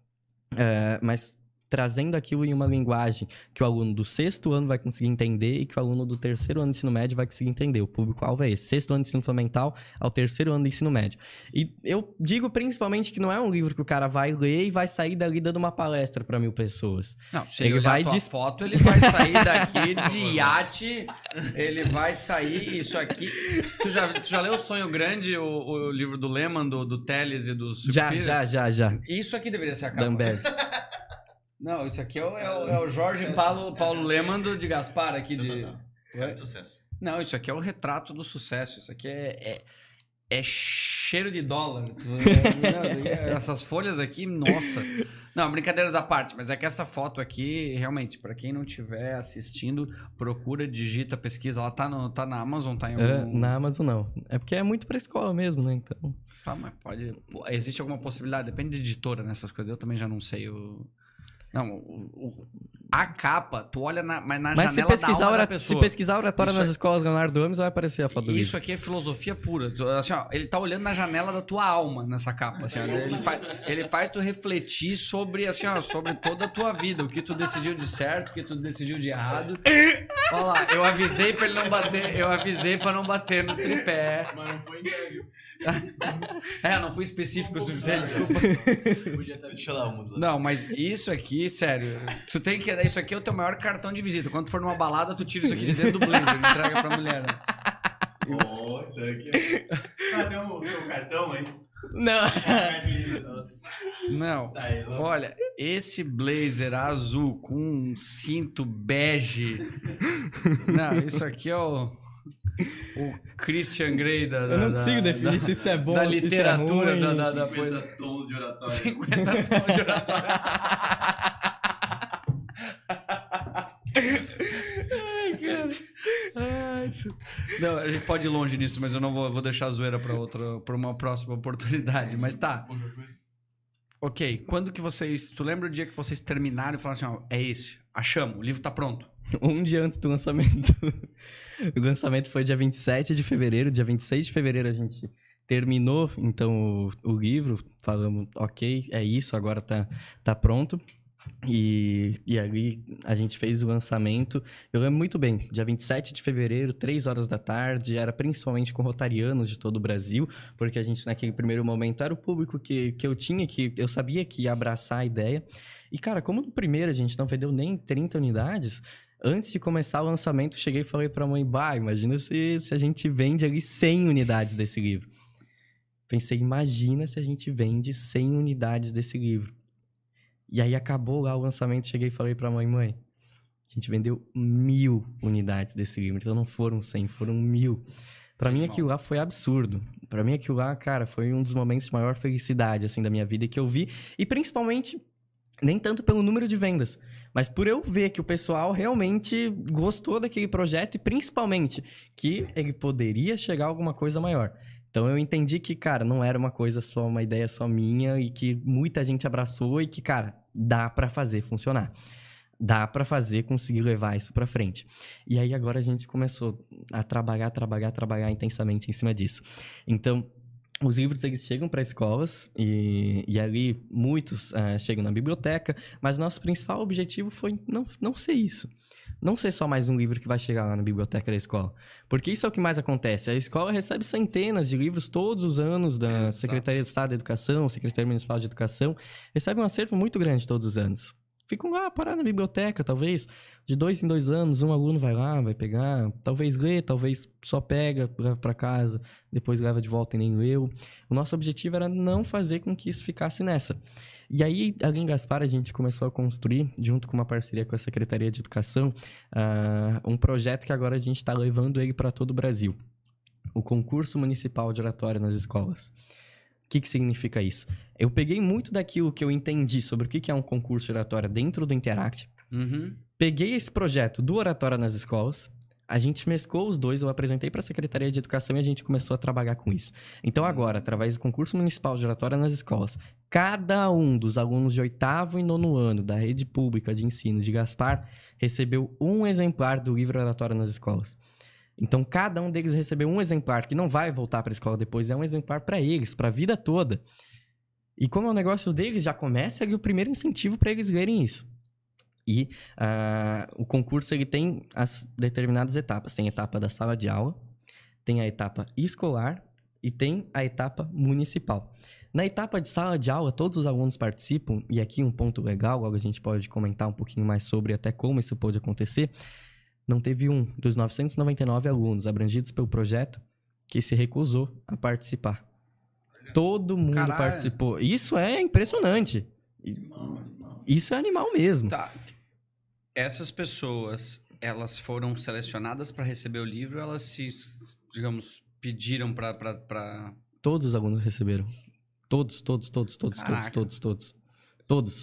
É, mas trazendo aquilo em uma linguagem que o aluno do sexto ano vai conseguir entender e que o aluno do terceiro ano do ensino médio vai conseguir entender. O público-alvo é esse, sexto ano de ensino fundamental ao terceiro ano do ensino médio. E eu digo principalmente que não é um livro que o cara vai ler e vai sair dali dando uma palestra para mil pessoas. Não, se Ele ele vai dis- foto, ele vai sair daqui de iate, ele vai sair isso aqui. Tu já, tu já leu o Sonho Grande, o, o livro do Lehman, do, do Teles e do Já, Sucupira? já, já, já. Isso aqui deveria ser a capa. Não, isso aqui é o, é o, é o Jorge Paulo, Paulo Lehmann do, de Gaspar aqui de... Cara de sucesso. Não, isso aqui é o retrato do sucesso. Isso aqui é, é, é cheiro de dólar. Não, Essas folhas aqui, nossa. Não, brincadeiras à parte, mas é que essa foto aqui, realmente, pra quem não estiver assistindo, procura, digita, pesquisa. Ela tá, no, tá na Amazon, tá em É, algum... na Amazon não. É porque é muito pra escola mesmo, né? Então. Ah, mas pode. Existe alguma possibilidade? Depende de editora nessas coisas. Eu também já não sei. O... Não, o- o- a capa, tu olha na, mas na Mas se janela da alma da ora- se pessoa. pesquisar oratória nas é- escolas Leonardo Ames, vai aparecer a foto do Isso livro. aqui é filosofia pura. Assim, ó, ele tá olhando na janela da tua alma nessa capa. assim, ó. ele, faz, ele faz tu refletir sobre, assim, ó, sobre toda a tua vida. O que tu decidiu de certo, o que tu decidiu de errado. Olha lá, eu avisei pra ele não bater. Eu avisei pra não bater no tripé. Mas não foi interview. É, não fui específico o suficiente, desculpa. Podia estar Deixa lá o mundo. Não, mas isso aqui, sério, tu tem que. Isso aqui é o teu maior cartão de visita. Quando tu for numa balada, tu tira isso aqui de dentro do blazer e entrega pra mulher. né? Oh, isso aqui. Ah, tem um, tem um cartão aí. Não. Não. Olha, esse blazer azul com um cinto bege. Não, isso aqui é o. O Christian Grey da. Eu não da- consigo da- definir se isso é bom da se isso é literatura ruim. da, da, da 50 coisa. tons de oratório. 50 tons de oratório. Ai, cara. Ai, Não, a gente pode ir longe nisso, mas eu não vou, vou deixar a zoeira pra, outra, pra uma próxima oportunidade. Mas tá. Ok, quando que vocês. Tu lembra o dia que vocês terminaram e falaram assim: ó, é esse, achamos, o livro tá pronto. Um dia antes do lançamento. o lançamento foi dia 27 de fevereiro. Dia 26 de fevereiro a gente terminou, então, o, o livro. Falamos, ok, é isso, agora tá, tá pronto. E, e ali a gente fez o lançamento. Eu lembro muito bem, dia 27 de fevereiro, 3 horas da tarde, era principalmente com rotarianos de todo o Brasil, porque a gente naquele primeiro momento era o público que, que eu tinha, que eu sabia que ia abraçar a ideia. E cara, como no primeiro a gente não vendeu nem 30 unidades, antes de começar o lançamento, cheguei e falei pra mãe, bah, imagina se, se a gente vende ali 100 unidades desse livro. Pensei, imagina se a gente vende 100 unidades desse livro. E aí acabou lá o lançamento, cheguei e falei pra mãe, mãe, a gente vendeu mil unidades desse livro, então não foram 100, foram mil. Pra mim aquilo lá foi absurdo. Pra mim aquilo lá, cara, foi um dos momentos de maior felicidade, assim, da minha vida que eu vi. E principalmente, nem tanto pelo número de vendas, mas por eu ver que o pessoal realmente gostou daquele projeto e principalmente que ele poderia chegar a alguma coisa maior. Então eu entendi que, cara, não era uma coisa só, uma ideia só minha e que muita gente abraçou e que, cara, dá pra fazer funcionar. Dá pra fazer, conseguir levar isso pra frente. E aí agora a gente começou a trabalhar, trabalhar, trabalhar intensamente em cima disso. Então, os livros eles chegam para escolas e, e ali muitos eh, chegam na biblioteca, mas nosso principal objetivo foi não, não ser isso. Não ser só mais um livro que vai chegar lá na biblioteca da escola. Porque isso é o que mais acontece. A escola recebe centenas de livros todos os anos da Exato. Secretaria de Estado da Educação, Secretaria Municipal de Educação. Recebe um acervo muito grande todos os anos. Ficam lá parados na biblioteca, talvez. De dois em dois anos, um aluno vai lá, vai pegar. Talvez lê, talvez só pega, leva para casa, depois leva de volta e nem leu. O nosso objetivo era não fazer com que isso ficasse nessa. E aí, ali em Gaspar, a gente começou a construir, junto com uma parceria com a Secretaria de Educação, ah, um projeto que agora a gente está levando ele para todo o Brasil. O concurso municipal de oratória nas escolas. O que, que significa isso? Eu peguei muito daquilo que eu entendi sobre o que, que é um concurso de oratória dentro do Interact, Uhum. peguei esse projeto do Oratória nas escolas, a gente mesclou os dois, eu apresentei para a Secretaria de Educação e a gente começou a trabalhar com isso. Então agora, através do concurso municipal de oratória nas escolas, cada um dos alunos de oitavo e nono ano da rede pública de ensino de Gaspar recebeu um exemplar do livro Oratória nas escolas. Então cada um deles recebeu um exemplar que não vai voltar para a escola depois, é um exemplar para eles, para a vida toda. E como é um negócio deles, já começa ali o primeiro incentivo para eles lerem isso. E ah, o concurso ele tem as determinadas etapas. Tem a etapa da sala de aula, tem a etapa escolar e tem a etapa municipal. Na etapa de sala de aula, todos os alunos participam, e aqui um ponto legal, logo a gente pode comentar um pouquinho mais sobre até como isso pode acontecer. Não teve um dos 999 alunos abrangidos pelo projeto que se recusou a participar. Todo mundo Caralho. participou. Isso é impressionante. Isso é animal mesmo. Tá. Essas pessoas, elas foram selecionadas para receber o livro, elas se, digamos, pediram para pra... Todos os alunos receberam. Todos, todos, todos, todos, todos, Caraca. todos, todos. Todos.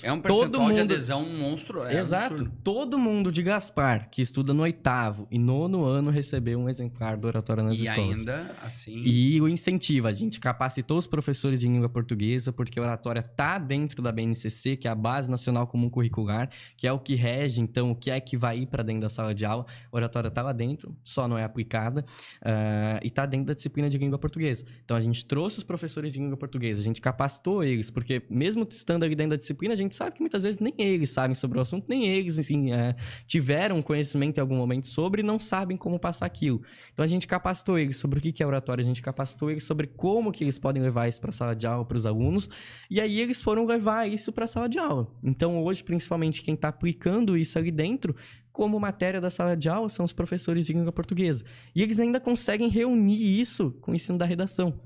É um Todo percentual de mundo- adesão monstro. É Exato. absurdo. Todo mundo de Gaspar, que estuda no oitavo e nono ano, recebeu um exemplar do Oratório nas E escolas. ainda, assim... E o incentivo, a gente capacitou os professores de língua portuguesa, porque a oratória tá dentro da BNCC, que é a Base Nacional Comum Curricular, que é o que rege, então, o que é que vai ir para dentro da sala de aula. A oratória tá lá dentro, só não é aplicada, ah, e tá dentro da disciplina de língua portuguesa. Então, a gente trouxe os professores de língua portuguesa, a gente capacitou eles, porque mesmo estando ali dentro da disciplina, a gente sabe que muitas vezes nem eles sabem sobre o assunto, nem eles, eh, tiveram conhecimento em algum momento sobre e não sabem como passar aquilo. Então a gente capacitou eles sobre o que é oratória, a gente capacitou eles sobre como que eles podem levar isso para a sala de aula para os alunos, e aí eles foram levar isso para a sala de aula. Então hoje, principalmente quem está aplicando isso ali dentro, como matéria da sala de aula, são os professores de língua portuguesa. E eles ainda conseguem reunir isso com o ensino da redação.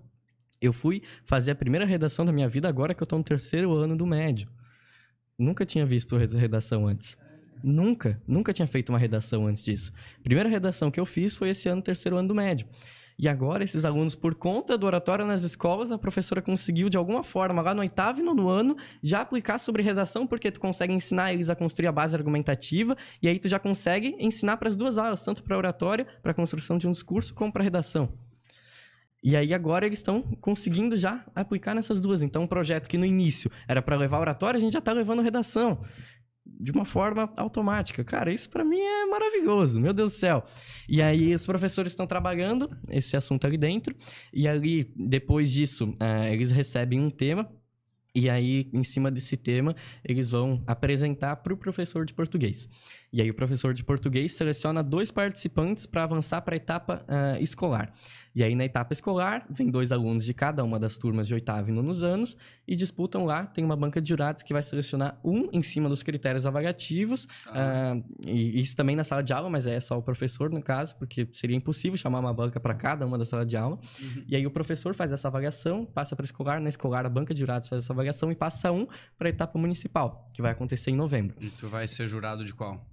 Eu fui fazer a primeira redação da minha vida agora que eu estou no terceiro ano do médio. Nunca tinha visto re- redação antes. Nunca, nunca tinha feito uma redação antes disso. Primeira redação que eu fiz foi esse ano, terceiro ano do médio. E agora, esses alunos, por conta do oratório nas escolas, a professora conseguiu, de alguma forma, lá no oitavo e nono ano, já aplicar sobre redação, porque tu consegue ensinar eles a construir a base argumentativa, e aí tu já consegue ensinar para as duas aulas, tanto para oratória, para a construção de um discurso, como para redação. E aí agora eles estão conseguindo já aplicar nessas duas. Então, um projeto que no início era para levar oratória, a gente já está levando redação de uma forma automática. Cara, isso para mim é maravilhoso, meu Deus do céu. E aí os professores estão trabalhando esse assunto ali dentro, e ali, depois disso, eh, eles recebem um tema, e aí, em cima desse tema, eles vão apresentar para o professor de português. E aí, o professor de português seleciona dois participantes para avançar para a etapa ah, escolar. E aí, na etapa escolar, vem dois alunos de cada uma das turmas de oitavo e nonos anos e disputam lá. Tem uma banca de jurados que vai selecionar um em cima dos critérios avaliativos. Ah. ah, e isso também na sala de aula, mas é só o professor, no caso, porque seria impossível chamar uma banca para cada uma da sala de aula. Uhum. E aí o professor faz essa avaliação, passa para escolar, na escolar a banca de jurados faz essa avaliação e passa um para a etapa municipal, que vai acontecer em novembro. E tu vai ser jurado de qual?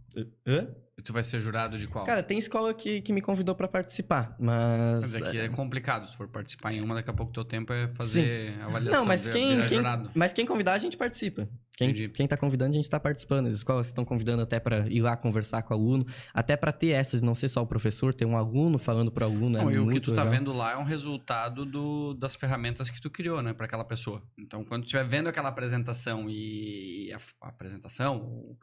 Hã? E tu vai ser jurado de qual? Cara, tem escola que, que me convidou para participar, mas... Mas é que é complicado. Se for participar em uma, daqui a pouco teu tempo é fazer avaliação. Não, mas quem, quem, jurado. mas quem convidar, a gente participa. Quem, Entendi. quem tá convidando, a gente tá participando. As escolas estão convidando até para ir lá conversar com o aluno, até para ter essas, não ser só o professor, ter um aluno falando pro aluno. Não, é e o que tu tá legal. vendo lá é um resultado do, das ferramentas que tu criou, né, para aquela pessoa. Então, quando tu estiver vendo aquela apresentação e a, a apresentação,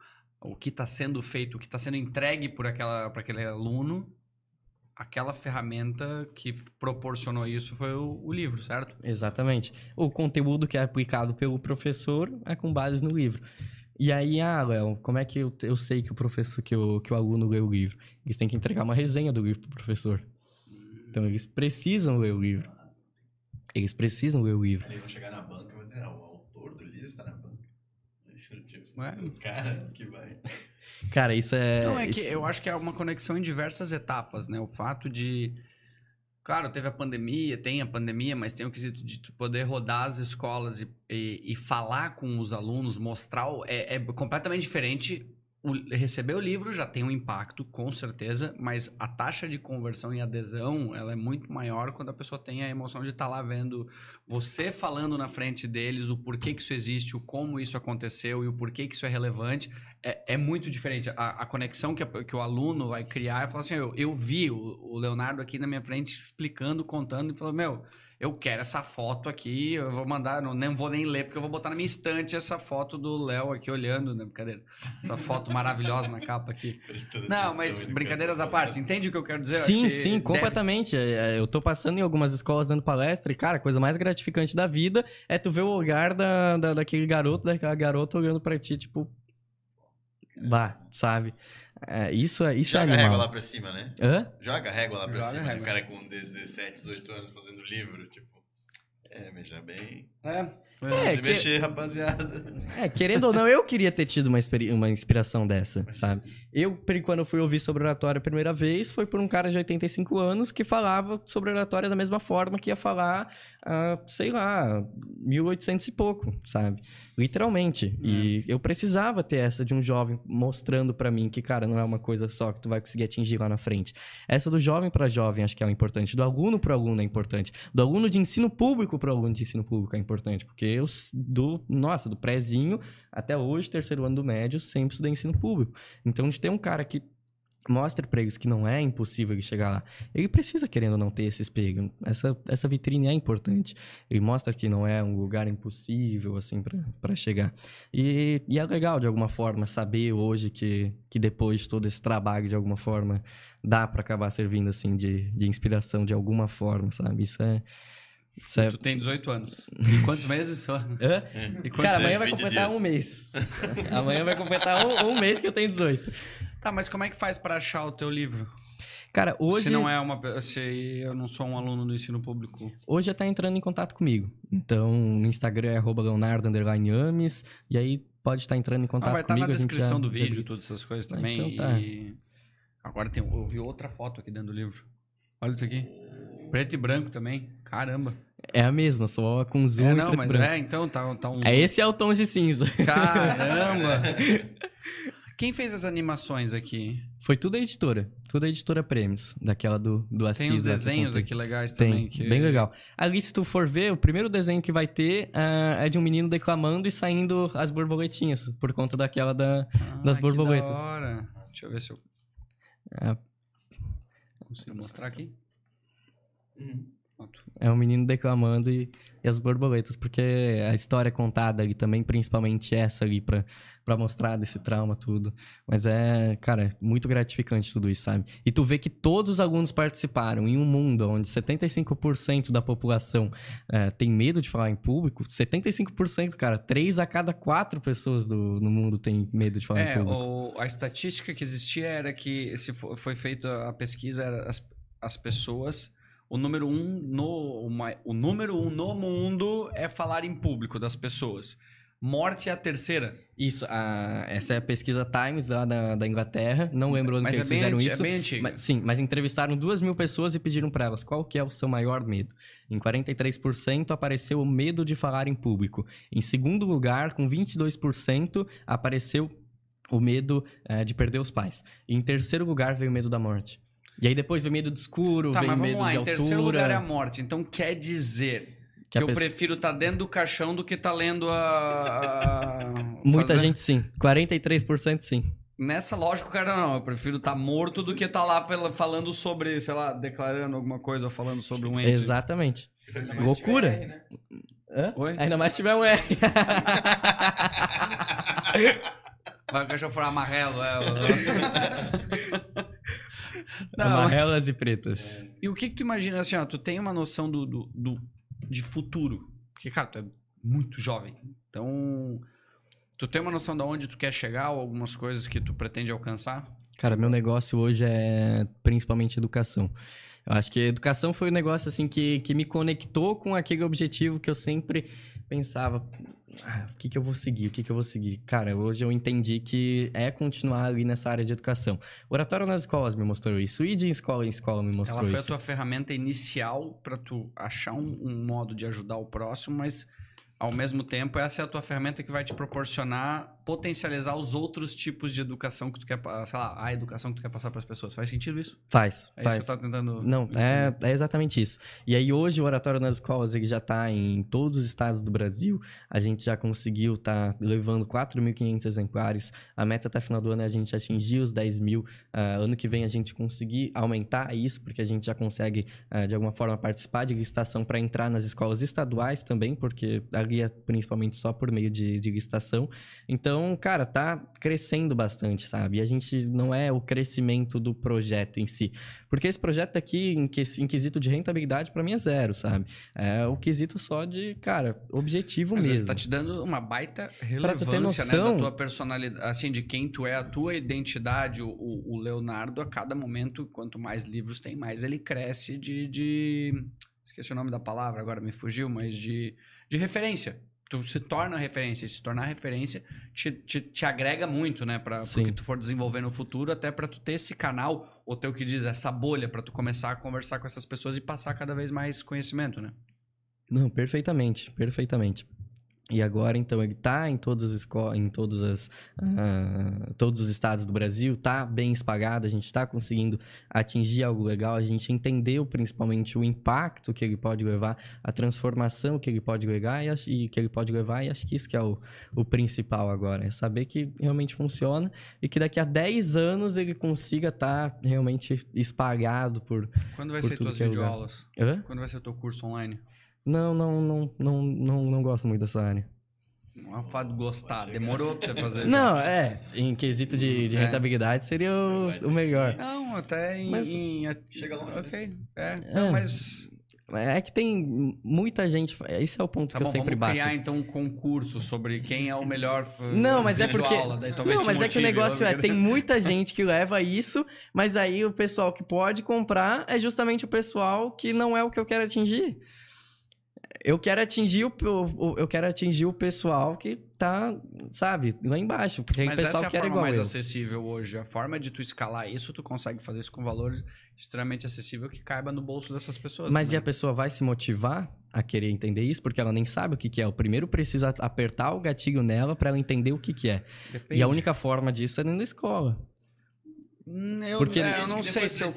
o, o que está sendo feito, o que está sendo entregue por aquela para aquele aluno, aquela ferramenta que proporcionou isso foi o, o livro, certo? Exatamente. O conteúdo que é aplicado pelo professor é com base no livro. E aí, ah, Léo, como é que eu, eu sei que o professor, que o, que o aluno leu o livro? Eles têm que entregar uma resenha do livro pro professor. Então eles precisam ler o livro. Eles precisam ler o livro. Aí vai chegar na banca e vai dizer, ah, o autor do livro está na Tipo, Ué? o cara que vai. Cara, isso é. Não, é que isso- eu acho que é uma conexão em diversas etapas, né? O fato de. Claro, teve a pandemia, tem a pandemia, mas tem o quesito de tu poder rodar as escolas e, e, e falar com os alunos, mostrar. o- É, é completamente diferente. O, receber o livro já tem um impacto, com certeza, mas a taxa de conversão e adesão ela é muito maior quando a pessoa tem a emoção de estar lá vendo você falando na frente deles o porquê que isso existe, o como isso aconteceu e o porquê que isso é relevante é, é muito diferente. A, a conexão que, a- que o aluno vai criar é falar assim: eu, eu vi o, o Leonardo aqui na minha frente explicando, contando, e falou: Meu, eu quero essa foto aqui, eu vou mandar, não nem vou nem ler, porque eu vou botar na minha estante essa foto do Léo aqui olhando, né? Brincadeira. Essa foto maravilhosa na capa aqui. Não, mas brincadeiras à quer- parte, entende o que eu quero dizer? Sim, que sim, deve- completamente. É, é, Eu tô passando em algumas escolas dando palestra e, cara, a coisa mais gratificante da vida é tu ver o olhar da, da- daquele garoto, daquela garota olhando pra ti, tipo. Bah, sabe? É, isso, é- isso é Joga a régua animal. lá pra cima, né? Hã? Joga a régua lá pra Joga a cima. né? O cara com 17, 18 anos fazendo livro, tipo. É, veja bem. É. É, Se que- mexer, rapaziada. É, querendo ou não, eu queria ter tido uma, uma inspiração dessa, sabe? Eu, quando eu fui ouvir sobre oratória a primeira vez, foi por um cara de 85 anos que falava sobre oratória da mesma forma que ia falar, ah, sei lá, 1800 e pouco, sabe? Literalmente. E eu precisava ter essa de um jovem mostrando pra mim que, cara, não é uma coisa só que tu vai conseguir atingir lá na frente. Essa do jovem pra jovem acho que é o importante. Do aluno pro aluno é importante. Do aluno de ensino público pro aluno de ensino público é importante. Porque eu, s- do, nossa, do prézinho até hoje, terceiro ano do médio, sempre estudei ensino público. Então, de ter um cara que mostra pra eles que não é impossível ele chegar lá. Ele precisa, querendo ou não, ter esse espelho. Essa, essa vitrine é importante. Ele mostra que não é um lugar impossível, assim, pra chegar. E, e é legal, de alguma forma, saber hoje que, que depois de todo esse trabalho, de alguma forma, dá pra acabar servindo, assim, de, de inspiração de alguma forma, sabe? Isso é... É... Tu tem 18 anos. E quantos meses só? Hã? E quantos Cara, amanhã vai 20 completar dias. um mês. amanhã vai completar um, um mês que eu tenho 18. Tá, mas como é que faz pra achar o teu livro? Cara, hoje... Se não é uma. Se eu não sou um aluno do ensino público. Hoje já tá entrando em contato comigo. Então, no Instagram é arroba Leonardo underline Ames, e aí pode estar entrando em Ah, contato vai estar comigo. na a gente descrição já- do vídeo, todas essas coisas Ah, também. então tá. E agora tem, eu vi outra foto aqui dentro do livro. Olha isso aqui. Preto e branco também. Caramba. É a mesma, só com zoom é, e não, preto mas e branco. é, então tá, tá um. É esse é o tom de cinza. Caramba! Quem fez as animações aqui? Foi tudo a editora. Tudo a editora Prêmios, daquela do, do Assis. Tem os que desenhos aqui legais Tem, também. Que... bem legal. Ali, se tu for ver, o primeiro desenho que vai ter ah, é de um menino declamando e saindo as borboletinhas, por conta daquela da... Ah, das que borboletas. Da hora. Deixa eu ver se eu É, consigo mostrar aqui. Pronto. É um menino declamando e, e as borboletas, porque a história é contada ali também, principalmente essa ali, pra, pra mostrar desse trauma, tudo. Mas é, cara, muito gratificante tudo isso, sabe? E tu vê que todos os alunos participaram em um mundo onde 75% da população eh, tem medo de falar em público. 75%, cara, 3 a cada 4 pessoas do, no mundo tem medo de falar em É, público. o- a estatística que existia era que se fo- foi feita a pesquisa, era as, as pessoas. O número um no o, mai- o número um no mundo é falar em público das pessoas. Morte é a terceira. Isso, a- essa é a pesquisa Times lá da, da Inglaterra. Não lembro onde Mas que é eles bem, fizeram anti- isso. é bem antiga. Mas- sim, mas entrevistaram duas mil pessoas e pediram para elas qual que é o seu maior medo. Em 43% apareceu o medo de falar em público. Em segundo lugar, com 22%, apareceu o medo eh, de perder os pais. E em terceiro lugar veio o medo da morte. E aí depois veio medo do escuro, Tá, veio mas medo vamos lá. de Em altura. terceiro lugar é a morte. Então quer dizer que, que eu pessoa- prefiro estar dentro do caixão do que estar lendo a. a- Muita fazer- gente sim. 43% sim. Nessa lógica, cara, não. Eu prefiro estar morto do que estar lá pela- falando sobre, sei lá, declarando alguma coisa ou falando sobre um ente. Exatamente. Loucura. R, né? Hã? Oi? Ainda mais se tiver um R. Vai o cachorro for amarelo, é. Não, Amarelas e pretas. E o que, que tu imagina assim, ó? Tu tem uma noção do, do, do- de futuro. Porque, cara, tu é muito jovem. Então, tu tem uma noção de onde tu quer chegar ou algumas coisas que tu pretende alcançar? Cara, meu negócio hoje é principalmente educação. Eu acho que a educação foi um negócio assim que, que me conectou com aquele objetivo que eu sempre pensava, ah, o que, que eu vou seguir, o que, que eu vou seguir. Cara, hoje eu entendi que é continuar ali nessa área de educação. Oratório nas escolas me mostrou isso, e de escola em escola me mostrou Ela foi isso. a tua ferramenta inicial pra tu achar um, um modo de ajudar o próximo, mas ao mesmo tempo essa é a tua ferramenta que vai te proporcionar potencializar os outros tipos de educação que tu quer, sei lá, a educação que tu quer passar para as pessoas. Faz sentido isso? Faz, É faz. isso que eu tentando. Não, é, é exatamente isso. E aí hoje o Oratório nas Escolas ele já está em todos os estados do Brasil. A gente já conseguiu estar levando 4.500 exemplares. A meta até final do ano é a gente atingir os 10 mil. Ah, ano que vem a gente conseguir aumentar isso, porque a gente já consegue, ah, de alguma forma, participar de licitação para entrar nas escolas estaduais também, porque ali é principalmente só por meio de, de licitação. Então, Então, cara, tá crescendo bastante, sabe? E a gente não é o crescimento do projeto em si. Porque esse projeto aqui, em, que, em quesito de rentabilidade, pra mim é zero, sabe? É o quesito só de, cara, objetivo Mas mesmo. tá te dando uma baita relevância, né? Da noção- tua personalidade, assim, de quem tu é, a tua identidade. O, o Leonardo, a cada momento, quanto mais livros tem, mais ele cresce de, de... Esqueci o nome da palavra, agora me fugiu, mas de, de referência. Tu se torna referência. E se tornar referência te, te, te agrega muito, né? Pra, Sim. porque tu for desenvolver no futuro, até pra tu ter esse canal, ou ter o que diz, essa bolha, pra tu começar a conversar com essas pessoas e passar cada vez mais conhecimento, né? Não, perfeitamente, perfeitamente. E agora, então, ele tá em todas as escolas, em todas as, ah, todos os estados do Brasil, tá bem espalhado, a gente tá conseguindo atingir algo legal, a gente entendeu principalmente o impacto que ele pode levar, a transformação que ele pode levar e, e que ele pode levar, e acho que isso que é o, o principal agora, é saber que realmente funciona e que daqui a 10 anos ele consiga estar realmente espalhado por... Quando vai Por ser tudo tuas é videoaulas? Quando vai ser o teu curso online? Não, não, não, não, não, não gosto muito dessa área. Não é o fato de gostar, demorou pra você fazer. Não, é. Em quesito de, de É. rentabilidade seria o, o melhor. Não, até em. Mas- em- Chega longe, né? Ok. É, não, É. mas. É que tem muita gente. Esse é o ponto Tá que bom, eu sempre vamos bato. criar então um concurso sobre quem é o melhor. Não, mas é porque. daí talvez Não, mas é que o motive, negócio é, tem muita gente que leva isso, mas aí o pessoal que pode comprar é justamente o pessoal que não é o que eu quero atingir. Eu quero atingir o, o- o- eu quero atingir o pessoal que tá, sabe, lá embaixo, porque Mas o pessoal essa é a forma mais eu. acessível hoje. A forma de tu escalar isso, tu consegue fazer isso com valores extremamente acessível que caiba no bolso dessas pessoas. Mas e a também. pessoa vai se motivar a querer entender isso porque ela nem sabe o que, que é. O primeiro precisa apertar o gatilho nela para ela entender o que, que é. Depende. E a única forma disso é dentro da escola. Hum, Eu, Porque- é, eu não sei se eu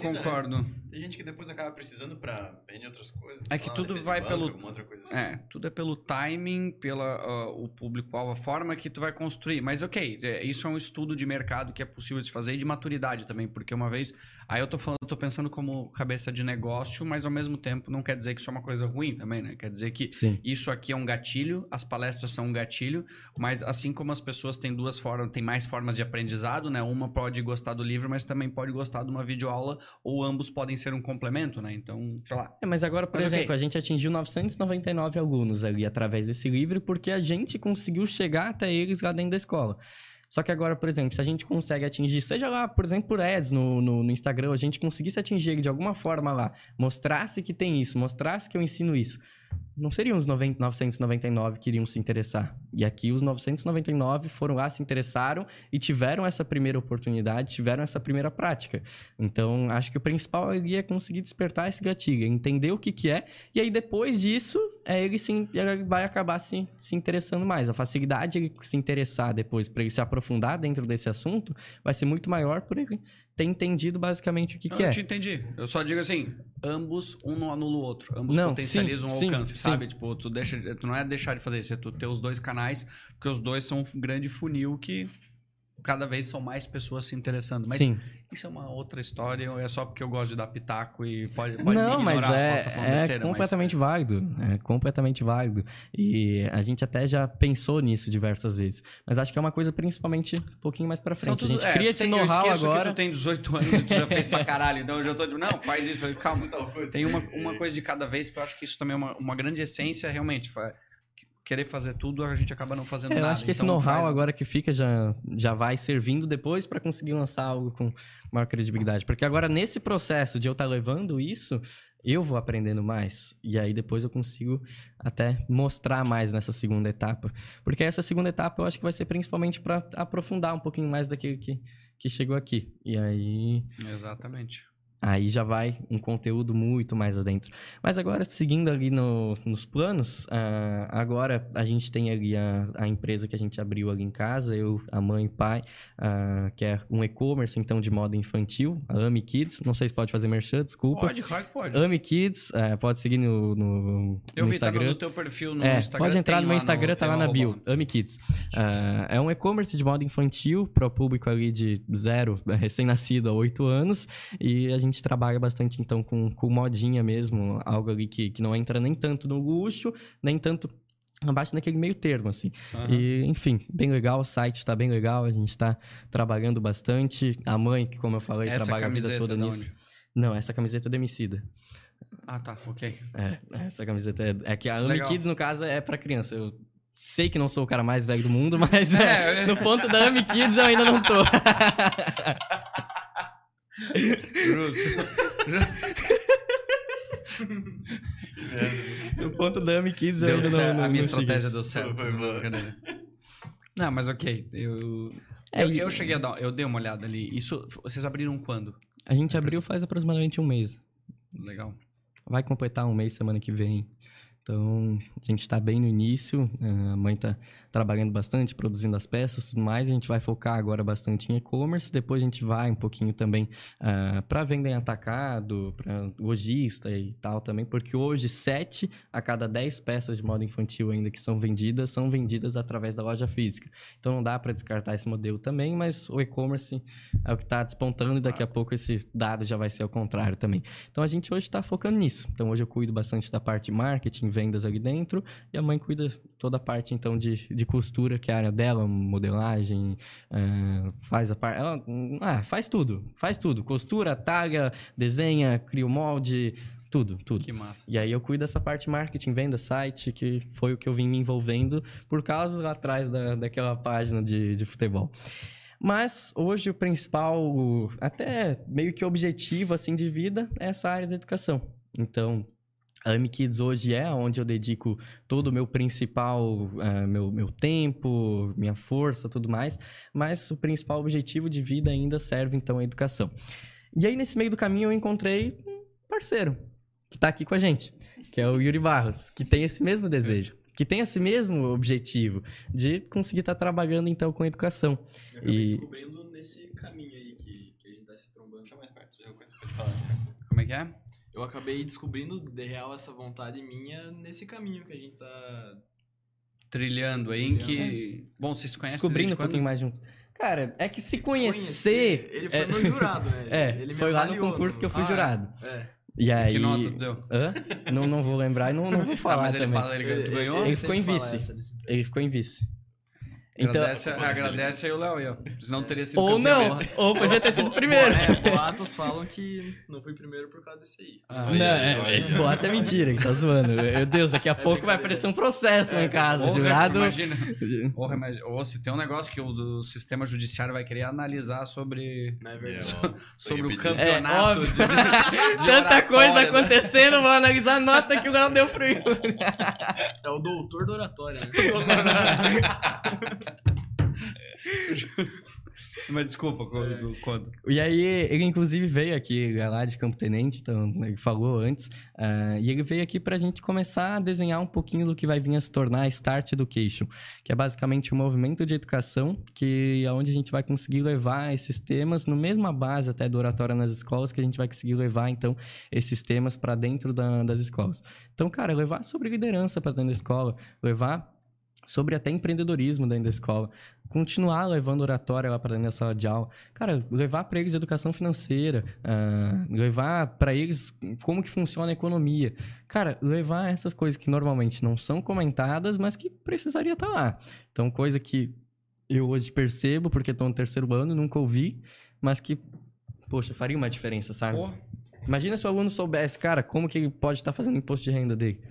né? Tem gente que depois acaba precisando pra vender outras coisas. É que tudo vai banco, pelo- alguma outra coisa assim. É, tudo é pelo timing, pela ah, o público-alvo, a forma que tu vai construir. Mas ok, é, isso é um estudo de mercado que é possível de fazer e de maturidade também, porque uma vez. Aí eu tô falando, tô pensando como cabeça de negócio, mas ao mesmo tempo não quer dizer que isso é uma coisa ruim também, né? Quer dizer que Sim. isso aqui é um gatilho, as palestras são um gatilho, mas assim como as pessoas têm duas formas, tem mais formas de aprendizado, né? Uma pode gostar do livro, mas também pode gostar de uma videoaula, ou ambos podem ser um complemento, né? Então, sei lá. É, mas agora, por Mas exemplo, a gente atingiu 999 alunos ali através desse livro porque a gente conseguiu chegar até eles lá dentro da escola. Só que agora, por exemplo, se a gente consegue atingir, seja lá, por exemplo, por ads no, no, no Instagram, a gente conseguisse atingir ele de alguma forma lá, mostrasse que tem isso, mostrasse que eu ensino isso, não seriam os 90 999 que iriam se interessar. E aqui os 999 foram lá, se interessaram e tiveram essa primeira oportunidade, tiveram essa primeira prática. Então, acho que o principal ali é conseguir despertar esse gatilho, entender o que, que é, e aí depois disso, é, ele, se, ele vai acabar se, se interessando mais. A facilidade de se interessar depois, para ele se aprofundar dentro desse assunto, vai ser muito maior por ele ter entendido basicamente o que, Não, que eu é. te entendi. Eu só digo assim, ambos, um não anula o outro. Ambos Não, potencializam sim, o sim, alcance, sim. sabe? Tipo, tu, deixa, tu não é deixar de fazer isso, é tu ter os dois canais, porque os dois são um grande funil que cada vez são mais pessoas se interessando. Mas Sim. isso é uma outra história, ou é só porque eu gosto de dar pitaco e pode, pode Não, me mas é, falando é besteira, mas- completamente válido. É completamente válido. E a gente até já pensou nisso diversas vezes. Mas acho que é uma coisa principalmente um pouquinho mais pra frente. tudo- a gente é, cria esse know-how esqueço agora. que tu tem 18 anos e tu já fez pra caralho, então eu já tô tipo, não, faz isso. Falei, calma, Tal coisa. Tem uma, uma coisa de cada vez, porque eu acho que isso também é uma, uma grande essência, realmente. fa- Querer fazer tudo, a gente acaba não fazendo É, eu nada. acho que esse Então, know-how faz- agora que fica já, já vai servindo depois pra conseguir lançar algo com maior credibilidade. Porque agora, nesse processo de eu estar levando isso, eu vou aprendendo mais. E aí depois eu consigo até mostrar mais nessa segunda etapa. Porque essa segunda etapa eu acho que vai ser principalmente pra aprofundar um pouquinho mais daquilo que, que chegou aqui. E aí Exatamente. Aí já vai um conteúdo muito mais adentro. Mas agora, seguindo ali no- nos planos, ah, agora a gente tem ali a, a empresa que a gente abriu ali em casa, eu, a mãe e o pai, ah, que é um e-commerce, então, de moda infantil, a Ami Kids. Não sei se pode fazer merchan, desculpa. Pode, claro que pode. Ami Kids, ah, pode seguir no, no, Eu no vi, tá no, Instagram. no teu perfil no É, Instagram. pode entrar no meu Instagram, tá tem lá na bio. Ami Kids. Ah, é um e-commerce de moda infantil para o público ali de zero, é, recém-nascido a oito anos. E a gente trabalha bastante, então, com, com modinha mesmo, algo ali que, que não entra nem tanto no luxo, nem tanto abaixo naquele meio termo, assim. Aham. E, enfim, bem legal, o site tá bem legal, a gente tá trabalhando bastante. A mãe, que como eu falei, Essa trabalha a vida toda nisso. onde? Não, essa camiseta é do Emicida. Ah, tá, ok. É, essa camiseta é, é que a Ami. Kids, no caso, é pra criança. Eu sei que não sou o cara mais velho do mundo, mas É, é, no ponto da Ami Kids eu ainda não tô. Justo. No ponto da Ami Kids eu Deu ainda certo. não, não a minha não cheguei. estratégia deu certo. Foi boa. Não, mas ok. Eu, É, eu, eu cheguei a dar. Eu dei uma olhada ali. Isso. Vocês abriram quando? A gente abriu faz aproximadamente um mês. Legal. Vai completar um mês semana que vem. Então, a gente está bem no início, eh, a mãe está trabalhando bastante, produzindo as peças tudo mais. A gente vai focar agora bastante em e-commerce, depois a gente vai um pouquinho também para venda em atacado, para lojista e tal também, porque hoje 7 a cada 10 peças de moda infantil ainda que são vendidas, são vendidas através da loja física. Então não dá para descartar esse modelo também, mas o e-commerce é o que está despontando e daqui a pouco esse dado já vai ser ao contrário também. Então a gente hoje está focando nisso. Então hoje eu cuido bastante da parte marketing, vendas ali dentro, e a mãe cuida toda a parte então de, de costura, que é a área dela, modelagem, eh, faz a parte. Ela ah, faz tudo, faz tudo. Costura, talha, desenha, cria o molde, tudo, tudo. Que massa. E aí eu cuido dessa parte marketing, venda, site, que foi o que eu vim me envolvendo por causa lá atrás da, daquela página de, de futebol. Mas hoje o principal, até meio que objetivo assim de vida é essa área da educação. Então, a Ami Kids hoje é onde eu dedico todo o meu principal, eh, meu, meu tempo, minha força, tudo mais. Mas o principal objetivo de vida ainda serve então a educação. E aí nesse meio do caminho eu encontrei um parceiro que tá aqui com a gente, que é o Yuri Barros, que tem esse mesmo desejo, que tem esse mesmo objetivo de conseguir estar trabalhando então com educação. Eu acabei E- descobrindo nesse caminho aí que, que a gente tá se trombando. Deixa mais perto, já coisa pra te falar. Como é que é? Eu acabei descobrindo de real essa vontade minha nesse caminho que a gente tá. Trilhando aí em que. Bom, vocês se conhecem Descobrindo um pouquinho mais junto. Cara, é que se conhecer... Ele foi é- meu jurado, né? É, Ele me foi lá no concurso que eu fui Ah, é? jurado. É. E aí... Que nota tu deu? Hã? Não, não vou lembrar e não, não vou Tá, falar mas ele, também. fala- ele, tu ganhou? Ele ficou em vice. Ele ficou em vice. Então, Agradece, agradece aí o Léo aí, ó. Senão teria sido ou campeão. não, ou podia ter sido primeiro. É, boatos falam que não fui primeiro por causa desse aí. Ah, Não, é, esse boato é mentira, que tá zoando. Meu Deus, daqui a pouco vai aparecer um processo lá em casa. Porra, jurado. Imagina. Porra, imagina. Ou se tem um negócio que o do sistema judiciário vai querer analisar sobre, Não é É, verdade. ó, sobre o campeonato. É, óbvio. de- de Tanta oratória, coisa né? acontecendo, vou analisar a nota que o Léo deu pro Yuri. É o doutor do oratório, né? Mas desculpa, quando. quando- E aí, ele inclusive veio aqui, ele é lá de Campo Tenente, então ele falou antes, ah, e ele veio aqui pra gente começar a desenhar um pouquinho do que vai vir a se tornar a Start Education, que é basicamente um movimento de educação, que é onde a gente vai conseguir levar esses temas, no mesma base até do oratório nas escolas, que a gente vai conseguir levar, então, esses temas para dentro da- das escolas. Então, cara, levar sobre liderança para dentro da escola, levar sobre até empreendedorismo dentro da escola, continuar levando oratória lá para dentro da sala de aula, cara, levar para eles educação financeira, ah, levar para eles como que funciona a economia, cara, levar essas coisas que normalmente não são comentadas, mas que precisaria estar lá. Então, coisa que eu hoje percebo porque estou no terceiro ano, nunca ouvi, mas que, poxa, faria uma diferença, sabe? Pô, Imagina se o aluno soubesse, cara, como que ele pode estar fazendo imposto de renda dele.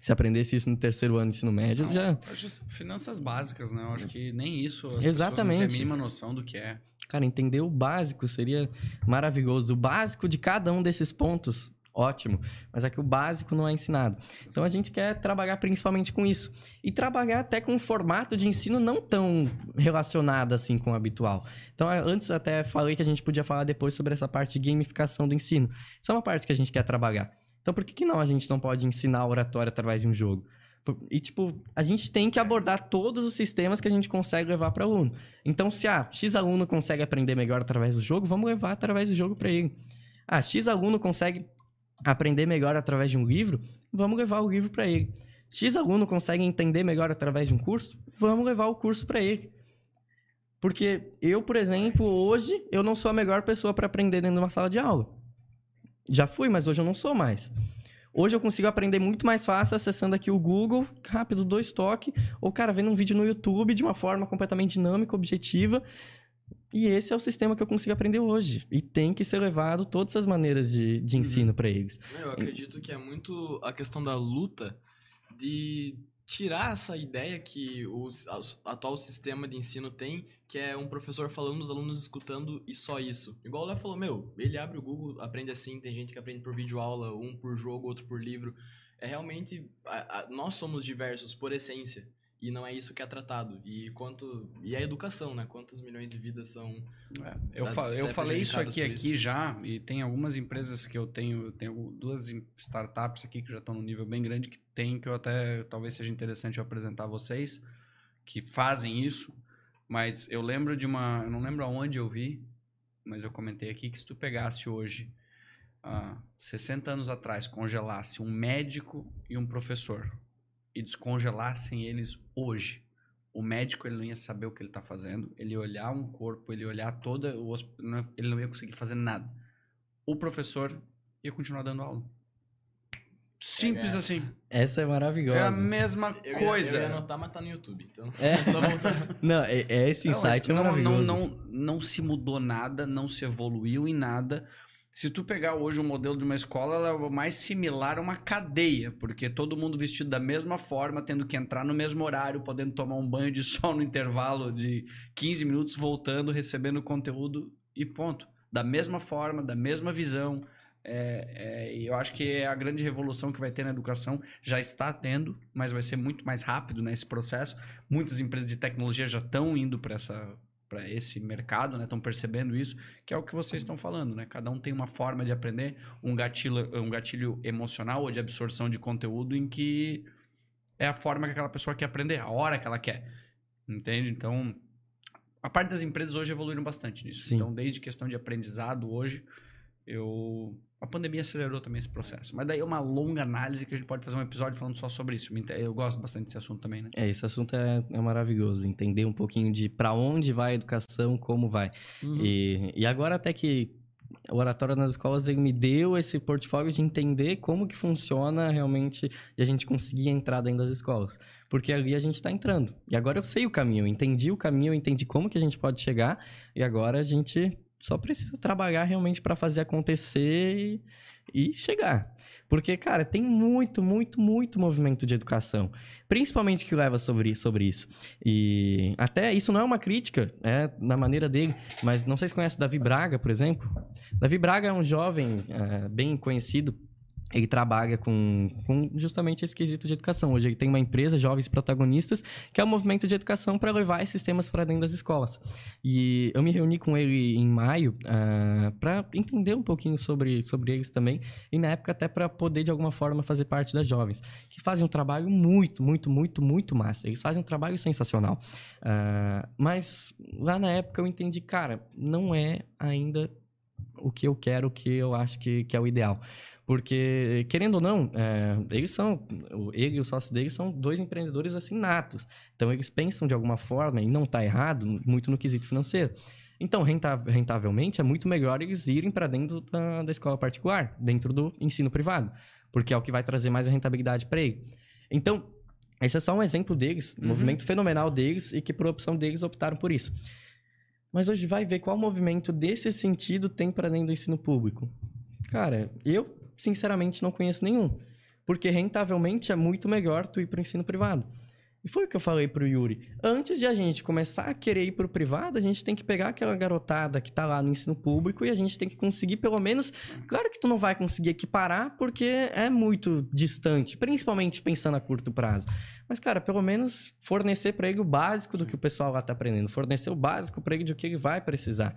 Se aprendesse isso no terceiro ano de ensino médio, já. acho que finanças básicas, né? Eu acho que nem isso. As Exatamente. não têm a mínima noção do que é. Cara, entender o básico seria maravilhoso. O básico de cada um desses pontos, ótimo. Mas é que o básico não é ensinado. Então a gente quer trabalhar principalmente com isso. E trabalhar até com um formato de ensino não tão relacionado assim com o habitual. Então, antes até falei que a gente podia falar depois sobre essa parte de gamificação do ensino. Isso é uma parte que a gente quer trabalhar. Então, por que, que não a gente não pode ensinar oratória através de um jogo? E, tipo, a gente tem que abordar todos os sistemas que a gente consegue levar para aluno. Então, se ah, X aluno consegue aprender melhor através do jogo, vamos levar através do jogo para ele. Ah, X aluno consegue aprender melhor através de um livro, vamos levar o livro para ele. X aluno consegue entender melhor através de um curso, vamos levar o curso para ele. Porque eu, por exemplo, hoje eu não sou a melhor pessoa para aprender dentro de uma sala de aula. Já fui, mas hoje eu não sou mais. Hoje eu consigo aprender muito mais fácil acessando aqui o Google, rápido, dois toques, ou, cara, vendo um vídeo no YouTube de uma forma completamente dinâmica, objetiva. E esse é o sistema que eu consigo aprender hoje. E tem que ser levado todas as maneiras de, de ensino para eles. Eu acredito que é muito a questão da luta de tirar essa ideia que o atual sistema de ensino tem, que é um professor falando, os alunos escutando e só isso. Igual o Léo falou, meu, ele abre o Google, aprende assim, tem gente que aprende por videoaula, um por jogo, outro por livro. É realmente, a- a- nós somos diversos por essência. E não é isso que é tratado. E quanto. E a educação, né? Quantos milhões de vidas são. É, eu, Tá- fa- eu tá falei isso aqui, por aqui isso. já, e tem algumas empresas que eu tenho, eu tenho duas startups aqui que já estão num nível bem grande, que tem, que eu até, talvez seja interessante eu apresentar a vocês, que fazem isso, mas eu lembro de uma, eu não lembro aonde eu vi, mas eu comentei aqui que se tu pegasse hoje, há 60 anos atrás, congelasse um médico e um professor, e descongelassem eles hoje, o médico ele não ia saber o que ele está fazendo, ele ia olhar um corpo, ele ia olhar toda o ele não ia conseguir fazer nada. O professor ia continuar dando aula. Simples essa. assim. Essa é É a maravilhosa. mesma Eu ia- coisa. Eu ia anotar, mas tá no YouTube. Então, É. é só voltar. Não, é, é esse Não, insight é não, maravilhoso. não, não, não se mudou nada, não se evoluiu em nada. Se tu pegar hoje um modelo de uma escola, ela é o mais similar a uma cadeia, porque todo mundo vestido da mesma forma, tendo que entrar no mesmo horário, podendo tomar um banho de sol no intervalo de 15 minutos, voltando, recebendo conteúdo e ponto. Da mesma forma, da mesma visão. É, é, eu acho que é a grande revolução que vai ter na educação já está tendo, mas vai ser muito mais rápido nesse processo. Muitas empresas de tecnologia já estão indo para essa para esse mercado, né? Estão percebendo isso, que é o que vocês estão falando, né? Cada um tem uma forma de aprender, um gatilho, um gatilho emocional ou de absorção de conteúdo em que é a forma que aquela pessoa quer aprender, a hora que ela quer. Entende? Então, a parte das empresas hoje evoluíram bastante nisso. Sim. Então, desde questão de aprendizado hoje, eu a pandemia acelerou também esse processo. Mas daí é uma longa análise que a gente pode fazer um episódio falando só sobre isso. Eu gosto bastante desse assunto também, né? É, esse assunto é, é maravilhoso. Entender um pouquinho de para onde vai a educação, como vai. Uhum. E, e agora até que o oratório nas escolas ele me deu esse portfólio de entender como que funciona realmente e a gente conseguir entrar dentro das escolas. Porque ali a gente está entrando. E agora eu sei o caminho, eu entendi o caminho, eu entendi como que a gente pode chegar e agora a gente só precisa trabalhar realmente para fazer acontecer e, e chegar. Porque, cara, tem muito, muito, muito movimento de educação. Principalmente que leva sobre, sobre isso. E até isso não é uma crítica, é na maneira dele. Mas não sei se conhece Davi Braga, por exemplo. Davi Braga é um jovem eh, bem conhecido. Ele trabalha com, com justamente esse quesito de educação. Hoje ele tem uma empresa, Jovens Protagonistas, que é um movimento de educação para levar esses temas para dentro das escolas. E eu me reuni com ele em maio para entender um pouquinho sobre, sobre eles também. E na época até para poder, de alguma forma, fazer parte das jovens. Que fazem um trabalho muito, muito, muito, muito massa. Eles fazem um trabalho sensacional. Ah, mas lá na época eu entendi, cara, não é ainda o que eu quero, o que eu acho que, que é o ideal. Porque, querendo ou não, é, eles são, ele e o sócio dele são dois empreendedores assim natos. Então, eles pensam de alguma forma, e não está errado, muito no quesito financeiro. Então, renta- rentavelmente, é muito melhor eles irem para dentro da, da escola particular, dentro do ensino privado, porque é o que vai trazer mais a rentabilidade para ele. Então, esse é só um exemplo deles, um Uhum. movimento fenomenal deles e que, por opção deles, optaram por isso. Mas hoje vai ver qual movimento desse sentido tem para dentro do ensino público. Cara, eu sinceramente não conheço nenhum. Porque rentavelmente é muito melhor tu ir para o ensino privado. E foi o que eu falei pro Yuri. Antes de a gente começar a querer ir pro privado, a gente tem que pegar aquela garotada que tá lá no ensino público e a gente tem que conseguir pelo menos. Claro que tu não vai conseguir equiparar porque é muito distante, principalmente pensando a curto prazo. Mas, cara, pelo menos fornecer para ele o básico do que o pessoal lá tá aprendendo, fornecer o básico para ele de o que ele vai precisar.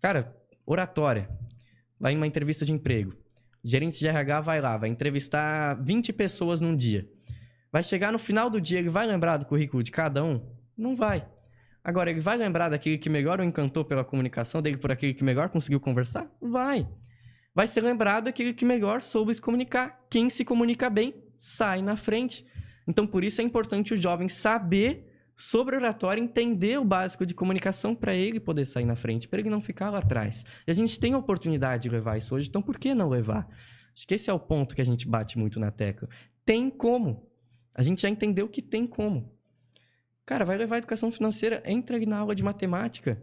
Cara, oratória. Vai em uma entrevista de emprego. Gerente de RH vai lá, vai entrevistar 20 pessoas num dia. Vai chegar no final do dia, ele vai lembrar do currículo de cada um? Não vai. Agora, ele vai lembrar daquele que melhor o encantou pela comunicação dele, por aquele que melhor conseguiu conversar? Vai. Vai ser lembrado aquele que melhor soube se comunicar. Quem se comunica bem, sai na frente. Então, por isso é importante o jovem saber sobre oratória, entender o básico de comunicação para ele poder sair na frente, para ele não ficar lá atrás. E a gente tem a oportunidade de levar isso hoje, então por que não levar? Acho que esse é o ponto que a gente bate muito na tecla. Tem como. A gente já entendeu que tem como. Cara, vai levar educação financeira, entra ali na aula de matemática.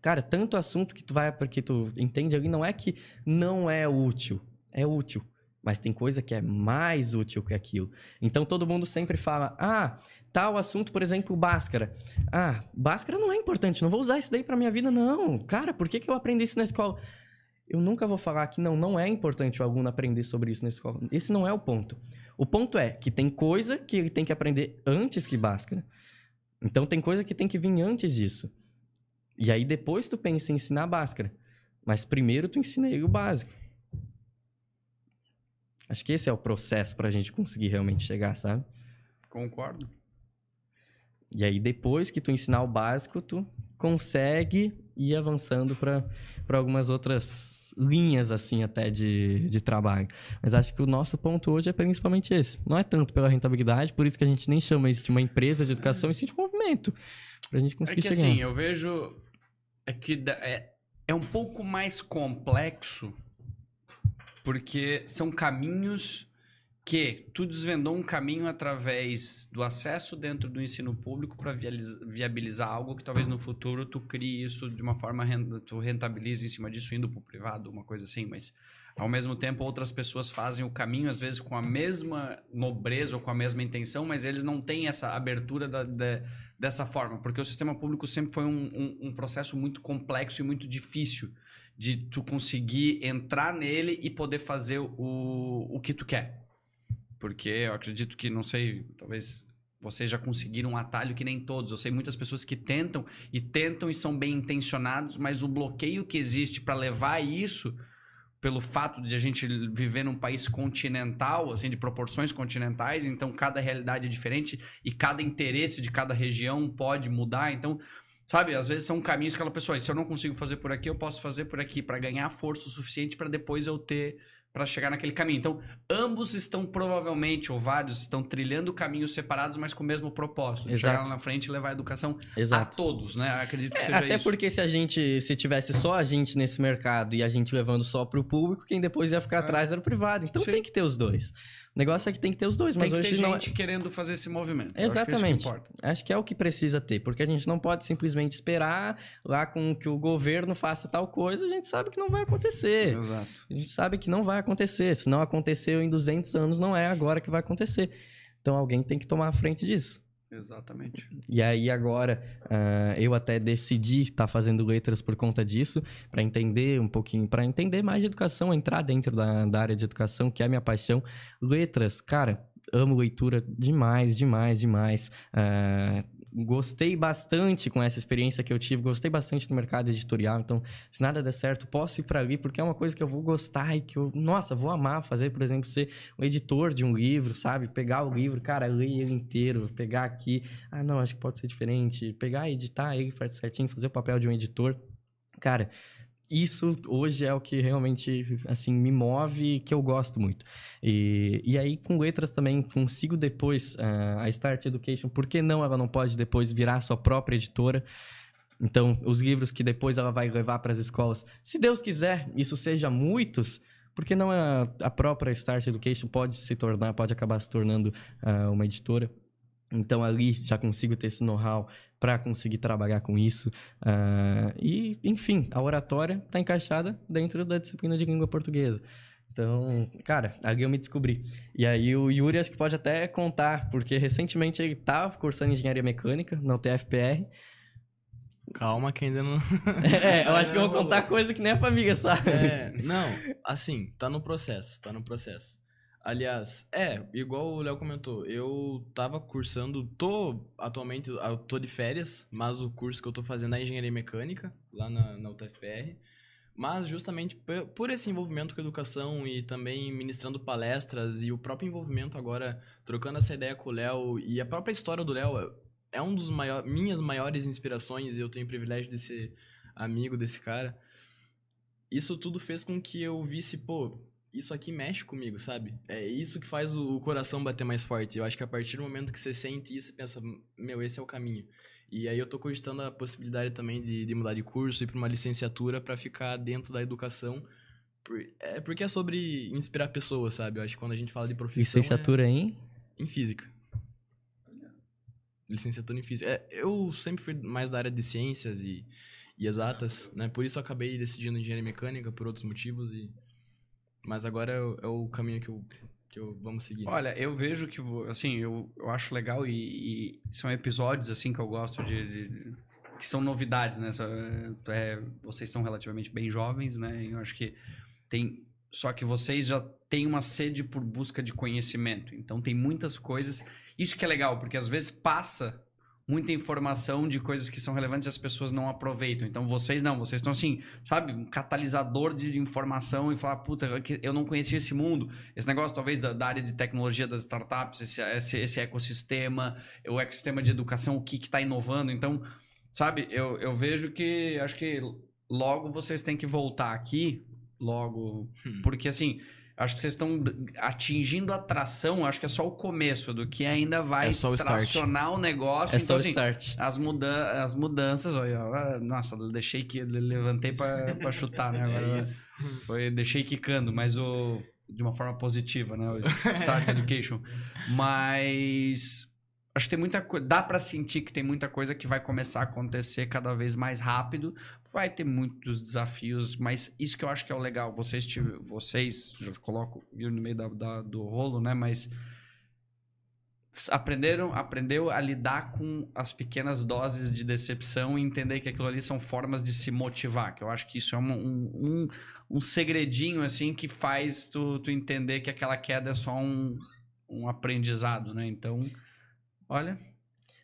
Cara, tanto assunto que tu vai porque tu entende ali não é que não é útil, é útil, mas tem coisa que é mais útil que aquilo. Então todo mundo sempre fala: "Ah, tal assunto, por exemplo, Bhaskara. Ah, Bhaskara não é importante, não vou usar isso daí para minha vida não. Cara, por que que eu aprendi isso na escola?" Eu nunca vou falar que não, não é importante o aluno aprender sobre isso na escola. Esse não é o ponto. O ponto é que tem coisa que ele tem que aprender antes que Bhaskara. Então tem coisa que tem que vir antes disso. E aí depois tu pensa em ensinar Bhaskara. Mas primeiro tu ensina ele o básico. Acho que esse é o processo pra gente conseguir realmente chegar, sabe? Concordo. E aí depois que tu ensinar o básico, tu consegue ir avançando para algumas outras linhas, assim, até de, de trabalho. Mas acho que o nosso ponto hoje é principalmente esse. Não é tanto pela rentabilidade, por isso que a gente nem chama isso de uma empresa de educação, e sim de movimento. Pra gente É conseguir que chegar. assim, eu vejo. É que é, é um pouco mais complexo, porque são caminhos que tu desvendou um caminho através do acesso dentro do ensino público para viabilizar algo que talvez no futuro tu crie isso de uma forma tu rentabilize em cima disso indo para o privado, uma coisa assim, mas ao mesmo tempo outras pessoas fazem o caminho às vezes com a mesma nobreza ou com a mesma intenção, mas eles não têm essa abertura da- da- dessa forma, porque o sistema público sempre foi um, um- um processo muito complexo e muito difícil de tu conseguir entrar nele e poder fazer o, o que tu quer. Porque eu acredito que, não sei, talvez vocês já conseguiram um atalho que nem todos. Eu sei muitas pessoas que tentam e tentam e são bem intencionados, mas o bloqueio que existe para levar isso, pelo fato de a gente viver num país continental, assim, de proporções continentais, então cada realidade é diferente e cada interesse de cada região pode mudar. Então, sabe, às vezes são caminhos que aquela pessoa, se eu não consigo fazer por aqui, eu posso fazer por aqui para ganhar força o suficiente para depois eu ter para chegar naquele caminho. Então, ambos estão provavelmente, ou vários, estão trilhando caminhos separados, mas com o mesmo propósito. de Chegar Exato. lá na frente e levar a educação a Exato. todos, né? Acredito que É, seja até isso. porque se a gente, se tivesse só a gente nesse mercado e a gente levando só pro público, quem depois ia ficar É. atrás era o privado. Então Sim. tem que ter os dois. O negócio é que tem que ter os dois, Tem mas que ter hoje não é... gente querendo fazer esse movimento. Eu acho que é Exatamente. Acho que é o que precisa ter, porque a gente não pode simplesmente esperar lá com que o governo faça tal coisa, a gente sabe que não vai acontecer. Exato. A gente sabe que não vai acontecer. Se não aconteceu em 200 anos, não é agora que vai acontecer. Então alguém tem que tomar a frente disso. Exatamente. E aí agora ah, eu até decidi estar fazendo letras por conta disso, para entender um pouquinho, para entender mais de educação, entrar dentro da, da área de educação, que é a minha paixão. Letras, cara, amo leitura demais, demais, demais. Ah, gostei bastante com essa experiência que eu tive, gostei bastante do mercado editorial, então se nada der certo, posso ir para ali, porque é uma coisa que eu vou gostar e que eu, nossa, vou amar fazer, por exemplo, ser um editor de um livro, sabe? Pegar o livro, cara, ler ele inteiro, pegar aqui, ah, não, acho que pode ser diferente, pegar, editar ele certinho, fazer o papel de um editor. Cara, isso hoje é o que realmente, assim, me move que eu gosto muito. E, e aí, com letras também, consigo depois, ah, a Start Education, por que não ela não pode depois virar sua própria editora? Então, os livros que depois ela vai levar para as escolas, se Deus quiser, isso seja muitos, porque não a, a própria Start Education pode se tornar, pode acabar se tornando ah, uma editora. Então ali já consigo ter esse know-how para conseguir trabalhar com isso. Ah, e, enfim, a oratória está encaixada dentro da disciplina de língua portuguesa. Então, cara, ali eu me descobri. E aí o Yuri acho que pode até contar, porque recentemente ele estava cursando engenharia mecânica na UTFPR. Calma que ainda não. É, eu acho que eu vou contar coisa que nem a família, sabe? É, não, assim, tá no processo, tá no processo. Aliás, é, igual o Léo comentou, eu tava cursando, tô atualmente, eu tô de férias, mas o curso que eu tô fazendo é engenharia mecânica, lá na, na UTFPR. Mas justamente por esse envolvimento com a educação e também ministrando palestras e o próprio envolvimento agora, trocando essa ideia com o Léo e a própria história do Léo é- um dos minhas maiores inspirações e eu tenho o privilégio de ser amigo desse cara. Isso tudo fez com que eu visse, pô, isso aqui mexe comigo, sabe? É isso que faz o coração bater mais forte. Eu acho que a partir do momento que você sente isso, você pensa, meu, esse é o caminho. E aí eu tô cogitando a possibilidade também de, de mudar de curso, ir para uma licenciatura para ficar dentro da educação, Por- É porque é sobre inspirar pessoas, sabe? Eu acho que quando a gente fala de profissão. Licenciatura em? é em física. Licenciatura em física. É, eu sempre fui mais da área de ciências e, e exatas, né? Por isso eu acabei decidindo engenharia mecânica, por outros motivos. E... Mas agora é o, é o caminho que eu, que eu vamos seguir. Olha, eu vejo que, assim, eu, eu acho legal e, e são episódios, assim, que eu gosto de... de- que são novidades, né? É, vocês são relativamente bem jovens, né? Eu acho que tem... Só que vocês já têm uma sede por busca de conhecimento. Então, tem muitas coisas... Isso que é legal, porque às vezes passa muita informação de coisas que são relevantes e as pessoas não aproveitam. Então, vocês não. Vocês estão, assim, sabe? Um catalisador de, de informação e falar, puta, eu não conhecia esse mundo esse negócio talvez da, da área de tecnologia das startups, esse, esse, esse ecossistema, o ecossistema de educação, o que está inovando. Então, sabe, eu, eu vejo que acho que logo vocês têm que voltar aqui, logo, Hum. porque assim. Acho que vocês estão atingindo a tração, acho que é só o começo do que ainda vai É o start. tracionar o negócio. É então, só o assim, start. as, muda as mudanças, olha, nossa, deixei que levantei pra chutar, né? Agora, É isso. foi, deixei quicando, mas o. De uma forma positiva, né? O Start Education. Mas. Acho que tem muita coisa. Dá pra sentir que tem muita coisa que vai começar a acontecer cada vez mais rápido. Vai ter muitos desafios, mas isso que eu acho que é o legal. Vocês, tive- vocês já coloco no meio da, da- do rolo, né? Mas aprenderam, aprendeu a lidar com as pequenas doses de decepção e entender que aquilo ali são formas de se motivar. Que eu acho que isso é um, um, um, um segredinho assim que faz tu, tu entender que aquela queda é só um, um aprendizado, né? Então, olha.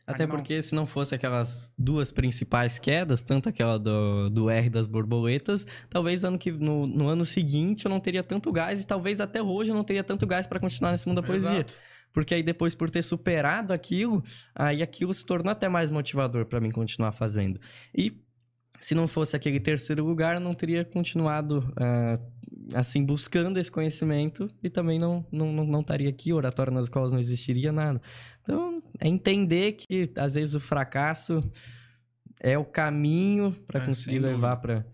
Até animal. porque se não fosse aquelas duas principais quedas, tanto aquela do, do R das borboletas, talvez ano que, no, no ano seguinte eu não teria tanto gás e talvez até hoje eu não teria tanto gás para continuar nesse mundo da poesia. Exato. Porque aí depois, por ter superado aquilo, aí aquilo se tornou até mais motivador para mim continuar fazendo. E se não fosse aquele terceiro lugar, eu não teria continuado ah, assim, buscando esse conhecimento e também não, não, não, não estaria aqui, oratória nas escolas não existiria nada. Então, é entender que às vezes o fracasso é o caminho para É, conseguir levar para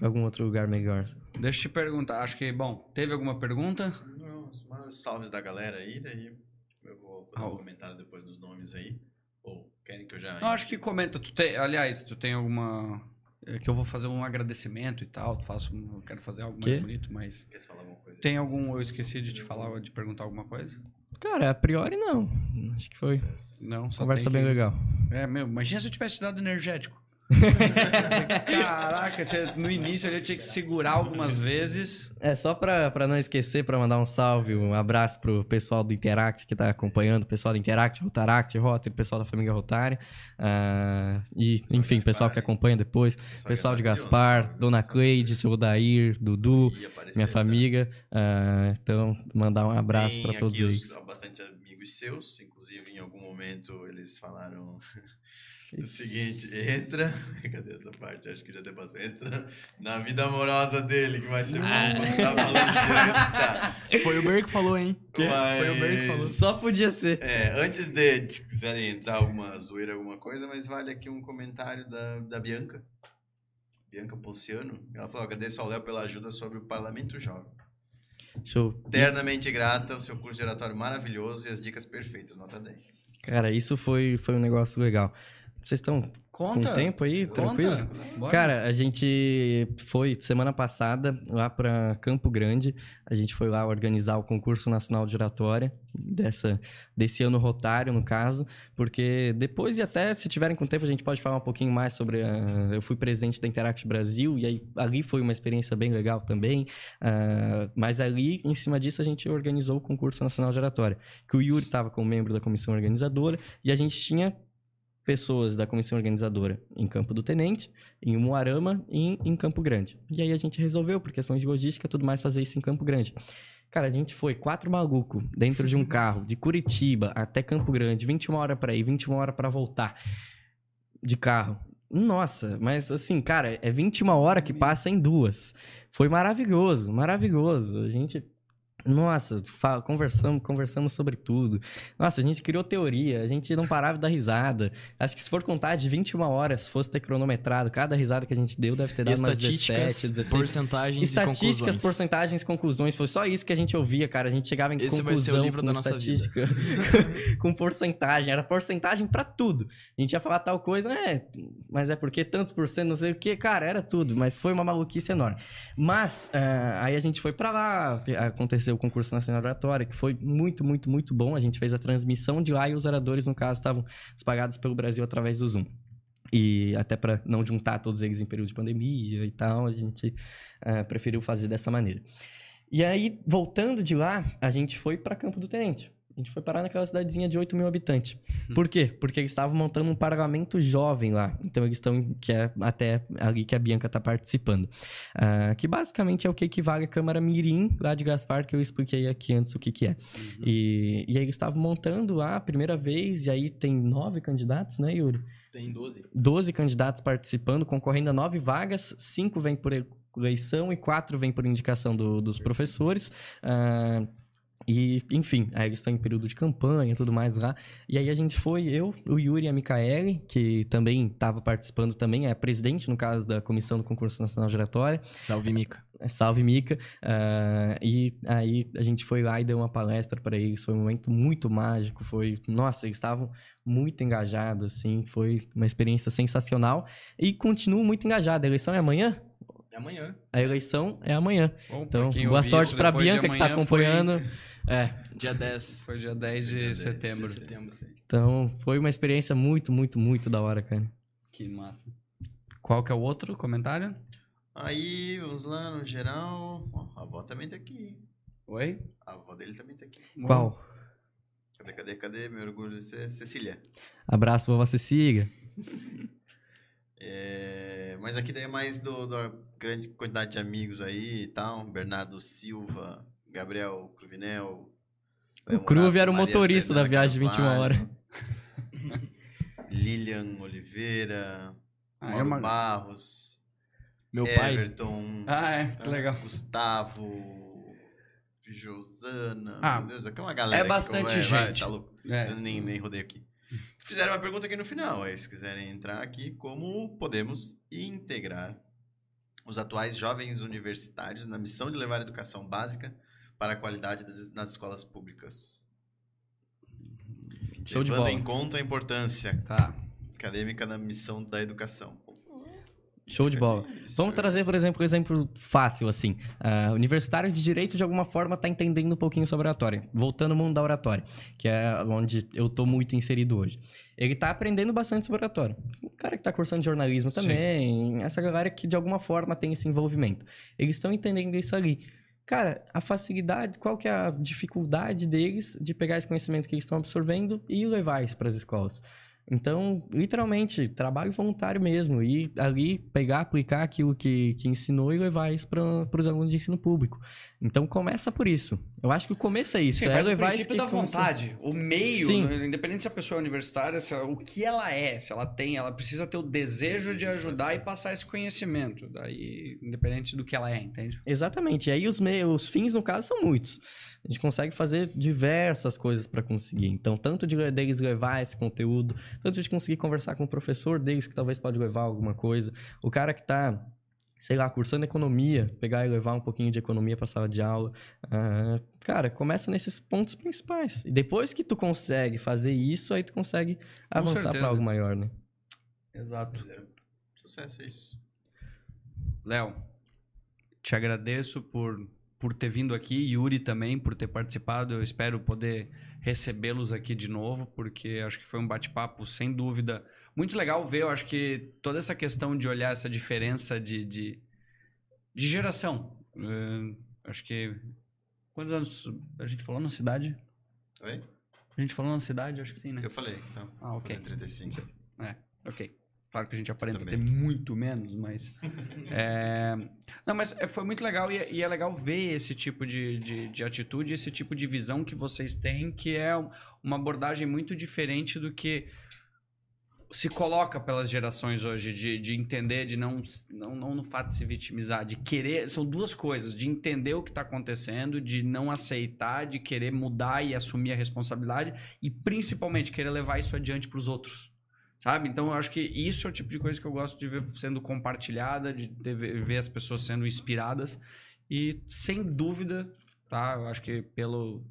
algum outro lugar melhor. Deixa eu te perguntar. Acho que, bom, teve alguma pergunta? Não, os salves da galera aí, daí eu vou dar Ah, um comentário depois nos nomes aí. Ou querem que eu já. Não, acho que comenta. Tu tem, aliás, tu tem alguma. É que eu vou fazer um agradecimento e tal. Faço, um- eu quero fazer algo mais Quê? bonito, mas. Quer falar alguma coisa? Tem algum. Eu esqueci de te falar, de perguntar alguma coisa? Cara, a priori não. Acho que foi Não, só conversa tem bem que... legal. É, meu, imagina se eu tivesse dado energético. Caraca, no início eu tinha que segurar algumas vezes. É, só pra, pra não esquecer, pra mandar um salve, um abraço pro pessoal do Interact que tá acompanhando, o pessoal do Interact, Rotaract, Rotary, pessoal da família Rotária. ah, e, Pessoal enfim, pessoal Gaspar, que hein? acompanha depois. Pessoal de Gaspar, Dona Cleide, seu Dair, Dudu, minha família. ah, então, mandar um abraço pra todos aqui eles. Os, bastante amigos seus, inclusive em algum momento eles falaram o seguinte: entra, cadê essa parte? Acho que já tem bastante. Entra na vida amorosa dele, que vai ser bom Ah. quando tá falando tá. Foi o Ber que falou, hein? Mas- Foi o Ber que falou. Só podia ser. É, antes de, de quiserem entrar alguma zoeira, alguma coisa, mas vale aqui um comentário da, da Bianca. Bianca Ponciano. Ela falou: agradeço ao Léo pela ajuda sobre o Parlamento Jovem. Show. Eternamente grata, o seu curso de oratório maravilhoso e as dicas perfeitas, nota 10. Cara, isso foi, foi um negócio legal. Vocês estão com tempo aí? Tranquilo? Conta. Cara, a gente foi semana passada lá para Campo Grande. A gente foi lá organizar o concurso nacional de oratória dessa desse ano rotário, no caso, porque depois e até se tiverem com tempo a gente pode falar um pouquinho mais sobre. a- eu fui presidente da Interact Brasil e aí ali foi uma experiência bem legal também. Ah, mas ali em cima disso a gente organizou o concurso nacional de oratória, que o Yuri estava como membro da comissão organizadora e a gente tinha pessoas da comissão organizadora em Campo do Tenente, em Umuarama e em, em Campo Grande. E aí a gente resolveu, por questões de logística, tudo mais, fazer isso em Campo Grande. Cara, a gente foi quatro malucos dentro de um carro, de Curitiba até Campo Grande, 21 horas pra ir, 21 horas pra voltar, de carro. Nossa, mas assim, cara, é 21 horas que passa em duas. Foi maravilhoso, maravilhoso. A gente Nossa, fa- conversamos, conversamos sobre tudo. Nossa, a gente criou teoria, a gente não parava de dar risada. Acho que se for contar de 21 horas, se fosse ter cronometrado, cada risada que a gente deu deve ter dado umas 17, Estatísticas, 16. porcentagens e Estatísticas, conclusões. porcentagens, conclusões. Foi só isso que a gente ouvia, cara. A gente chegava em Esse vai conclusão ser o livro com da nossa estatística, com porcentagem. Era porcentagem pra tudo. A gente ia falar tal coisa, é, mas é porque tantos por cento, não sei o que. Cara, era tudo, mas foi uma maluquice enorme. Mas, ah, aí a gente foi pra lá, aconteceu o concurso nacional de oratória, que foi muito, muito, muito bom. A gente fez a transmissão de lá e os oradores, no caso, estavam espalhados pelo Brasil através do Zoom. E até para não juntar todos eles em período de pandemia e tal, a gente ah, preferiu fazer dessa maneira. E aí, voltando de lá, a gente foi para Campo do Tenente. A gente foi parar naquela cidadezinha de 8 mil habitantes. Por quê? Porque eles estavam montando um parlamento jovem lá. Então eles estão, que é até ali que a Bianca está participando. Ah, que basicamente é o que equivale à Câmara Mirim, lá de Gaspar, que eu expliquei aqui antes o que, que é. E, e aí eles estavam montando lá a primeira vez, e aí tem nove candidatos, né, Yuri? Tem 12. 12 candidatos participando, concorrendo a nove vagas, cinco vêm por eleição e quatro vêm por indicação do- dos professores. Ah, e, enfim, aí eles estão em período de campanha e tudo mais lá. E aí a gente foi, eu, o Yuri e a Micaele, que também estava participando também, é presidente, no caso, da Comissão do Concurso Nacional Giratória. Salve, Mica. É, Salve, Mica. Ah, e aí a gente foi lá e deu uma palestra para eles. Foi um momento muito mágico. Foi, nossa, eles estavam muito engajados, assim. Foi uma experiência sensacional. E continuo muito engajado. A eleição é amanhã? É amanhã. A eleição é amanhã. Bom, Então, boa sorte isso para Bianca que tá amanhã, foi- acompanhando. É, Dia 10 Foi dia 10 de Dia 10 de setembro. de setembro. então foi uma experiência muito, muito, muito da hora, cara. Que massa. Qual que é o outro comentário? Aí, vamos lá, no geral. Ó, a avó também tá aqui. Oi? A avó dele também tá aqui. Qual? Cadê, cadê, cadê? Meu orgulho de ser Cecília. Abraço, vovó Cecília. É, mas aqui daí é mais do, da grande quantidade de amigos aí e tal. Bernardo Silva, Gabriel Cruvinel. O Cruve era o Maria motorista da Fernanda viagem de 21 Carvalho, horas. Lilian Oliveira, Ah, é Mauro uma- Barros, Meu pai. Everton, Ah, é, que legal. Gustavo, Josana. Ah, meu Deus, aqui é uma galera. é aqui que bastante vai, gente. tá louco. É. Eu nem, nem rodei aqui. Fizeram uma pergunta aqui no final. Aí, se quiserem entrar aqui, como podemos integrar os atuais jovens universitários na missão de levar a educação básica para a qualidade das, nas escolas públicas? Show de Levando bola. em conta a importância Tá. acadêmica na missão da educação. Show de bola. Isso, Vamos é. trazer, por exemplo, um exemplo fácil, assim. Ah, universitário de direito, de alguma forma, está entendendo um pouquinho sobre oratória. Voltando ao mundo da oratória, que é onde eu tô muito inserido hoje. Ele tá aprendendo bastante sobre oratória. O cara que tá cursando jornalismo Sim. também, essa galera que de alguma forma tem esse envolvimento. Eles estão entendendo isso ali. Cara, a facilidade, qual que é a dificuldade deles de pegar esse conhecimento que eles estão absorvendo e levar isso para as escolas? Então, literalmente, trabalho voluntário mesmo. E ali pegar, aplicar aquilo que, que ensinou e levar isso para os alunos de ensino público. Então, começa por isso. Eu acho que o começo é isso. Sim, é vai do levar isso princípio da vontade. O meio, Sim. né, independente se a pessoa é universitária, se ela- o que ela é, se ela tem, ela precisa ter o desejo de ajudar e passar esse conhecimento. Daí, independente do que ela é, entende? Exatamente. E aí os, meios, os fins, no caso, são muitos. A gente consegue fazer diversas coisas para conseguir. Então, tanto de deles levar esse conteúdo, tanto de conseguir conversar com o professor deles, que talvez pode levar alguma coisa. O cara que tá, sei lá, cursando economia, pegar e levar um pouquinho de economia para sala de aula. Ah, cara, começa nesses pontos principais. E depois que tu consegue fazer isso, aí tu consegue avançar para algo maior, né? Exato. Sucesso, é isso. Léo, te agradeço por, por ter vindo aqui, Yuri também por ter participado. Eu espero poder recebê-los aqui de novo, porque acho que foi um bate-papo, sem dúvida, muito legal ver. Eu acho que toda essa questão de olhar essa diferença de, de, de geração. Eh, acho que. Quantos anos a gente falou na cidade? Oi? A gente falou na cidade? Acho que sim, né? Eu falei, então. Ah, ok. Fazendo 35. Ok. Claro que a gente aparenta ter muito menos, mas. é, Não, mas é, foi muito legal e é, e é legal ver esse tipo de, de, de atitude, esse tipo de visão que vocês têm, que é um- uma abordagem muito diferente do que se coloca pelas gerações hoje, de, de entender, de não, não, não no fato de se vitimizar, de querer. São duas coisas: de entender o que está acontecendo, de não aceitar, de querer mudar e assumir a responsabilidade, e principalmente querer levar isso adiante para os outros. Sabe? Então eu acho que isso é o tipo de coisa que eu gosto de ver sendo compartilhada, de ter- ver as pessoas sendo inspiradas. E sem dúvida, tá? Eu acho que pelo.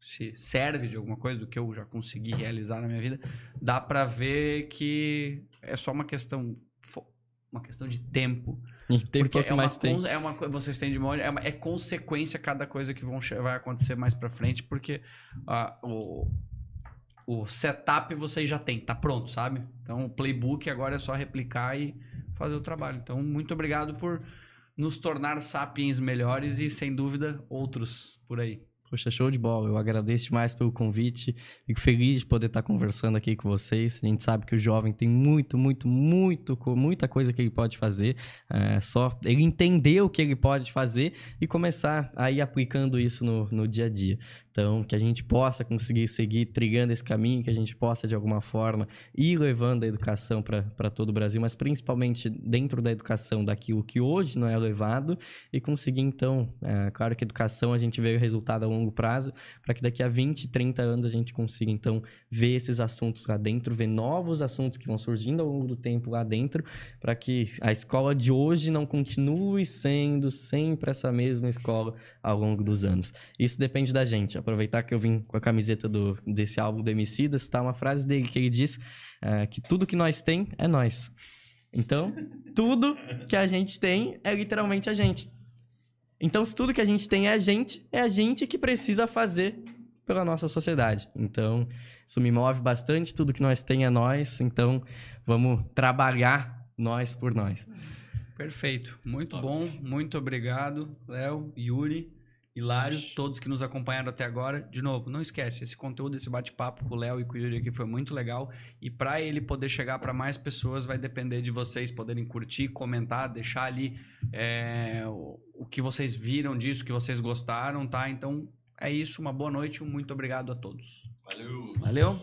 Se serve de alguma coisa do que eu já consegui realizar na minha vida, dá pra ver que é só uma questão. Uma questão de tempo. E tem Porque é uma, mais tempo. cons- é uma vocês têm de memória, é, uma- é consequência cada coisa que vão, vai acontecer mais pra frente, porque ah, o, o setup vocês já têm, tá pronto, sabe? Então o playbook agora é só replicar e fazer o trabalho. Então, muito obrigado por nos tornar sapiens melhores e, sem dúvida, outros por aí. Poxa, show de bola. Eu agradeço demais pelo convite. Fico feliz de poder estar conversando aqui com vocês. A gente sabe que o jovem tem muito, muito, muito, muita coisa que ele pode fazer. É só ele entender o que ele pode fazer e começar a ir aplicando isso no, no dia a dia. Então, que a gente possa conseguir seguir trilhando esse caminho, que a gente possa, de alguma forma, ir levando a educação para todo o Brasil, mas principalmente dentro da educação daquilo que hoje não é levado e conseguir, então, é, claro que educação a gente vê o resultado a longo prazo, para que daqui a 20, 30 anos a gente consiga, então, ver esses assuntos lá dentro, ver novos assuntos que vão surgindo ao longo do tempo lá dentro, para que a escola de hoje não continue sendo sempre essa mesma escola ao longo dos anos. Isso depende da gente. Aproveitar que eu vim com a camiseta do, desse álbum do Emicidas, tá uma frase dele que ele diz é, que tudo que nós tem é nós. Então, tudo que a gente tem é literalmente a gente. Então, se tudo que a gente tem é a gente, é a gente que precisa fazer pela nossa sociedade. Então, isso me move bastante, tudo que nós tem é nós, então vamos trabalhar nós por nós. Perfeito. Muito bom. Muito obrigado, Léo, Yuri, Hilário, todos que nos acompanharam até agora. De novo, não esquece, esse conteúdo, esse bate-papo com o Léo e com o Yuri aqui foi muito legal. E para ele poder chegar para mais pessoas, vai depender de vocês poderem curtir, comentar, deixar ali é, o, o que vocês viram disso, o que vocês gostaram, tá? Então é isso. Uma boa noite. Um muito obrigado a todos. Valeu! Valeu?